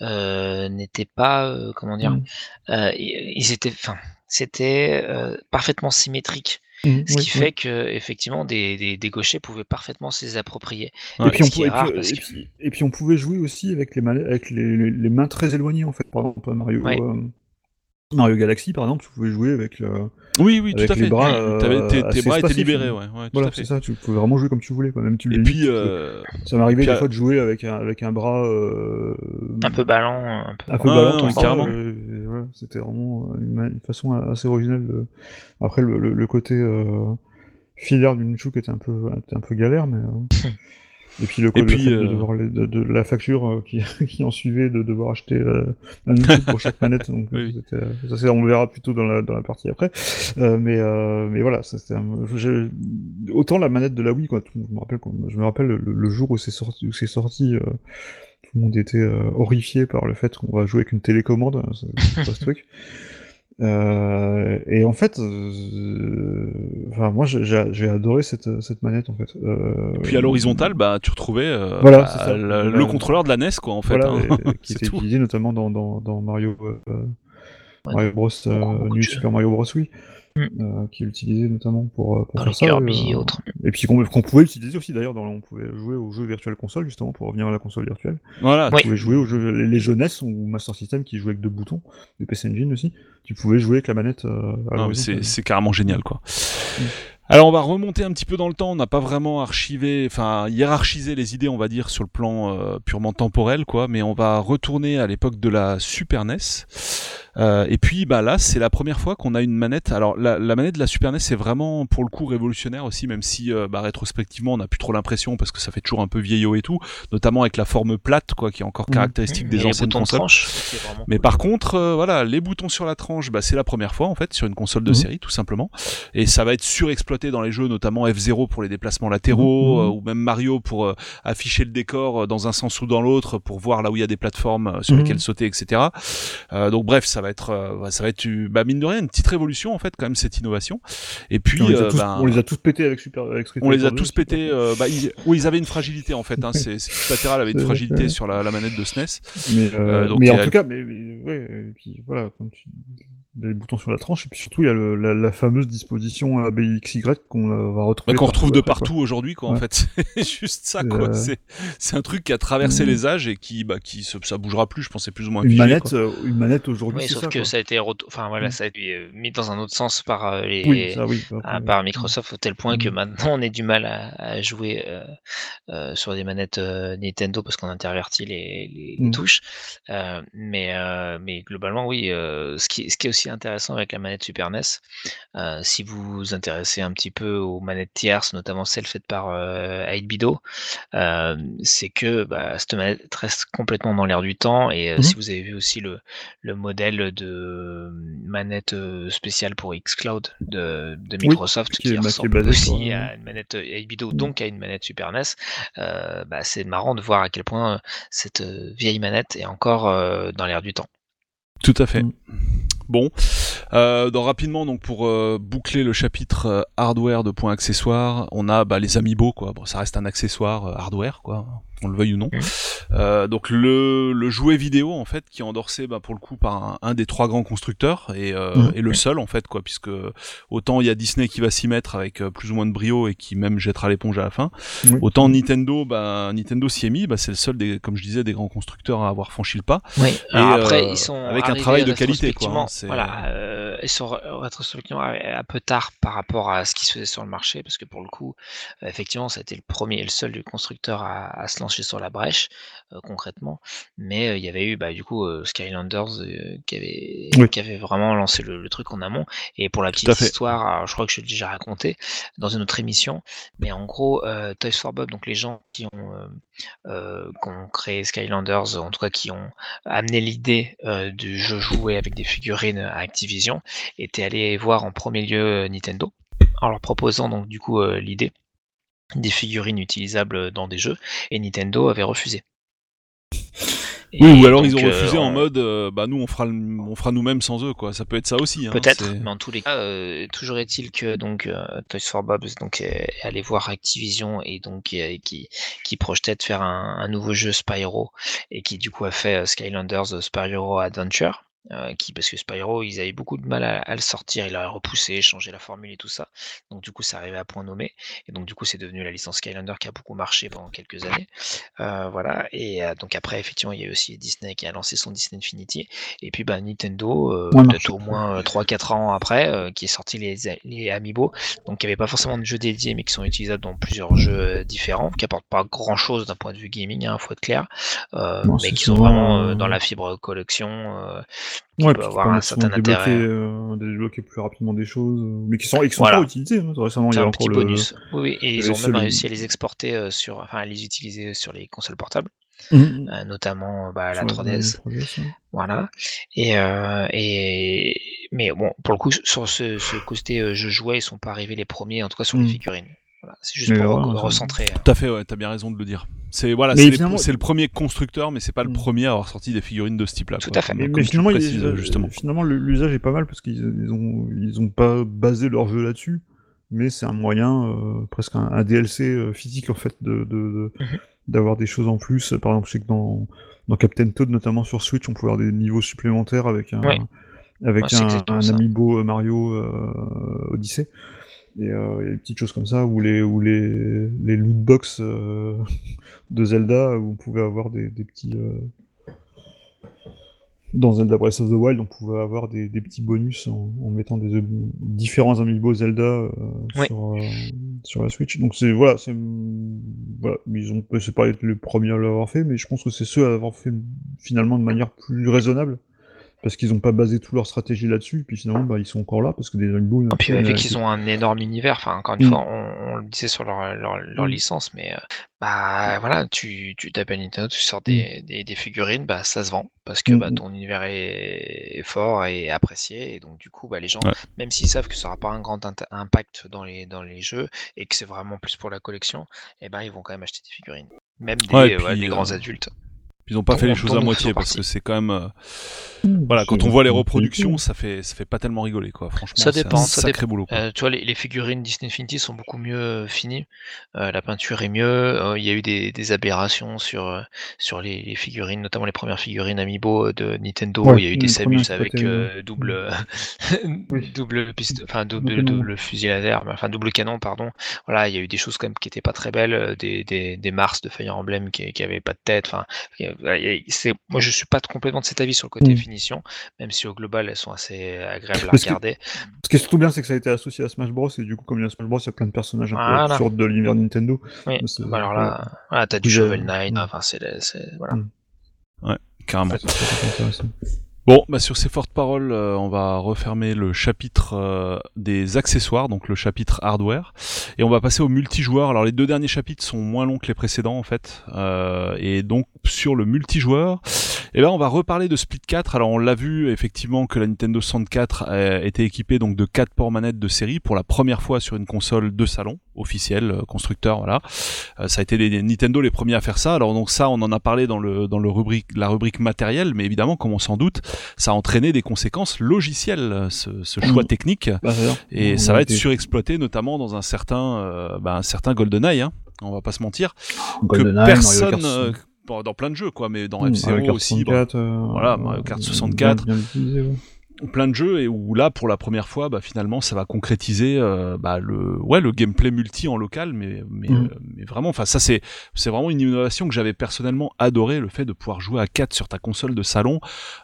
euh, n'étaient pas, euh, comment dire, Mm. euh, ils étaient, enfin, c'était euh, parfaitement symétrique. Ce oui, qui oui. fait que effectivement des, des, des gauchers pouvaient parfaitement se les approprier. Ouais. Et puis, on pouvait, et, rare puis, parce et, que- puis, et puis on pouvait jouer aussi avec les, manettes- avec les, les- les mains très éloignées en fait. Par exemple, Mario, Ouais. euh, Mario Galaxy par exemple, tu pouvais jouer avec le, Oui, oui, tout avec à les fait. bras. T'avais- tes, bras étaient libérés, ouais, finalement. ouais, tout Voilà, à fait. c'est ça, tu pouvais vraiment jouer comme tu voulais, quoi. Même tu Et puis, euh, ça m'arrivait des euh, fois de jouer avec un, avec un bras euh, Un peu ballant, un peu. un peu ballant, ouais, comme ça, carrément. euh, c'était vraiment une, façon assez originale. De... Après, le, le, le côté euh, filaire du Nunchuk était un peu, était un peu galère, mais. Et puis le, fait de, euh, de, de la facture euh, qui, qui en suivait, de devoir acheter euh, un Nunchuk pour chaque manette. Donc, Oui. ça, c'est- on le verra plutôt dans la, dans la partie après. Euh, mais, euh, mais voilà, ça, c'était un- autant la manette de la Wii, quoi, tout- je me rappelle, quand- je me rappelle le, le jour où c'est sorti, où c'est sorti euh, tout le monde était horrifié par le fait qu'on va jouer avec une télécommande, hein, ce truc. Euh, et en fait, euh, enfin moi j'ai- adoré cette, cette manette en fait. Euh, Et puis à l'horizontale, bah, tu retrouvais euh, Voilà, bah, ça. le, contrôleur de la NES, quoi, en fait. voilà, hein. et- qui était tout. utilisé notamment dans, dans, dans Mario, euh, Ouais, Mario Bros, euh, de New. Super Mario Bros, oui, Mm. euh, qui est utilisé notamment pour, euh, pour Dans faire les ça. Kirby euh, et autres. Et puis qu'on pouvait utiliser aussi d'ailleurs, dans, on pouvait jouer aux jeux Virtual Console justement pour revenir à la console virtuelle. Voilà. Tu Oui. pouvais jouer aux jeux, les, NES ou Master System qui jouaient avec deux boutons, des PC Engine aussi. Tu pouvais jouer avec la manette. Euh, à Non, mais l'horizontale. c'est c'est carrément génial, quoi. Mm. Alors on va remonter un petit peu dans le temps. On n'a pas vraiment archivé, enfin hiérarchisé les idées, on va dire, sur le plan euh, purement temporel, quoi. Mais on va retourner à l'époque de la Super NES. Euh, et puis bah là, c'est la première fois qu'on a une manette. Alors la, la manette de la Super NES, c'est vraiment pour le coup révolutionnaire aussi, même si euh, bah, rétrospectivement, on n'a plus trop l'impression parce que ça fait toujours un peu vieillot et tout, notamment avec la forme plate, quoi, qui est encore Mhm. caractéristique Mmh, des anciennes de consoles. Mais cool. par contre, euh, voilà, les boutons sur la tranche, bah, c'est la première fois en fait sur une console de Mhm. série, tout simplement. Et ça va être surexploité dans les jeux, notamment F0 pour les déplacements latéraux, euh, ou même Mario pour afficher le décor dans un sens ou dans l'autre, pour voir là où il y a des plateformes sur lesquelles sauter, etc. Euh, donc bref, ça va va être, euh, ça va être, bah, mine de rien, une petite révolution en fait, quand même cette innovation. Et puis, on les, a euh, tous, on les a tous pétés avec Super. Avec Street on les a tous 2, pétés. euh, bah, ils, oui, ils avaient une fragilité en fait. Hein, c'est latéral avait une fragilité ouais. sur la, la manette de SNES. Mais, euh, Euh, donc, mais en elle- tout cas, mais, mais- ouais, et puis voilà, comme tu les boutons sur la tranche, et puis surtout il y a le- la, la fameuse disposition ABXY qu'on euh, va retrouver. Bah, qu'on retrouve de partout aujourd'hui, quoi. En Ouais. fait, c'est juste ça, quoi. Euh, C'est c'est un truc qui a traversé Mhm. les âges et qui, bah, qui se, ça bougera plus. Je pense c'est plus ou moins Une figé, manette, quoi. euh, une manette aujourd'hui, Oui, sauf ça. que quoi. ça a été, enfin voilà, Mm. ça a été euh, mis dans un autre sens par euh, les, Oui, ça, oui. ah, par Microsoft au tel point que Mm. maintenant on ait du mal à, à jouer euh, euh, sur des manettes euh, Nintendo parce qu'on intervertit les, les, les Mm. touches. Euh, mais, euh, mais globalement, oui. euh, ce, qui, ce qui est aussi intéressant avec la manette Super NES, euh, si vous vous intéressez un petit peu aux manettes tierces, notamment celles faites par euh, 8bido, euh, c'est que bah, cette manette reste complètement dans l'air du temps. Et euh, Mhm. si vous avez vu aussi le, le modèle de manette euh, spéciale pour xCloud de, de Microsoft qui est- qui, ressemble basé aussi euh, à une manette 8bido, Mhm. donc à une manette Super NES, euh, bah, c'est marrant de voir à quel point cette vieille manette est encore euh, dans l'air du temps. Tout à fait. Bon, euh, donc rapidement donc pour euh, boucler le chapitre euh, hardware de points accessoires, on a bah, les amiibo quoi. Bon, ça reste un accessoire euh, hardware quoi, on le veuille ou non. Euh, donc le, le jouet vidéo en fait qui est endorsé bah, pour le coup par un, un des trois grands constructeurs et, euh, et le seul en fait quoi, puisque autant il y a Disney qui va s'y mettre avec euh, plus ou moins de brio et qui même jettera l'éponge à la fin, autant Nintendo bah Nintendo s'y est mis, bah, c'est le seul des comme je disais des grands constructeurs à avoir franchi le pas. Oui. Après, euh, ils sont avec un travail de qualité, quoi, hein, Voilà, euh, ils sont ré- rétrospectivement un peu tard par rapport à ce qui se faisait sur le marché, parce que pour le coup, effectivement, ça a été le premier et le seul du constructeur à, à se lancer sur la brèche, euh, concrètement. Mais euh, il y avait eu, bah, du coup, Skylanders qui avait Oui. qui avait vraiment lancé le, le truc en amont. Et pour la petite histoire, alors, je crois que je l'ai déjà raconté dans une autre émission, mais en gros, Toys for Bob, donc les gens qui ont qui ont créé Skylanders, en tout cas qui ont amené l'idée du jeu joué avec des figurines à Activision, étaient allés voir en premier lieu Nintendo, en leur proposant donc du coup euh, l'idée des figurines utilisables dans des jeux, et Nintendo avait refusé. Et Oui, ou alors ils ont refusé euh, en on- mode euh, bah nous on fera le- on fera nous-mêmes sans eux quoi. Ça peut être ça aussi. Hein, Peut-être, mais en tous les cas, euh, toujours est-il que donc euh, Toys for Bob donc est allé voir Activision et donc euh, qui qui projetait de faire un, un nouveau jeu Spyro et qui du coup a fait euh, Skylanders Spyro Adventure. Euh, qui parce que Spyro ils avaient beaucoup de mal à, à le sortir, il a repoussé, changé la formule et tout ça. Donc du coup ça arrivait à point nommé. Et donc du coup c'est devenu la licence Skylander qui a beaucoup marché pendant quelques années. Euh, voilà. Et euh, donc après effectivement il y a eu aussi Disney qui a lancé son Disney Infinity. Et puis bah, Nintendo, peut-être au moins euh, 3-4 ans après, qui est sorti les, les Amiibo, donc il n'y avait pas forcément de jeux dédiés, mais qui sont utilisables dans plusieurs jeux différents, qui apportent pas grand-chose d'un point de vue gaming, il faut être clair, mais qui sont vraiment dans la fibre collection, qui Ouais, peut avoir un certain débloquer, intérêt. euh, de débloquer plus rapidement des choses, euh, mais qui sont, et qui sont Voilà. pas utilisés. hein. Récemment, il y a un encore petit le. bonus. Oui, oui, et ils le ont même réussi à les exporter euh, sur, enfin à les utiliser sur les consoles portables, Mhm. euh, notamment bah, la Sur 3DS. 3DS, ouais. Voilà. Et, euh, et mais bon, pour le coup, sur ce, ce côté euh, jeu jouet, ils sont pas arrivés les premiers, en tout cas sur les Mm. figurines. Voilà. C'est juste Mais pour recentrer. hein. Tout à fait, ouais, t'as bien raison de le dire. C'est voilà, c'est finalement- le premier constructeur, mais c'est pas le Mm. premier à avoir sorti des figurines de ce type-là. Tout quoi, à fait. Mais, finalement, précises, euh, justement. finalement, le- l'usage est pas mal parce qu'ils ils ont, ils ont pas basé leur jeu là-dessus, mais c'est un moyen, euh, presque un, un DLC euh, physique en fait, de, de- de- Mhm. d'avoir des choses en plus. Par exemple, je sais que dans, dans Captain Toad, notamment sur Switch, on pouvait avoir des niveaux supplémentaires avec un, Ouais. avec un, amiibo euh, Mario euh, Odyssey. Et euh, il y a des petites choses comme ça, ou les, ou les, les loot box euh, de Zelda, où on pouvait avoir des, des petits. euh, Dans Zelda Breath of the Wild, on pouvait avoir des, des petits bonus en, en mettant des différents amiibo Zelda Oui. sur, sur la Switch. Donc c'est voilà, c'est voilà, ils ont c'est pas les premiers à l'avoir fait, mais je pense que c'est ceux à l'avoir fait finalement de manière plus raisonnable parce qu'ils n'ont pas basé toute leur stratégie là-dessus, puis finalement bah, ils sont encore là parce que des amiibo. il y en a Et puis vu euh, qu'ils ont un énorme univers, enfin encore une Mm. fois, on, on le disait sur leur, leur, leur Mm. licence, mais euh, bah voilà, tu, tu t'appelles Nintendo, tu sors des, des, des figurines, bah ça se vend parce que Mm, bah, mm. ton univers est, est fort et apprécié, et donc du coup bah les gens, Ouais. même s'ils savent que ça aura pas un grand impact dans les dans les jeux et que c'est vraiment plus pour la collection, et ben ils vont quand même acheter des figurines, même des, Ouais, et ouais, puis, des euh, grands adultes. Ils ont pas Dont- fait les choses à moitié parce que c'est quand même euh, voilà quand on voit les reproductions ça fait ça fait pas tellement rigoler quoi franchement Ça c'est dépend, un ça sacré dépend. boulot quoi. Euh, tu vois, les, les figurines Disney Infinity sont beaucoup mieux euh, finies. Euh, la peinture est mieux. Euh, Il y a eu des, des aberrations sur, sur les, les figurines, notamment les premières figurines Amiibo de Nintendo. Ouais, Il y a eu des Samus avec euh, double, double, piste, enfin double, Double fusil laser, enfin double canon, pardon. Voilà, il y a eu des choses quand même qui étaient pas très belles, des, des, des Mars de Fire Emblem qui, qui avaient pas de tête. Enfin, c'est, moi je suis pas complètement de cet avis sur le côté Mm. finition, même si au global elles sont assez agréables à Parce que- regarder. Ce qui est surtout bien, c'est que ça a été associé à Smash Bros. Et du coup, comme il y a Smash Bros, il y a plein de personnages un peu Voilà. absurdes de l'univers Nintendo. Oui, bah alors là, voilà, t'as du Shovel euh, Knight, mm. enfin c'est, voilà. carrément Ouais, c'est très intéressant. Bon, bah sur ces fortes paroles, euh, on va refermer le chapitre euh, des accessoires, donc le chapitre hardware, et on va passer au multijoueur. Alors les deux derniers chapitres sont moins longs que les précédents en fait, euh, et donc sur le multijoueur, eh ben on va reparler de Split 4. Alors on l'a vu effectivement que la Nintendo 64 euh, était équipée donc de 4 ports manettes de série pour la première fois sur une console de salon officielle, euh, constructeur, voilà. Euh, ça a été les Nintendo les premiers à faire ça. Alors donc ça, on en a parlé dans le dans le rubrique la rubrique matériel, mais évidemment, comme on s'en doute, ça a entraîné des conséquences logicielles, ce, ce choix Mm. technique, Bah, et on ça va être surexploité, notamment dans un certain euh, bah, un certain GoldenEye. Hein, on va pas se mentir, que personne bon, dans plein de jeux quoi, mais dans Mm, F-Zero Mario Kart aussi. bon, 64, euh, voilà, Mario Kart euh, 64. bien- bien utilisé, ouais. Plein de jeux et où là pour la première fois bah, finalement ça va concrétiser euh, bah, le ouais le gameplay multi en local mais mais, Mhm. euh, mais vraiment enfin ça c'est c'est vraiment une innovation que j'avais personnellement adoré le fait de pouvoir jouer à 4 sur ta console de salon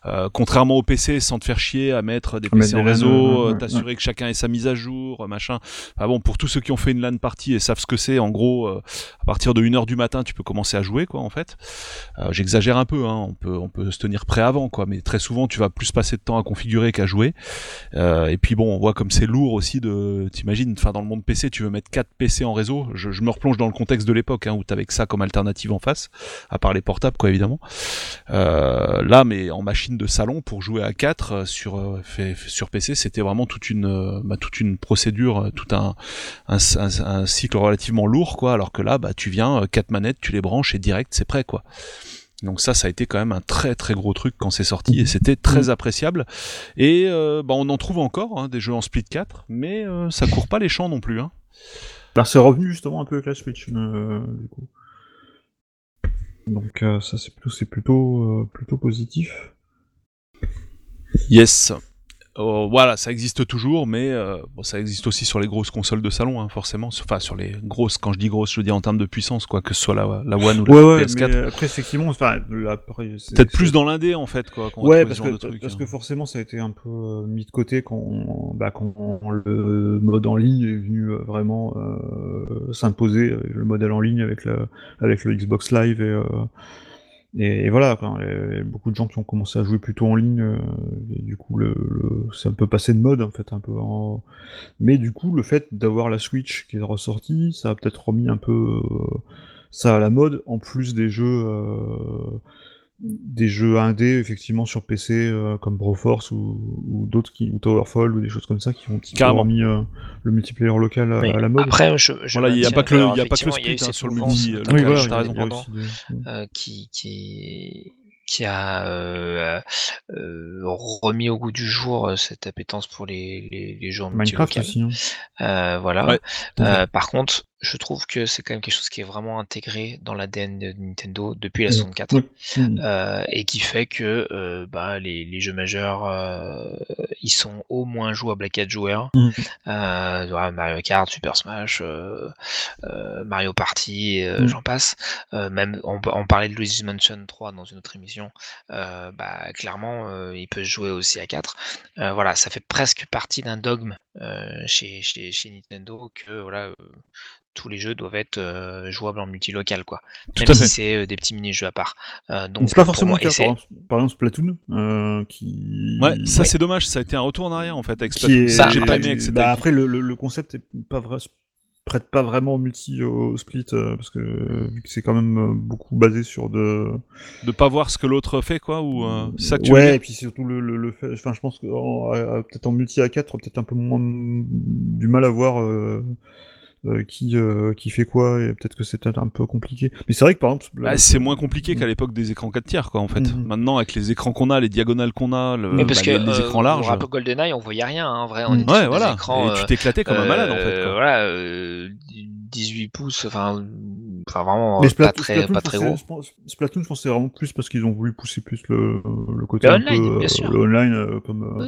euh, contrairement au PC sans te faire chier à mettre des PC des en réseau ouais, euh, ouais, t'assurer que chacun ait sa mise à jour machin. Ah bon pour tous ceux qui ont fait une LAN party et savent ce que c'est en gros euh, à partir de 1h du matin tu peux commencer à jouer quoi en fait. Euh, j'exagère un peu, hein, on peut on peut se tenir prêt avant quoi, mais très souvent tu vas plus passer de temps à configurer qu'à jouer. Euh, et puis bon, on voit comme c'est lourd aussi de, t'imagines, enfin dans le monde PC, tu veux mettre 4 PC en réseau. Je, me replonge dans le contexte de l'époque hein, où t'avais que ça comme alternative en face, à part les portables quoi évidemment. Euh, là, mais en machine de salon pour jouer à 4 euh, sur sur PC, c'était vraiment toute une bah, toute une procédure, tout un un, cycle relativement lourd quoi. Alors que là, bah tu viens, quatre manettes, tu les branches et direct c'est prêt quoi. Donc ça, ça a été quand même un très très gros truc quand c'est sorti et c'était très appréciable. Et euh, bah, on en trouve encore hein, des jeux en split 4, mais euh, ça court pas les champs non plus. Hein. Bah, c'est revenu justement un peu avec la Switch, euh, du coup. Donc euh, ça c'est plutôt, plutôt positif. Yes. Euh, voilà, ça existe toujours, mais euh, bon, ça existe aussi sur les grosses consoles de salon, hein, forcément. Enfin, sur les grosses, quand je dis grosses, je dis en termes de puissance, quoi, que ce soit la, la One ou la Ouais ouais, PS4. mais après effectivement, enfin, Peut-être plus dans l'indé, en fait, quoi. Ouais, parce que, parce hein. que forcément ça a été un peu euh, mis de côté quand, on- bah, quand on- le mode en ligne est venu euh, vraiment euh, s'imposer, euh, le modèle en ligne avec le, avec le Xbox Live et, euh, et, voilà, beaucoup de gens qui ont commencé à jouer plutôt en ligne, euh, du coup le, le- c'est un peu passé de mode en fait, un peu. en- Mais du coup le fait d'avoir la Switch qui est ressortie, ça a peut-être remis un peu euh, ça à la mode, en plus des jeux. euh, des jeux indés effectivement sur PC euh, comme Broforce ou, ou d'autres qui ou Towerfall ou des choses comme ça qui ont, qui ont remis euh, le multiplayer local à, la mode. Après, je, je Voilà, il y a pas que le- il y a pas que le split, hein, sur le multi, euh, oui, voilà, t'as raison. des- euh, qui, qui, qui a euh, euh, remis au goût du jour euh, cette appétence pour les, les, les jeux en Minecraft aussi. hein. Euh, voilà. Ouais, Euh, par contre, je trouve que c'est quand même quelque chose qui est vraiment intégré dans l'ADN de Nintendo depuis la Ouais. 64. Ouais. Mm. Euh, et qui fait que euh, bah, les, les jeux majeurs, euh, ils sont au moins jouables à 4 joueurs. Mm. Euh, Mario Kart, Super Smash, Mario Party, euh, Mm. j'en passe. Même on, on parlait de Luigi's Mansion 3 dans une autre émission. Bah, clairement, il peut se jouer aussi à 4. Euh, voilà, ça fait presque partie d'un dogme chez, chez, chez Nintendo que voilà. Tous les jeux doivent être euh, jouables en multilocal, quoi. Tout Même si c'est euh, des petits mini-jeux à part. Euh, donc, c'est pas forcément moi, le cas. Par, exemple- Splatoon, euh, qui. Ouais, ça Ouais. c'est dommage, ça a été un retour en arrière en fait avec Splatoon. est- Ça, j'ai pas aimé avec bah, après, le, le, le concept est pas vrai, prête pas vraiment au multi au split euh, parce que vu que c'est quand même euh, beaucoup basé sur de de pas voir ce que l'autre fait quoi ou euh, ça que tu veux ouais et puis surtout le, le, le fait enfin je pense que peut-être en multi à 4 peut-être un peu moins du mal à voir euh, euh, qui euh, qui fait quoi et peut-être que c'est peut-être un peu compliqué. Mais c'est vrai que par exemple, bah, c'est moins compliqué qu'à l'époque des écrans 4 tiers quoi en fait. Mhm. Maintenant avec les écrans qu'on a, les diagonales qu'on a, le, Mais parce bah, que les, les euh, écrans larges. GoldenEye, on voyait rien, hein, en vrai. On Mm. était Ouais sur voilà. des écrans. et tu euh, t'éclatais comme un malade en fait. euh, Quoi. Voilà, euh, 18 pouces, enfin, enfin vraiment Mais pas très, Splatoon, pas je très gros. je pense- Splatoon, je pensais vraiment plus parce qu'ils ont voulu pousser plus le, le côté Le un online, peu, bien euh, sûr. le online euh, comme. euh,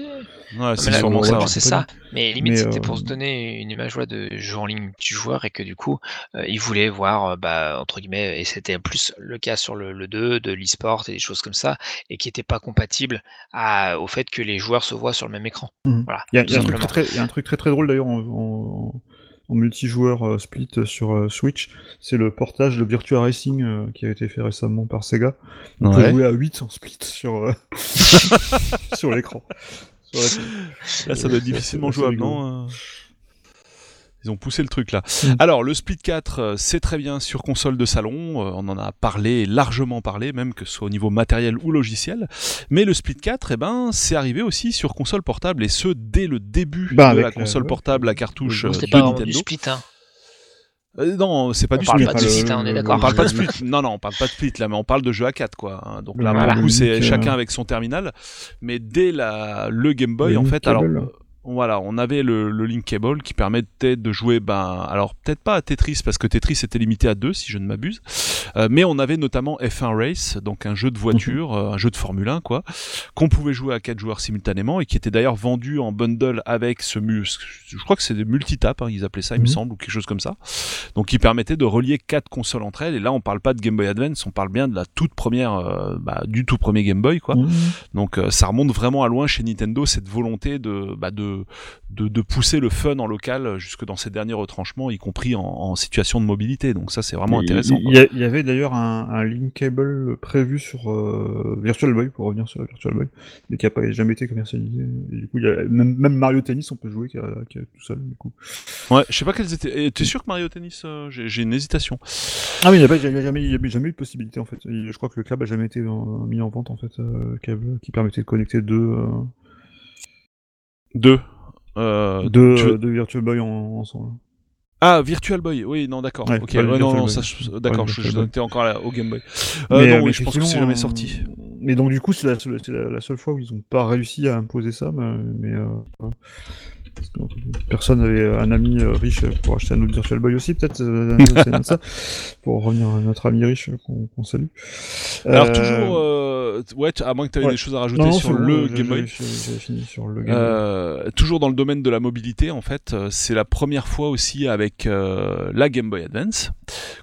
Ouais. Ouais, c'est sûrement ça. globalement, ouais. c'est ça. Mais limite, c'était euh, pour se donner une image ouais, de jeu en ligne multijoueur et que du coup, euh, ils voulaient voir, euh, bah, entre guillemets, et c'était plus le cas sur le, le 2, de l'e-sport et des choses comme ça, et qui n'étaient pas compatibles à, au fait que les joueurs se voient sur le même écran. Mhm. Voilà, Il y, a- tout il y a un truc très, très- il y a un truc très très drôle d'ailleurs en, en, en multijoueur euh, split sur euh, Switch, c'est le portage de Virtua Racing euh, qui a été fait récemment par Sega. On peut Ouais. jouer à 8 en split sur, euh, sur l'écran. Là, ça doit être difficilement jouable, non euh Ils ont poussé le truc là. Mm. Alors, le Split 4, euh, c'est très bien sur console de salon. euh, On en a parlé, largement parlé, même que ce soit au niveau matériel ou logiciel. Mais le Split 4, eh ben, c'est arrivé aussi sur console portable et ce dès le début Bah, de la console portable à cartouche de pas vraiment du Nintendo. split, hein. Euh, non, c'est pas On du parle split. pas de le- split, hein, on est le- d'accord. On parle pas de split. Non, non, on parle pas de split là, mais on parle de jeu à 4 quoi. hein. Donc là, Voilà. pour le coup, c'est Link, euh, chacun avec son terminal. Mais dès la le Game Boy, Le en fait, alors. Voilà, on avait le, le Link Cable qui permettait de jouer, ben, alors peut-être pas à Tetris parce que Tetris était limité à 2 si je ne m'abuse, Euh, mais on avait notamment F1 Race, donc un jeu de voiture, euh, un jeu de Formule 1 quoi, qu'on pouvait jouer à quatre joueurs simultanément et qui était d'ailleurs vendu en bundle avec ce mus, je crois que c'est des multitap, hein, ils appelaient ça, il me Mhm. semble, ou quelque chose comme ça. Donc qui permettait de relier quatre consoles entre elles. Et là, on parle pas de Game Boy Advance, on parle bien de la toute première, euh, bah, du tout premier Game Boy, quoi. Mhm. Donc euh, ça remonte vraiment à loin chez Nintendo cette volonté de, bah, de, de, de pousser le fun en local jusque dans ses derniers retranchements, y compris en, en situation de mobilité. Donc ça, c'est vraiment intéressant. Il, y, avait d'ailleurs un, un linkable prévu sur euh, Virtual Boy, pour revenir sur Virtual Boy, mais qui n'a jamais été commercialisé. Et du coup, il y a, même, même Mario Tennis, on peut jouer qui a, qui a tout seul. Du coup. Ouais, je sais pas quelles étaient. T'es sûr que Mario Tennis, euh, j'ai une hésitation. Ah oui, il n'y a, jamais, jamais eu de possibilité en fait. Je crois que le câble a jamais été en- mis en vente en fait, euh, qui permettait de connecter deux, euh, Deux. Euh, deux, veux- euh, deux Virtual Boy en- ensemble. Ah, Virtual Boy, oui, non, d'accord. Ouais, ok, ouais, non, non, d'accord, Ouais, je, je étais encore là, au Game Boy. Euh, Mais, non, mais oui, je pense que c'est jamais sorti. Mais donc du coup, c'est la, la, la seule fois où ils n'ont pas réussi à imposer ça, mais, euh, personne n'avait un ami euh, riche pour acheter un autre Virtual Boy aussi, peut-être. euh, ça, pour revenir à notre ami riche qu'on salue. Alors Euh, toujours, euh, ouais, à moins que tu aies ouais. des choses à rajouter non, sur le Game Boy. j'ai- J'ai fini sur le Game Boy. Euh, toujours dans le domaine de la mobilité, en fait, euh, c'est la première fois aussi avec euh, la Game Boy Advance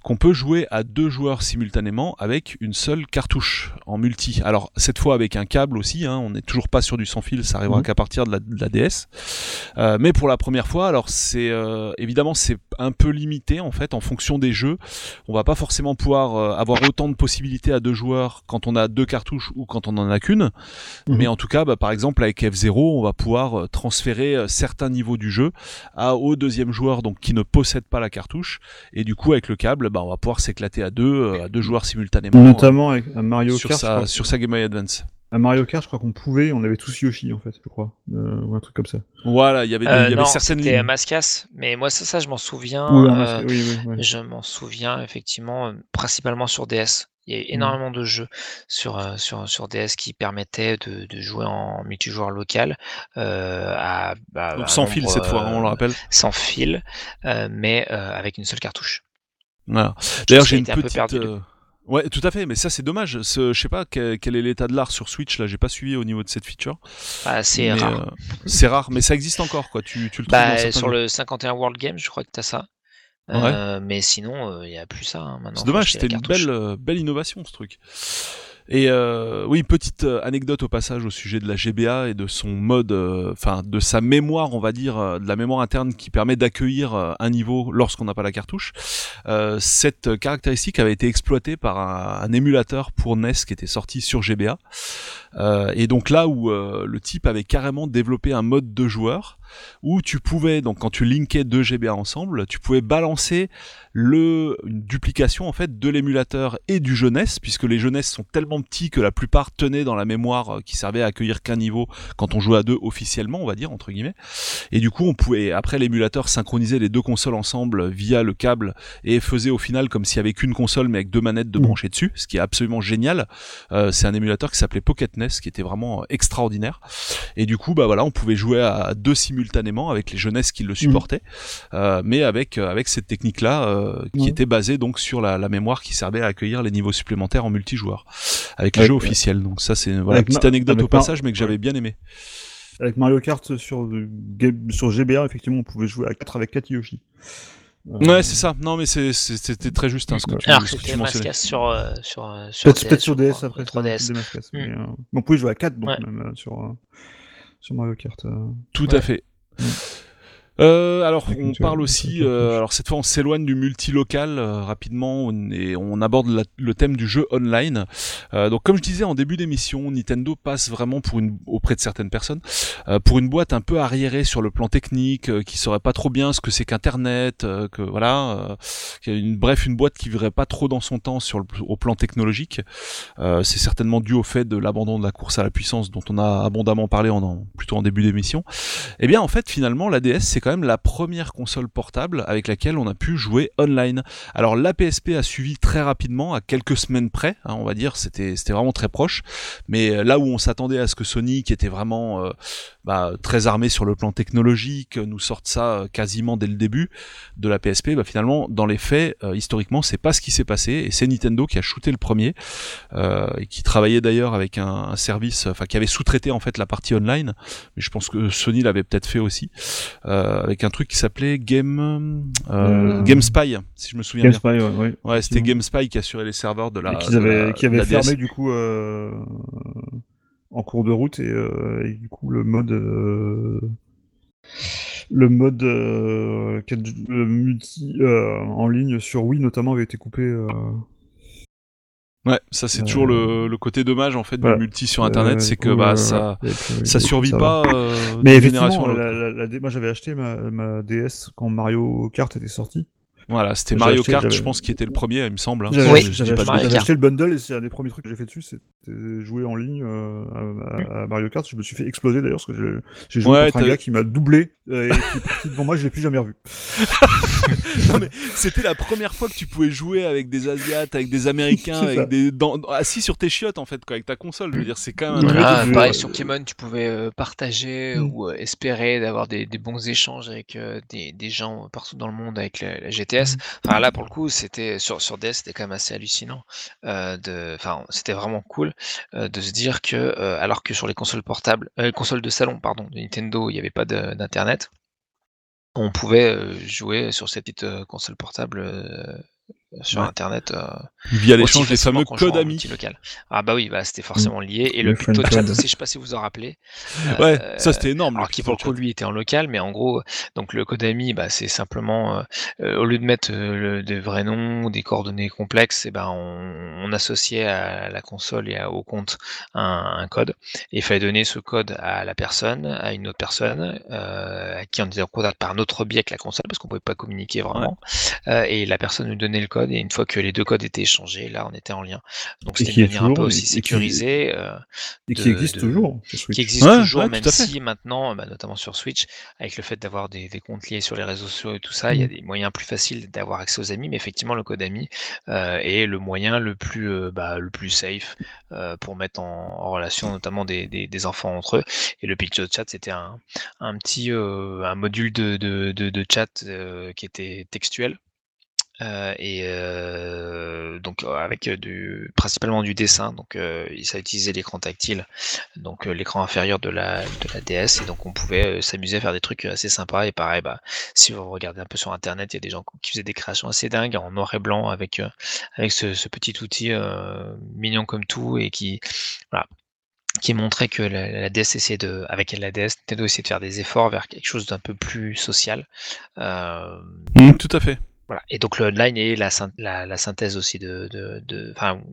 qu'on peut jouer à deux joueurs simultanément avec une seule cartouche en multi. Alors cette fois avec un câble aussi, hein, on n'est toujours pas sur du sans fil, ça arrivera Mhm. qu'à partir de la, de la DS. Euh, mais pour la première fois, alors c'est euh, évidemment c'est un peu limité en fait en fonction des jeux. On va pas forcément pouvoir euh, avoir autant de possibilités à deux joueurs quand on a deux cartouches ou quand on en a qu'une. Mhm. Mais en tout cas, bah, par exemple avec F0, on va pouvoir euh, transférer euh, certains niveaux du jeu à, au deuxième joueur donc qui ne possède pas la cartouche. Et du coup avec le câble, bah, on va pouvoir s'éclater à deux, à deux joueurs simultanément. Notamment avec Mario sur Kart. sa, sur sa Game Boy Advance. Un Mario Kart, je crois qu'on pouvait, on avait tous Yoshi en fait, je crois, euh, ou un truc comme ça. Voilà, il y avait, des- Euh, il y avait non, certaines c'était. Mascas, mais moi ça, ça je m'en souviens. Oui, euh, masque- oui, oui, oui. Je m'en souviens effectivement, principalement sur DS. Il y a eu Mm. énormément de jeux sur, sur, sur DS qui permettaient de, de jouer en multijoueur local euh, à, bah, Donc sans fil cette fois, on le rappelle. sans fil, euh, mais euh, avec une seule cartouche. Voilà. D'ailleurs, j'ai une un euh, Ouais, tout à fait, mais ça c'est dommage. Je sais pas quel, quel est l'état de l'art sur Switch. Là, j'ai pas suivi au niveau de cette feature. Ah, c'est rare. euh, c'est rare, mais ça existe encore, quoi. Tu, tu le trouves Bah, certains sur le 51 World Game, je crois que t'as ça. Ouais. Euh, mais sinon, il n'y a plus ça. hein, maintenant, C'est dommage, c'était une belle, euh, belle innovation ce truc. Et euh, oui, petite euh, anecdote au passage au sujet de la GBA et de son mode, euh, enfin de sa mémoire, on va dire, euh, de la mémoire interne qui permet d'accueillir un niveau lorsqu'on n'a pas la cartouche. Euh, cette caractéristique avait été exploitée par un, un émulateur pour NES qui était sorti sur GBA. Et donc là où le type avait carrément développé un mode de joueur où tu pouvais, donc quand tu linkais deux GBA ensemble, tu pouvais balancer le, une duplication en fait de l'émulateur et du jeunesse, puisque les jeunesses sont tellement petits que la plupart tenaient dans la mémoire euh, qui servait à accueillir qu'un niveau quand on jouait à deux officiellement, on va dire entre guillemets. Et du coup, on pouvait après l'émulateur synchroniser les deux consoles ensemble via le câble et faisait au final comme s'il y avait qu'une console mais avec deux manettes de Mmh. brancher dessus, ce qui est absolument génial. Euh, c'est un émulateur qui s'appelait Pocket NES, qui était vraiment extraordinaire. Et du coup, bah voilà, on pouvait jouer à deux simultanément avec les jeunesses qui le supportaient, euh, mais avec euh, avec cette technique-là euh, qui était basée donc sur la, la mémoire qui servait à accueillir les niveaux supplémentaires en multijoueur avec les Avec- jeux officiels. Donc ça, c'est voilà, avec petite anecdote au passage, mais que j'avais ouais. bien aimé. Avec Mario Kart sur, sur GBA, effectivement, on pouvait jouer à 4 avec 4 Yoshi. Euh, Ouais, c'est ça. Non, mais c'était très juste hein, ce que tu, Alors ce que tu sur, euh, sur, euh, sur Peut-être sur DS crois, après, 3DS. sur des Mascas, mais, Mm. euh, mais on pouvait jouer à 4 donc Ouais. même euh, sur, euh, sur Mario Kart. euh. Tout Ouais. à fait. Mm. Euh, alors on parle aussi, euh, alors cette fois on s'éloigne du multilocal euh, rapidement on- et on aborde la- le thème du jeu online. Euh, donc comme je disais en début d'émission, Nintendo passe vraiment pour une auprès de certaines personnes euh, pour une boîte un peu arriérée sur le plan technique, euh, qui saurait pas trop bien ce que c'est qu'Internet, euh, que voilà, euh, une bref une boîte qui vivrait pas trop dans son temps sur le, au plan technologique. Euh, c'est certainement dû au fait de l'abandon de la course à la puissance dont on a abondamment parlé en, en- plutôt en début d'émission. Eh bien, en fait, finalement, la DS, c'est quand même la première console portable avec laquelle on a pu jouer online. Alors, la PSP a suivi très rapidement, à quelques semaines près, hein, on va dire, c'était c'était vraiment très proche. Mais euh, là où on s'attendait à ce que Sony, qui était vraiment euh, bah, très armé sur le plan technologique, nous sorte ça euh, quasiment dès le début de la PSP, bah, finalement, dans les faits, euh, historiquement, c'est pas ce qui s'est passé, et c'est Nintendo qui a shooté le premier, et qui travaillait d'ailleurs avec un, service, enfin qui avait sous-traité en fait la partie online, mais je pense que Sony l'avait peut-être fait aussi, avec un truc qui s'appelait Game euh, Euh, GameSpy, si je me souviens GameSpy, bien. ouais, ouais. Ouais, c'était effectivement. GameSpy qui assurait les serveurs de la. Et qui de avaient la DS. fermé du coup euh, en cours de route et, euh, et du coup le mode euh, le mode euh, multi euh, en ligne sur Wii notamment avait été coupé. euh, Ouais, ça c'est Euh, toujours le, le côté dommage en fait voilà. du multi sur Internet, euh, c'est que bah euh, ça puis, ça survit ça pas. euh, Mais effectivement, la, la- la- moi j'avais acheté ma, ma DS quand Mario Kart était sorti. Voilà, c'était Mario acheté, Kart, je pense, qui était le premier, il me semble. hein. J'avais Oui, acheté, acheté le bundle et c'est un des premiers trucs que j'ai fait dessus, c'était jouer en ligne euh, à, à Mario Kart. Je me suis fait exploser d'ailleurs parce que j'ai- j'ai joué Ouais, contre un gars qui m'a doublé euh, et qui est parti devant moi, je l'ai plus jamais revu. Non, mais c'était la première fois que tu pouvais jouer avec des Asiates, avec des Américains, C'est avec ça. des dans- assis sur tes chiottes en fait, quoi, avec ta console. Je veux dire, c'est quand même un Ouais, truc. Voilà, je- pareil euh, sur Kimon, tu pouvais euh, partager Mm. ou euh, espérer d'avoir des, des bons échanges avec euh, des, des gens partout dans le monde avec la, la GTS. Enfin là, pour le coup, c'était sur sur DS, c'était quand même assez hallucinant. euh, de, enfin, c'était vraiment cool euh, de se dire que euh, alors que sur les consoles portables, euh, les consoles de salon, pardon, de Nintendo, il n'y avait pas d'internet. On pouvait euh, jouer sur ces petites euh, consoles portables euh, sur Ouais. internet. euh, Via l'échange des fameux codes amis. Ah bah oui, bah c'était forcément lié. Et Le le friend CryptoChat code. aussi, je sais pas si vous vous en rappelez. Ouais, Euh, ça c'était énorme. alors qui pour le coup lui était en local, mais en gros, donc le code ami, bah, c'est simplement euh, au lieu de mettre euh, le, des vrais noms, des coordonnées complexes, et ben on, on associait à la console et à- au compte un, un code. Et il fallait donner ce code à la personne, à une autre personne, euh, à qui on était en contact par un autre biais que la console, parce qu'on pouvait pas communiquer vraiment. Euh, et la personne nous donnait le code, et une fois que les deux codes étaient échangés, là on était en lien. Donc c'était une manière un peu aussi et qui- sécurisée. euh, Et qui de- existe de- toujours qui existe Ouais, toujours, ouais, même si maintenant, bah, notamment sur Switch, avec le fait d'avoir des, des comptes liés sur les réseaux sociaux et tout ça, il y a Mm. des moyens plus faciles d'avoir accès aux amis, mais effectivement, le code ami euh, est le moyen le plus, euh, bah, le plus safe euh, pour mettre en, en relation notamment des, des, des enfants entre eux. Et le picture chat, c'était un, un petit euh, un module de, de, de, de chat euh, qui était textuel. Euh, et euh, donc euh, avec du, principalement du dessin, donc euh, ça utilisait l'écran tactile, donc l'écran inférieur de la, de la DS, et donc on pouvait s'amuser à faire des trucs assez sympas. Et pareil, bah, si vous regardez un peu sur internet, il y a des gens qui faisaient des créations assez dingues en noir et blanc avec, avec ce, petit outil mignon comme tout et qui, voilà, qui montrait que la, DS essayait de, avec la DS, Nintendo essayait de faire des efforts vers quelque chose d'un peu plus social. Euh, Mm, tout à fait. Et donc le online est la, syn- la, la synthèse aussi de,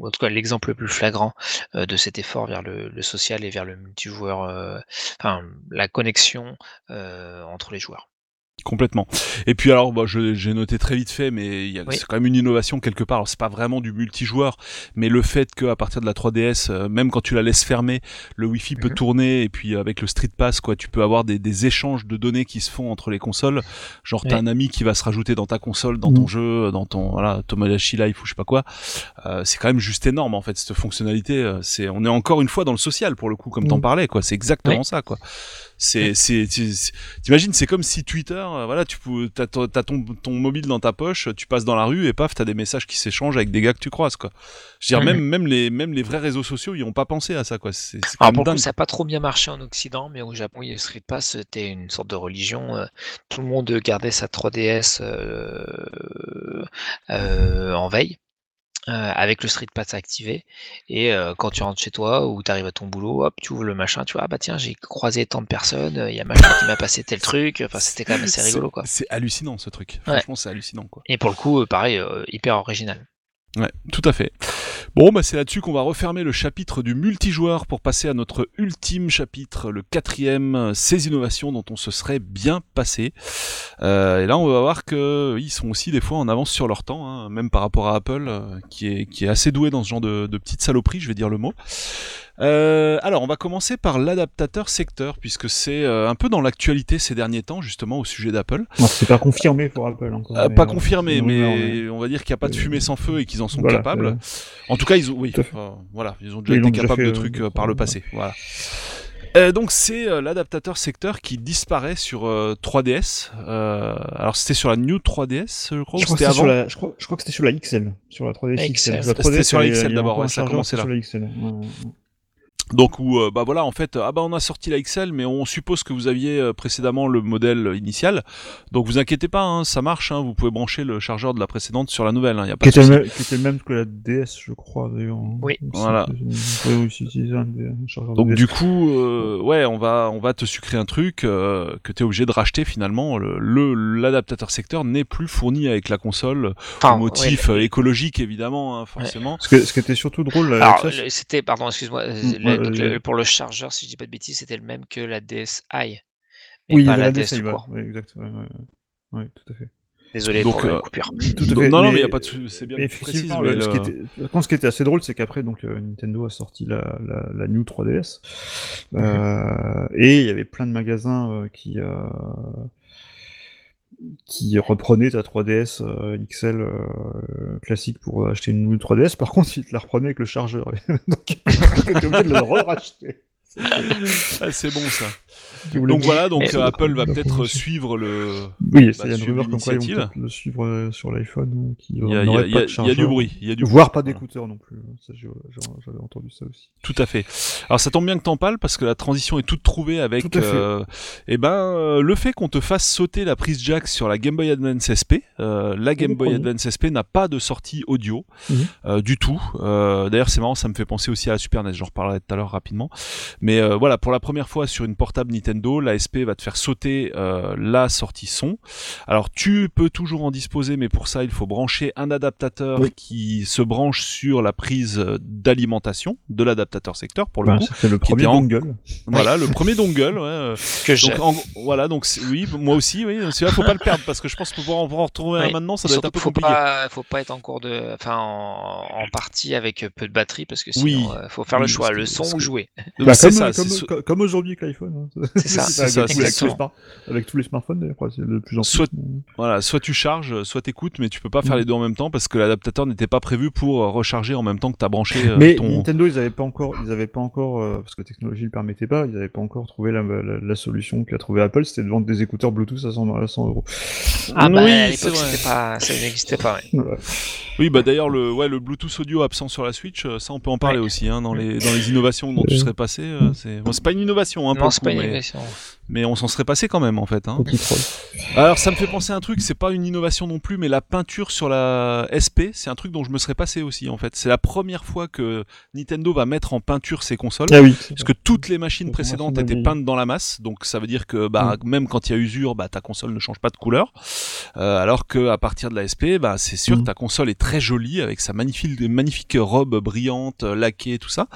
en tout cas l'exemple le plus flagrant euh, de cet effort vers le, social et vers le multijoueur, euh, la connexion euh, entre les joueurs. Complètement. Et puis alors, bah, je- j'ai noté très vite fait, mais il y a- Oui. c'est quand même une innovation quelque part. Alors, c'est pas vraiment du multijoueur, mais le fait qu'à partir de la 3DS, euh, même quand tu la laisses fermer, le Wi-Fi peut Mhm. tourner. Et puis avec le Street Pass, quoi, tu peux avoir des, des échanges de données qui se font entre les consoles. Genre, t'as un ami qui va se rajouter dans ta console, dans ton Mhm. jeu, dans ton voilà Tomodachi Life ou je sais pas quoi. Euh, c'est quand même juste énorme en fait cette fonctionnalité. euh, C'est, on est encore une fois dans le social pour le coup, comme t'en Mhm. parlais, quoi. C'est exactement ça, quoi. C'est, c'est, t'imagines, c'est comme si Twitter, euh, voilà, tu peux, t'as, ton- t'as ton, ton mobile dans ta poche, tu passes dans la rue et paf, t'as des messages qui s'échangent avec des gars que tu croises, quoi. Je veux dire, même, même les, même les vrais réseaux sociaux, ils ont pas pensé à ça, quoi. C'est, c'est Alors pour dingue. coup, ça n'a pas trop bien marché en Occident, mais au Japon, il y a Street Pass, c'était une sorte de religion. euh, tout le monde gardait sa 3DS euh, euh, en veille. Euh, avec le Street Pass activé et euh, quand tu rentres chez toi ou tu arrives à ton boulot, hop, tu ouvres le machin, tu vois, ah bah tiens, j'ai croisé tant de personnes, il y a machin qui m'a passé tel truc, enfin c'était quand même assez rigolo quoi. C'est, hallucinant ce truc. Ouais. Franchement, c'est hallucinant, quoi. Et pour le coup, euh, pareil, euh, hyper original. Ouais, tout à fait. Bon, bah c'est là-dessus qu'on va refermer le chapitre du multijoueur pour passer à notre ultime chapitre, le quatrième, euh, ces innovations dont on se serait bien passé. Euh, et là, on va voir que ils sont aussi des fois en avance sur leur temps, hein, même par rapport à Apple, euh, qui est qui est assez doué dans ce genre de, de petites saloperies, je vais dire le mot. Euh, alors, on va commencer par l'adaptateur secteur, puisque c'est euh, un peu dans l'actualité ces derniers temps, justement, au sujet d'Apple. Non, c'est pas confirmé pour Apple encore. Euh, pas euh, confirmé, mais on va dire qu'il n'y a pas de Euh, fumée sans feu et qu'ils en sont voilà, capables. euh, En tout cas, ils ont, oui, euh, voilà, ils ont déjà Ils été déjà capables fait, de trucs euh, par le passé. Voilà. Euh, donc c'est euh, l'adaptateur secteur qui disparaît sur euh, 3DS. Euh, alors c'était sur la New 3DS, je crois, Je ou crois, c'était que c'était avant sur la, je, crois, je crois que c'était sur la XL, sur la 3DS La XL. XL. C'était 3DS, sur la XL d'abord, ouais, ça a commencé là. sur la XL. Ouais, ouais. Donc où euh, bah voilà en fait ah bah on a sorti la XL mais on suppose que vous aviez euh, précédemment le modèle initial. Donc vous inquiétez pas, hein, ça marche. Hein, vous pouvez brancher le chargeur de la précédente sur la nouvelle. Il y a pas Qui de était, souci. le même, qui était le même que la DS, je crois, d'ailleurs. hein. Oui. Voilà. Vous pouvez aussi utiliser un, des- un chargeur de Donc du coup, euh, ouais, on va on va te sucrer un truc euh, que tu es obligé de racheter finalement. Le le- l'adaptateur secteur n'est plus fourni avec la console Enfin, au motif ouais, écologique évidemment, hein, forcément. Ce, que, ce qui était surtout drôle c'était, pardon, excuse-moi, euh, donc, le- pour le chargeur, si je dis pas de bêtises, c'était le même que la DSi. Mais oui, pas la la DS DS, tout ouais, ouais, exact. Ouais, tout à fait. Désolé Donc, pour la euh, coupure. Tout à Donc, fait, non, non, mais il mais- y a pas de c'est bien Mais effectivement, mais le- ce, qui était, par contre, ce qui était assez drôle, c'est qu'après, donc, euh, Nintendo a sorti la, la, la New 3DS, Mhm. euh, et il y avait plein de magasins euh, qui, euh, qui reprenaient ta 3DS euh, XL euh, classique pour acheter une New 3DS. Par contre, ils te la reprenaient avec le chargeur. Donc, t'es obligé de le re-racheter. Ah, c'est bon ça. Donc dire- voilà, donc Et- euh, Apple va peut-être suivre le. Oui, bah, il y a une rumeur comme quoi ils vont le suivre euh, sur l'iPhone, ou qui Il y a, y y y du bruit, il y a du bruit. Voire pas Voilà. d'écouteurs non plus. J'ai- j'avais entendu ça aussi. Tout à fait. Alors ça tombe bien que t'en parles parce que la transition est toute trouvée avec Tout à fait. euh, eh ben euh, le fait qu'on te fasse sauter la prise jack sur la Game Boy Advance SP. Euh, la Game Boy. Advance SP n'a pas de sortie audio Mhm. euh, du tout. Euh, D'ailleurs c'est marrant, ça me fait penser aussi à la Super NES. J'en reparlerai tout à l'heure rapidement. Mais euh, voilà, pour la première fois sur une portable Nintendo, la SP va te faire sauter euh, la sortie son. Alors tu peux toujours en disposer, mais pour ça il faut brancher un adaptateur Oui. qui se branche sur la prise d'alimentation de l'adaptateur secteur pour le Ben, coup. C'était le premier en- dongle. Voilà, le premier dongle. Ouais, euh, Que j'ai. donc en- voilà, donc oui, moi aussi, oui. Celui-là, faut pas le perdre parce que je pense pour en, retrouver un maintenant, ça doit être un peu faut compliqué. pas, faut pas être en cours de, enfin, en, en partie avec peu de batterie parce que sinon, Oui. euh, faut faire le choix, le son ou que- jouer. Bah, comme, ça, comme, aujourd'hui avec l'iPhone. C'est ça, c'est avec, ça, avec tous les avec tous les smartphones, d'ailleurs, c'est de plus en plus. Soit- Voilà, soit tu charges, soit t'écoutes, mais tu peux pas faire Mm. les deux en même temps parce que l'adaptateur n'était pas prévu pour euh, recharger en même temps que t'as branché euh, Mais ton. Nintendo, ils avaient pas encore, ils avaient pas encore, euh, parce que la technologie le permettait pas, ils avaient pas encore trouvé la, la, la solution qu'a trouvé Apple, c'était de vendre des écouteurs Bluetooth à 100, à 100 euros. Ah bah, Oui, à c'est l'époque, pas, ça n'existait pas. ouais. Oui, bah d'ailleurs le ouais le Bluetooth audio absent sur la Switch, euh, ça on peut en parler Ouais. aussi hein, dans les dans les innovations dont tu serais passé. euh, c'est bon, c'est pas une innovation hein, Non, le c'est coup, pas une mais, mais on s'en serait passé quand même en fait. Hein. Alors ça me fait penser à un truc, c'est pas une innovation non plus, mais la peinture sur la SP, c'est un truc dont je me serais passé aussi en fait. C'est la première fois que Nintendo va mettre en peinture ses consoles. Ah oui. Parce que toutes les machines précédentes étaient peintes dans la masse, donc ça veut dire que bah, même quand il y a usure, bah, ta console ne change pas de couleur. Euh, alors que à partir de la SP, bah, c'est sûr Mm. ta console est très jolie avec sa magnifique, magnifique robe brillante, euh, laquée, tout ça.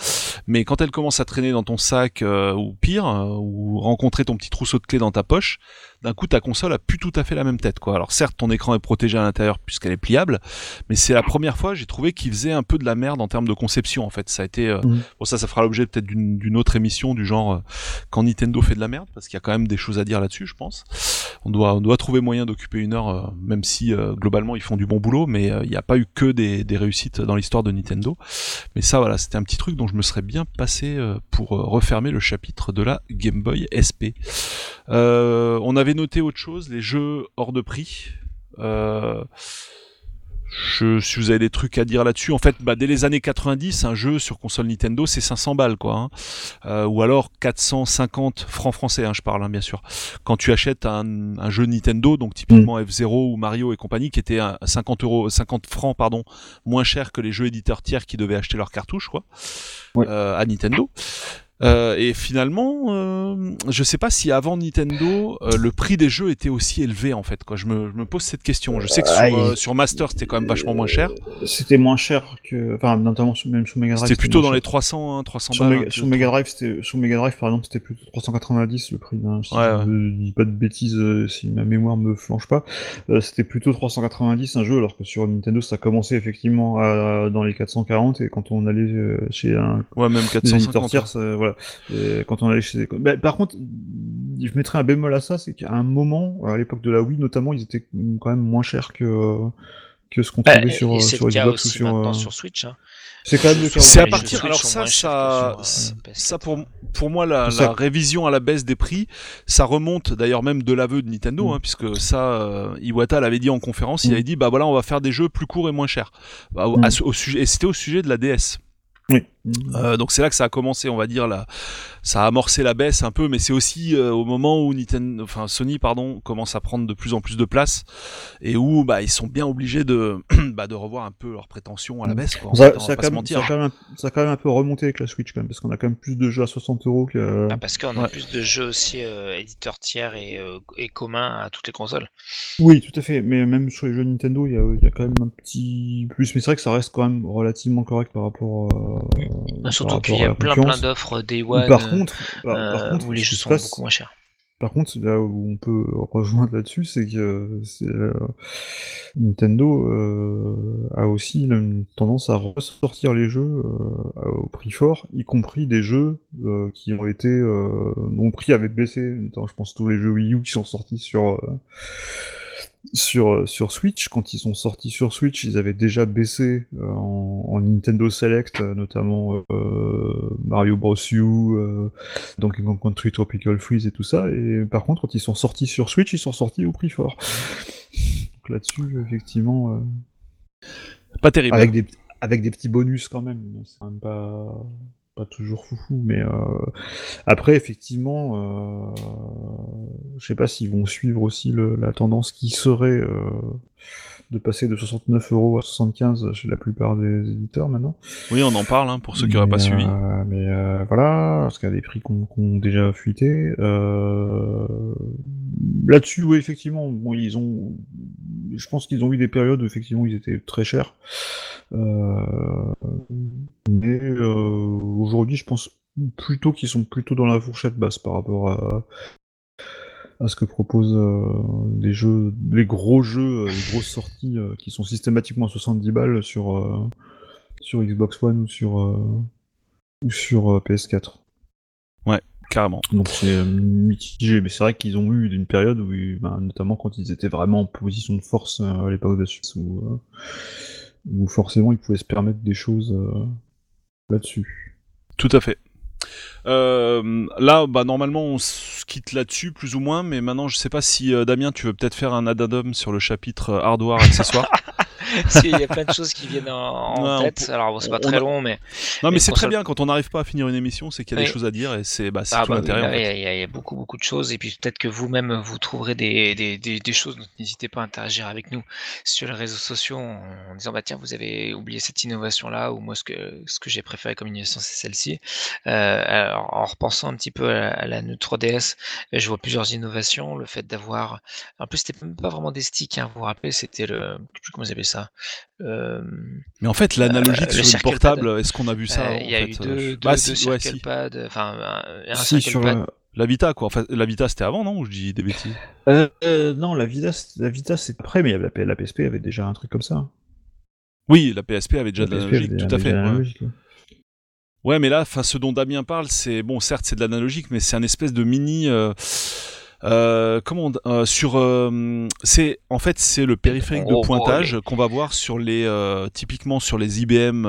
Mais quand elle commence à traîner dans ton sac euh, ou pire, euh, ou rencontrer ton petit trousseau de clés dans ta poche, d'un coup ta console a plus tout à fait la même tête. Quoi. Alors certes, ton écran est protégé à l'intérieur puisqu'elle est pliable, mais c'est la première fois j'ai trouvé qu'il faisait un peu de la merde en termes de conception. En fait, ça a été euh, Mm. bon ça, ça fera l'objet peut-être d'une autre émission du genre euh, quand Nintendo fait de la merde, parce qu'il y a quand même des choses à dire là-dessus, je pense. On doit on doit trouver moyen d'occuper une heure, euh, même si globalement ils font du bon boulot, mais il n'y a pas eu que des, des réussites dans l'histoire de Nintendo. Mais ça voilà, c'était un petit truc dont je me serais bien passé pour refermer le chapitre de la Game Boy SP. On avait noté autre chose, les jeux hors de prix. Euh, je, si vous avez des trucs à dire là-dessus, en fait, bah, dès les années 90, un jeu sur console Nintendo, c'est 500 balles, quoi. hein. Euh, ou alors 450 francs français, hein, je parle, hein, bien sûr. Quand tu achètes un, un jeu Nintendo, donc typiquement F0 ou Mario et compagnie, qui était à 50 euros, 50 francs, pardon, moins cher que les jeux éditeurs tiers qui devaient acheter leurs cartouches, quoi, euh, à Nintendo. Euh, et finalement, euh, je sais pas si avant Nintendo, euh, le prix des jeux était aussi élevé en fait. Quoi. Je, me, je me pose cette question. Je sais que sur, Ah, euh, sur Master, c'était quand même vachement moins cher. C'était moins cher que, enfin, notamment sur- même sur Mega Drive. C'était plutôt dans les cher. 300, hein, 300 Sur, balles. Mega, sur. Mega Drive, c'était sur Mega Drive par exemple, c'était plutôt 390 le prix d'un. Si Ouais, je ouais. dis pas de bêtises, euh, si ma mémoire me flanche pas, Euh, c'était plutôt 390 un jeu, alors que sur Nintendo ça commençait effectivement à- dans les 440 et quand on allait euh, chez un Ouais, même des éditeurs 450. tiers, ça, voilà. Et quand on allait chez bah, par contre, je mettrais un bémol à ça, c'est qu'à un moment, à l'époque de la Wii notamment, ils étaient quand même moins chers que que ce qu'on Bah, trouvait sur, sur Xbox ou sur. euh, sur Switch. hein. C'est quand même. C'est à partir. Alors ça, sur, euh, PS4. ça pour pour moi la, révision à la baisse des prix, ça remonte d'ailleurs même de l'aveu de Nintendo, Mm. hein, puisque ça, euh, Iwata l'avait dit en conférence, il Mm. avait dit bah voilà, on va faire des jeux plus courts et moins chers. Bah, Mm. à ce- au sujet, et c'était au sujet de la DS. Oui. Euh, donc c'est là que ça a commencé, on va dire, là, ça a amorcé la baisse un peu, mais c'est aussi euh, au moment où Nintendo, enfin Sony, pardon, commence à prendre de plus en plus de place et où bah ils sont bien obligés de, bah, de revoir un peu leurs prétentions à la baisse. Quoi, Ça, fait, a quand même, mentir. ça, a quand même, un- ça a quand même un peu remonté avec la Switch quand même, parce qu'on a quand même plus de jeux à 60 euros que. Ah, parce qu'on a Ouais. plus de jeux aussi euh, éditeurs tiers et, euh, et communs à toutes les consoles. Oui, tout à fait. Mais même sur les jeux Nintendo, il y a, il y a quand même un petit plus. Mais c'est vrai que ça reste quand même relativement correct par rapport. Par Surtout qu'il y a plein plein d'offres Day One Par euh, contre, par, par euh, contre, où les jeux sont passe- beaucoup moins chers. Par contre, là où on peut rejoindre là-dessus, c'est que euh, Nintendo euh, a aussi une tendance à ressortir les jeux au prix fort, y compris des jeux qui ont été dont le prix avait baissé. Je pense tous les jeux Wii U qui sont sortis sur sur sur Switch. Quand ils sont sortis sur Switch, ils avaient déjà baissé euh, en, en Nintendo Select, euh, notamment euh, Mario Bros U. euh, Donkey Kong Country Tropical Freeze et tout ça. Et par contre, quand ils sont sortis sur Switch, ils sont sortis au prix fort. Donc là-dessus, effectivement, euh, Pas terrible. avec des avec des petits bonus quand même. C'est quand même pas pas toujours foufou, mais euh, après effectivement, euh, je sais pas s'ils vont suivre aussi la tendance qui serait euh, de passer de 69 euros à 75 chez la plupart des éditeurs maintenant. Oui, on en parle hein, pour ceux qui n'auraient pas suivi. euh, mais euh, voilà, parce qu'il y a des prix qu'on déjà fuité. Euh, Là-dessus, oui, effectivement, bon, ils ont, je pense qu'ils ont eu des périodes où effectivement ils étaient très chers. Mais aujourd'hui, je pense plutôt qu'ils sont plutôt dans la fourchette basse par rapport à, à ce que proposent euh, les jeux, les gros jeux, euh, les grosses sorties euh, qui sont systématiquement à 70 balles sur euh, sur Xbox One ou sur euh, ou sur euh, PS4. Carrément. Donc c'est euh, mitigé, mais c'est vrai qu'ils ont eu une période où, ben, notamment quand ils étaient vraiment en position de force euh, à l'époque de Suisse, où, euh, où forcément ils pouvaient se permettre des choses euh, là-dessus. Tout à fait. Euh, là, bah normalement, on se quitte là-dessus, plus ou moins, mais maintenant, je sais pas si euh, Damien, tu veux peut-être faire un addendum sur le chapitre euh, hardware accessoire. parce qu'il y a plein de choses qui viennent en, tête. Alors bon, c'est pas très long, mais. Non, mais c'est très bien quand on n'arrive pas à finir une émission, c'est qu'il y a des choses à dire et c'est bah, ah, tout bah l'intérêt. Il y, a beaucoup beaucoup de choses et puis peut-être que vous-même vous trouverez des, des, des, choses. Donc n'hésitez pas à interagir avec nous sur les réseaux sociaux en, disant bah tiens vous avez oublié cette innovation là ou moi ce que ce que j'ai préféré comme innovation c'est celle-ci. Euh, alors en repensant un petit peu à, la Nu 3DS, je vois plusieurs innovations. Le fait d'avoir, en plus c'était pas vraiment des sticks, hein, vous vous rappelez, c'était le, comment vous appelez ça Mais en fait l'analogique euh, sur le portable, est-ce qu'on a vu ça Il y a eu deux, bah, deux, circle pad, enfin un, circle pad. La Vita, quoi. Enfin, la Vita, c'était avant, non Ou je dis des bêtises? Euh, euh, Non, la Vita, la Vita c'est après, mais la, la PSP avait déjà un truc comme ça. Oui, la PSP avait déjà de l'analogique, tout à fait. Ouais. mais là, ce dont Damien parle, c'est bon, certes, c'est de l'analogique, mais c'est un espèce de mini. Euh, euh, comment euh, sur euh, c'est en fait c'est le périphérique de pointage qu'on va voir sur les euh, typiquement sur les IBM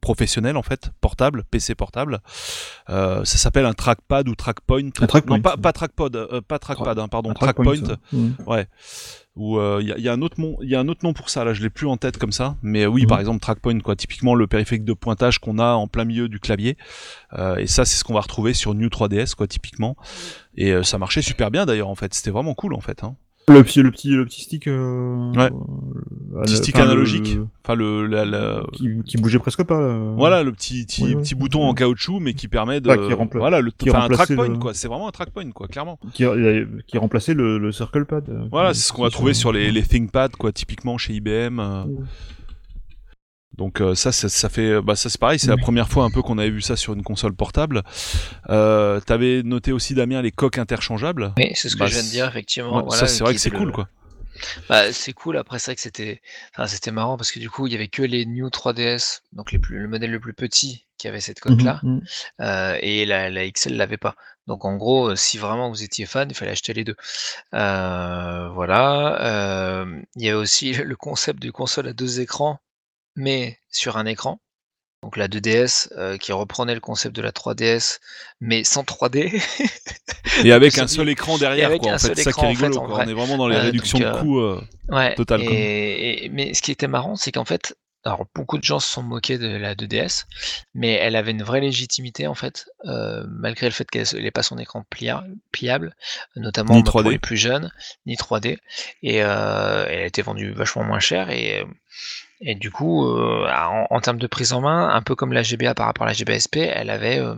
professionnels en fait portables PC portables. Ça s'appelle un trackpad ou trackpoint. Non pas pas trackpad pas trackpad hein, pardon trackpoint mmh. ouais ou il y, y, a un autre nom il y a un autre nom pour ça là je l'ai plus en tête comme ça mais oui mmh. par exemple trackpoint quoi typiquement le périphérique de pointage qu'on a en plein milieu du clavier et ça c'est ce qu'on va retrouver sur New 3DS quoi typiquement et euh, ça marchait super bien d'ailleurs en fait, c'était vraiment cool en fait. Hein. Le petit, le petit, le petit stick. Euh, ouais. Euh, petit stick analogique. Enfin le, la, la... Qui, qui, bougeait presque pas. Voilà le petit, petit, petit bouton en caoutchouc mais qui permet de. qui rempla... Voilà le. Qui enfin, un trackpoint quoi. C'est vraiment un trackpoint quoi, clairement. Qui, qui remplaçait le, le circle pad. Voilà, c'est ce qu'on va trouver sur les, les ThinkPad quoi, typiquement chez IBM. Donc euh, ça, ça, fait, bah ça c'est pareil, c'est la première fois un peu qu'on avait vu ça sur une console portable. Euh, T'avais noté aussi Damien les coques interchangeables. Oui, c'est ce que bah, je viens de dire effectivement. ça c'est vrai que c'est cool quoi. Bah, c'est cool. Après, c'est vrai que c'était, enfin, c'était marrant parce que du coup, il y avait que les New 3DS, donc les plus, le modèle le plus petit, qui avait cette coque-là, mmh mmh. euh, et la, la XL l'avait pas. Donc en gros, si vraiment vous étiez fan, il fallait acheter les deux. Euh, voilà. Euh, il y a aussi le concept du console à deux écrans mais sur un écran. Donc la 2DS euh, qui reprenait le concept de la 3DS, mais sans 3D. et avec un seul écran derrière, quoi. En fait, ça qui est rigolo. on est vraiment dans les réductions de coûts euh, ouais, totales. Et, mais ce qui était marrant, c'est qu'en fait, alors beaucoup de gens se sont moqués de la 2DS, mais elle avait une vraie légitimité en fait, euh, malgré le fait qu'elle n'ait pas son écran pliable, notamment pour les plus jeunes, ni 3D, et elle a été vendue vachement moins cher et et du coup, euh, en, termes de prise en main, un peu comme la GBA par rapport à la GBSP, elle avait euh,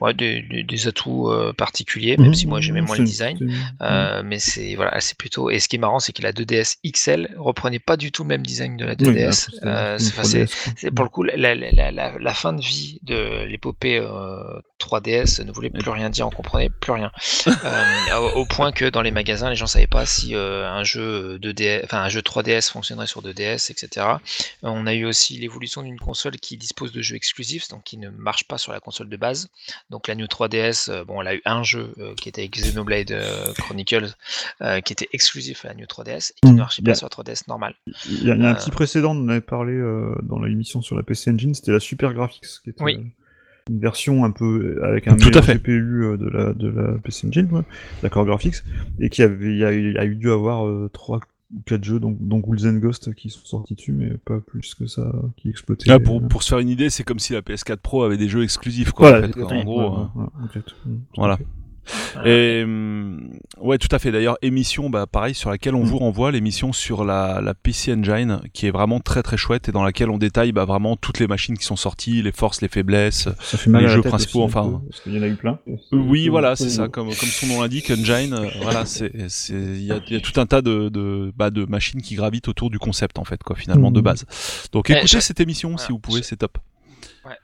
ouais, des, des, atouts euh, particuliers, même mmh, si moi j'aimais moins le design. Euh, mais c'est voilà, c'est plutôt. Et ce qui est marrant, c'est que la 2DS XL reprenait pas du tout le même design de la 2DS. Euh, c'est pour le coup la, la, la, la, fin de vie de l'épopée 3DS ne voulait plus rien dire, on comprenait plus rien. au, au, point que dans les magasins, les gens savaient pas si un jeu 2DS, enfin un jeu 3DS fonctionnerait sur 2DS, etc. On a eu aussi l'évolution d'une console qui dispose de jeux exclusifs, donc qui ne marche pas sur la console de base. Donc la New 3DS, euh, bon, elle a eu un jeu euh, qui était Xenoblade euh, Chronicles, qui était exclusif à la New 3DS et qui hmm. ne marchait pas sur la 3DS normale. Il y, a, un petit précédent, on en avait parlé dans l'émission sur la PC Engine, c'était la Super Graphics, qui était une version un peu avec un meilleur GPU de la, de la PC Engine, d'accord Graphics, et qui avait, il y a, a eu dû avoir 3 quatre jeux, donc, dont Ghouls and Ghost qui sont sortis dessus, mais pas plus que ça, qui exploitaient. Ah, pour, pour se faire une idée, c'est comme si la PS4 Pro avait des jeux exclusifs, quoi, en, fait, en gros. Hein. voilà. Et hum, ouais, tout à fait. D'ailleurs, émission, bah pareil, sur laquelle on mm. vous renvoie l'émission sur la, la PC Engine, qui est vraiment très très chouette et dans laquelle on détaille bah, vraiment toutes les machines qui sont sorties, les forces, les faiblesses, les jeux principaux. enfin, parce qu'il y en a eu plein. Oui, voilà, c'est ça. Comme comme son nom l'indique, Engine, euh, voilà, c'est c'est il y a, y a, tout un tas de de, bah, de machines qui gravitent autour du concept en fait, quoi, finalement de mm. base. Donc écoutez cette émission si vous pouvez, c'est top.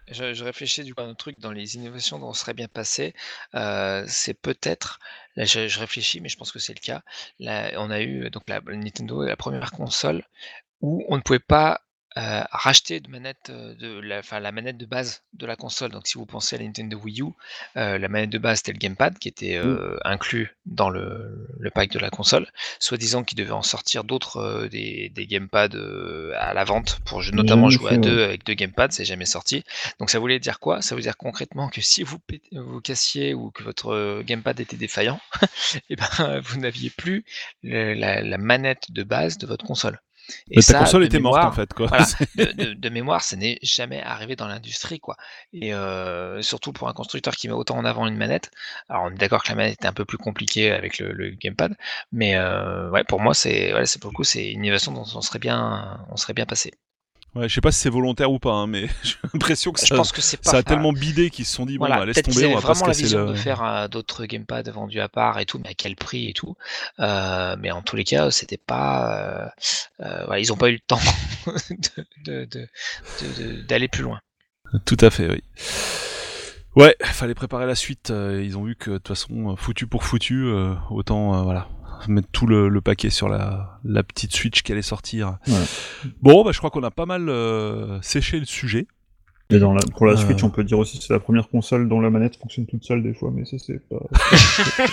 Je, réfléchis du coup à un truc dans les innovations dont on serait bien passé. Euh, c'est peut-être, là je, réfléchis, mais je pense que c'est le cas. On a eu donc la Nintendo, la première console où on ne pouvait pas euh, racheter de manette de la, enfin, la manette de base de la console. Donc si vous pensez à la Nintendo Wii U, euh, la manette de base c'était le gamepad qui était euh, inclus dans le, le, pack de la console, soi-disant qu'il devait en sortir d'autres des, des gamepads à la vente pour notamment jouer à deux avec deux gamepads, c'est jamais sorti. Donc ça voulait dire quoi? Ça veut dire concrètement que si vous, vous cassiez ou que votre gamepad était défaillant, et eh ben vous n'aviez plus la, la manette de base de votre console. Et ta ça, console était morte en fait quoi. voilà, de, de- de mémoire, ça n'est jamais arrivé dans l'industrie, quoi. Et euh, surtout pour un constructeur qui met autant en avant une manette. Alors on est d'accord que la manette est un peu plus compliquée avec le, le gamepad, mais euh, ouais, pour moi, c'est ouais, c'est pour le coup, c'est une innovation dont on serait bien, on serait bien passé. Ouais, je sais pas si c'est volontaire ou pas, hein, mais j'ai l'impression que Je ça, pense que c'est pas. ça a tellement bidé qu'ils se sont dit bon Voilà, bah laisse tomber, on va pas se vraiment la vision le. de faire euh, d'autres gamepads vendus à part et tout, mais à quel prix et tout. Euh, mais en tous les cas, c'était pas. euh, ils ont pas eu le temps de- de- de- de- de- d'aller plus loin. Tout à fait, oui. Ouais, fallait préparer la suite. ils ont vu que de toute façon, foutu pour foutu, autant voilà mettre tout le, le paquet sur la, la petite Switch qui allait sortir. Ouais. Bon, bah, je crois qu'on a pas mal euh, séché le sujet. Et dans la, pour la Euh. Switch, on peut dire aussi que c'est la première console dont la manette fonctionne toute seule des fois, mais ça c'est pas.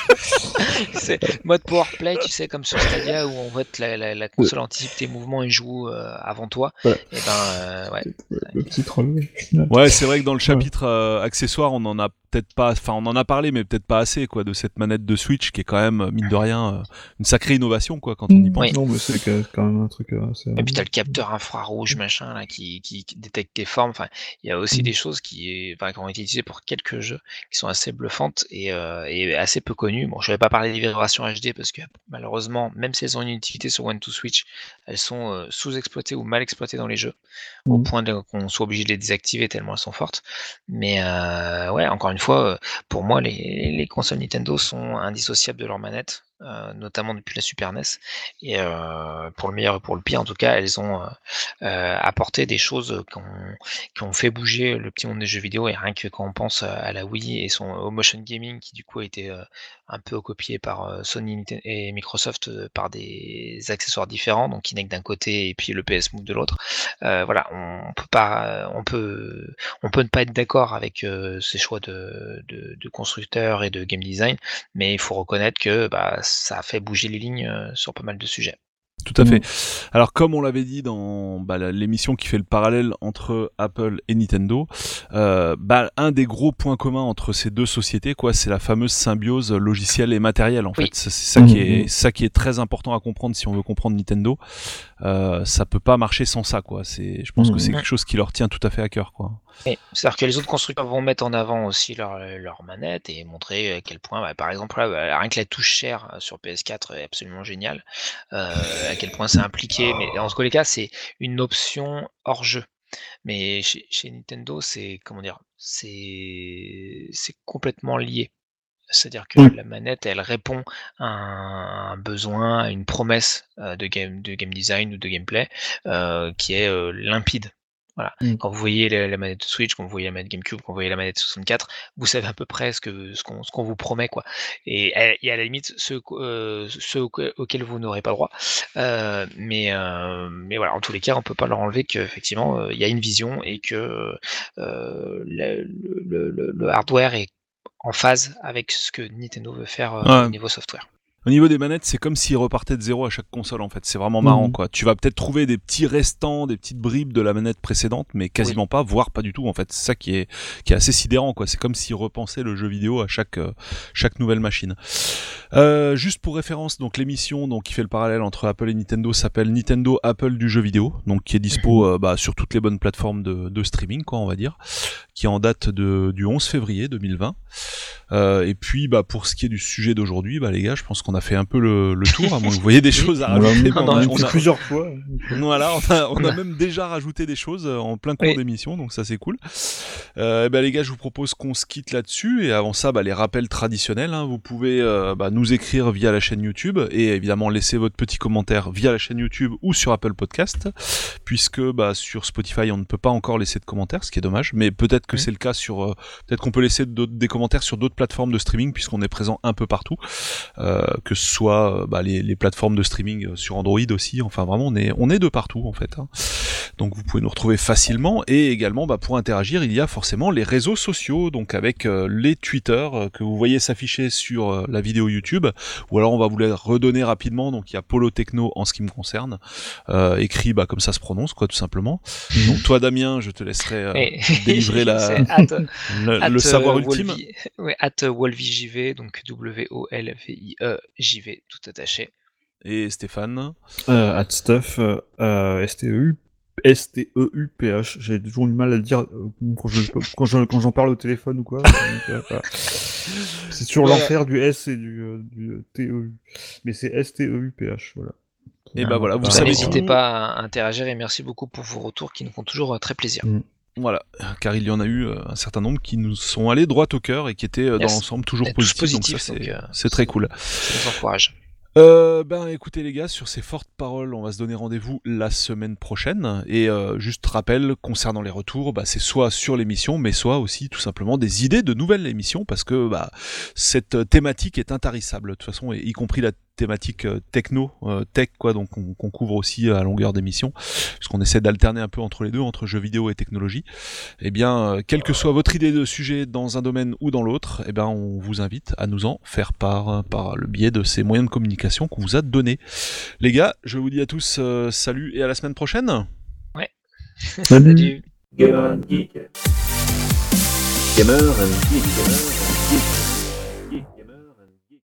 C'est mode powerplay, tu sais, comme sur Stadia où on vote la, la, la console anticipe tes mouvements et joue euh, avant toi. Ouais. Et ben, euh, ouais. le petit troll. Ouais, c'est vrai que dans le chapitre euh, accessoires, on en a peut-être pas, enfin, on en a parlé, mais peut-être pas assez, quoi, de cette manette de Switch qui est quand même, mine de rien, euh, une sacrée innovation, quoi, quand on y pense. Oui. Non, mais c'est quand même un truc euh, assez. Et puis t'as le capteur infrarouge machin là qui, qui, qui détecte tes formes. Enfin, il y a aussi Mm. des choses qui, enfin, qui ont été utilisées pour quelques jeux qui sont assez bluffantes et, euh, et assez peu connues. Bon, je vais pas parler des vibrations HD parce que malheureusement, même si elles ont une utilité sur One to Switch, elles sont euh, sous-exploitées ou mal exploitées dans les jeux au Mm. point qu'on soit obligé de les désactiver tellement elles sont fortes. Mais euh, ouais, encore une fois, pour moi, les, les consoles Nintendo sont indissociables de leur manette. Euh, notamment depuis la Super NES et euh, pour le meilleur et pour le pire en tout cas elles ont euh, apporté des choses qui ont, qui ont fait bouger le petit monde des jeux vidéo. Et rien que quand on pense à la Wii et son motion gaming qui du coup a été un peu copié par euh, Sony et Microsoft euh, par des accessoires différents donc Kinect d'un côté et puis le PS Move de l'autre. Euh, voilà on peut pas on peut on peut ne pas être d'accord avec ces choix de, constructeurs et de game design mais il faut reconnaître que bah, ça a fait bouger les lignes sur pas mal de sujets Tout à fait. Mm. Alors comme on l'avait dit dans bah, l'émission qui fait le parallèle entre Apple et Nintendo, euh, bah, un des gros points communs entre ces deux sociétés, quoi, c'est la fameuse symbiose logicielle et matérielle. En Oui. fait, c'est c'est ça qui est ça qui est très important à comprendre si on veut comprendre Nintendo. Euh, ça peut pas marcher sans ça, quoi. C'est, je pense que Mhm. c'est quelque chose qui leur tient tout à fait à cœur, quoi. C'est-à-dire que les autres constructeurs vont mettre en avant aussi leur, leur manette et montrer à quel point, bah, par exemple, là, rien que la touche chère euh, sur PS4 est absolument géniale, euh, à quel point c'est impliqué. Mais dans tous les cas, c'est une option hors jeu. Mais chez, chez Nintendo, c'est comment dire, c'est complètement lié. C'est-à-dire que Oui. la manette, elle répond à un, un besoin, à une promesse euh, de game, de game design ou de gameplay euh, qui est euh, limpide. Voilà. Mm. Quand vous voyez la, la manette Switch, quand vous voyez la manette GameCube, quand vous voyez la manette 64, vous savez à peu près ce que ce qu'on ce qu'on vous promet quoi. Et, et à la limite ceux, euh, ceux auxquels vous n'aurez pas le droit. Euh, mais euh, mais voilà, en tous les cas, on peut pas leur enlever qu'effectivement euh, il y a une vision et que euh, le, le, le- le hardware est en phase avec ce que Nintendo veut faire euh, Ouais. au niveau software. Au niveau des manettes, c'est comme s'ils repartaient de zéro à chaque console en fait. C'est vraiment marrant Mhm. quoi. Tu vas peut-être trouver des petits restants, des petites bribes de la manette précédente, mais quasiment pas, voire pas du tout en fait. C'est ça qui est qui est assez sidérant quoi. C'est comme s'ils repensaient le jeu vidéo à chaque euh, chaque nouvelle machine. Euh, juste pour référence, donc l'émission donc qui fait le parallèle entre Apple et Nintendo s'appelle Nintendo Apple du jeu vidéo, donc qui est dispo euh, bah, sur toutes les bonnes plateformes de, de streaming quoi on va dire, qui est en date de, du 11 février 2020. Euh, et puis bah pour ce qui est du sujet d'aujourd'hui, bah les gars, je pense qu'on a fait un peu le, le tour. À moins que vous voyez des choses à rajouter. on a- on plusieurs fois. voilà, on a, on a Ouais. même déjà rajouté des choses euh, en plein cours Oui. d'émission, donc ça c'est cool. Euh, eh ben, les gars, je vous propose qu'on se quitte là-dessus, et avant ça, bah, les rappels traditionnels. hein. vous pouvez euh, bah, nous écrire via la chaîne YouTube, et évidemment laisser votre petit commentaire via la chaîne YouTube ou sur Apple Podcast, puisque bah, sur Spotify on ne peut pas encore laisser de commentaires, ce qui est dommage, mais peut-être que c'est le cas sur, euh, peut-être qu'on peut laisser des commentaires sur d'autres plateformes de streaming, puisqu'on est présent un peu partout, euh, que ce soit euh, bah, les, les plateformes de streaming euh, sur Android aussi. Enfin, vraiment, on est, on est de partout en fait. hein. Donc, vous pouvez nous retrouver facilement. Et également, bah, pour interagir, il y a forcément les réseaux sociaux, donc avec euh, les Twitter que vous voyez s'afficher sur euh, la vidéo YouTube. Ou alors, on va vous les redonner rapidement. Donc, il y a Polo Techno en ce qui me concerne, euh, écrit bah, comme ça se prononce, quoi, tout simplement. Donc, toi, Damien, je te laisserai délivrer la- at- le, at, le savoir ultime. Ouais, at WolviJV, donc W-O-L-V-I-E, JV, tout attaché. Et Stéphane? Euh, At stuff, euh, STEU, S-T-E-U-P-H. J'ai toujours du mal à le dire euh, quand, je, quand, je, quand j'en parle au téléphone ou quoi. Euh. C'est sur Ouais. l'enfer du S et du, du T-E-U. Mais c'est S-T-E-U-P-H, voilà. Et bah voilà, vous Bah, savez N'hésitez pas à interagir et merci beaucoup pour vos retours qui nous font toujours très plaisir. Voilà, car il y en a eu euh, un certain nombre qui nous sont allés droit au cœur et qui étaient euh, dans l'ensemble toujours positifs. donc positifs, ça, donc, c'est euh, c'est très cool. Ça nous encourage. Euh, ben écoutez les gars, sur ces fortes paroles, on va se donner rendez-vous la semaine prochaine. Et euh, juste rappel concernant les retours, bah, c'est soit sur l'émission, mais soit aussi tout simplement des idées de nouvelles émissions, parce que bah, cette thématique est intarissable de toute façon, et y compris la thématique euh, techno, euh, tech quoi, donc on- qu'on couvre aussi à longueur d'émission, puisqu'on essaie d'alterner un peu entre les deux, entre jeux vidéo et technologie. Eh bien, euh, quelle que soit votre idée de sujet dans un domaine ou dans l'autre, eh ben on vous invite à nous en faire part euh, par le biais de ces moyens de communication qu'on vous a donnés. Les gars, je vous dis à tous euh, salut et à la semaine prochaine. Salut. Gamer and Geek. Gamer and Geek. Gamer and Geek.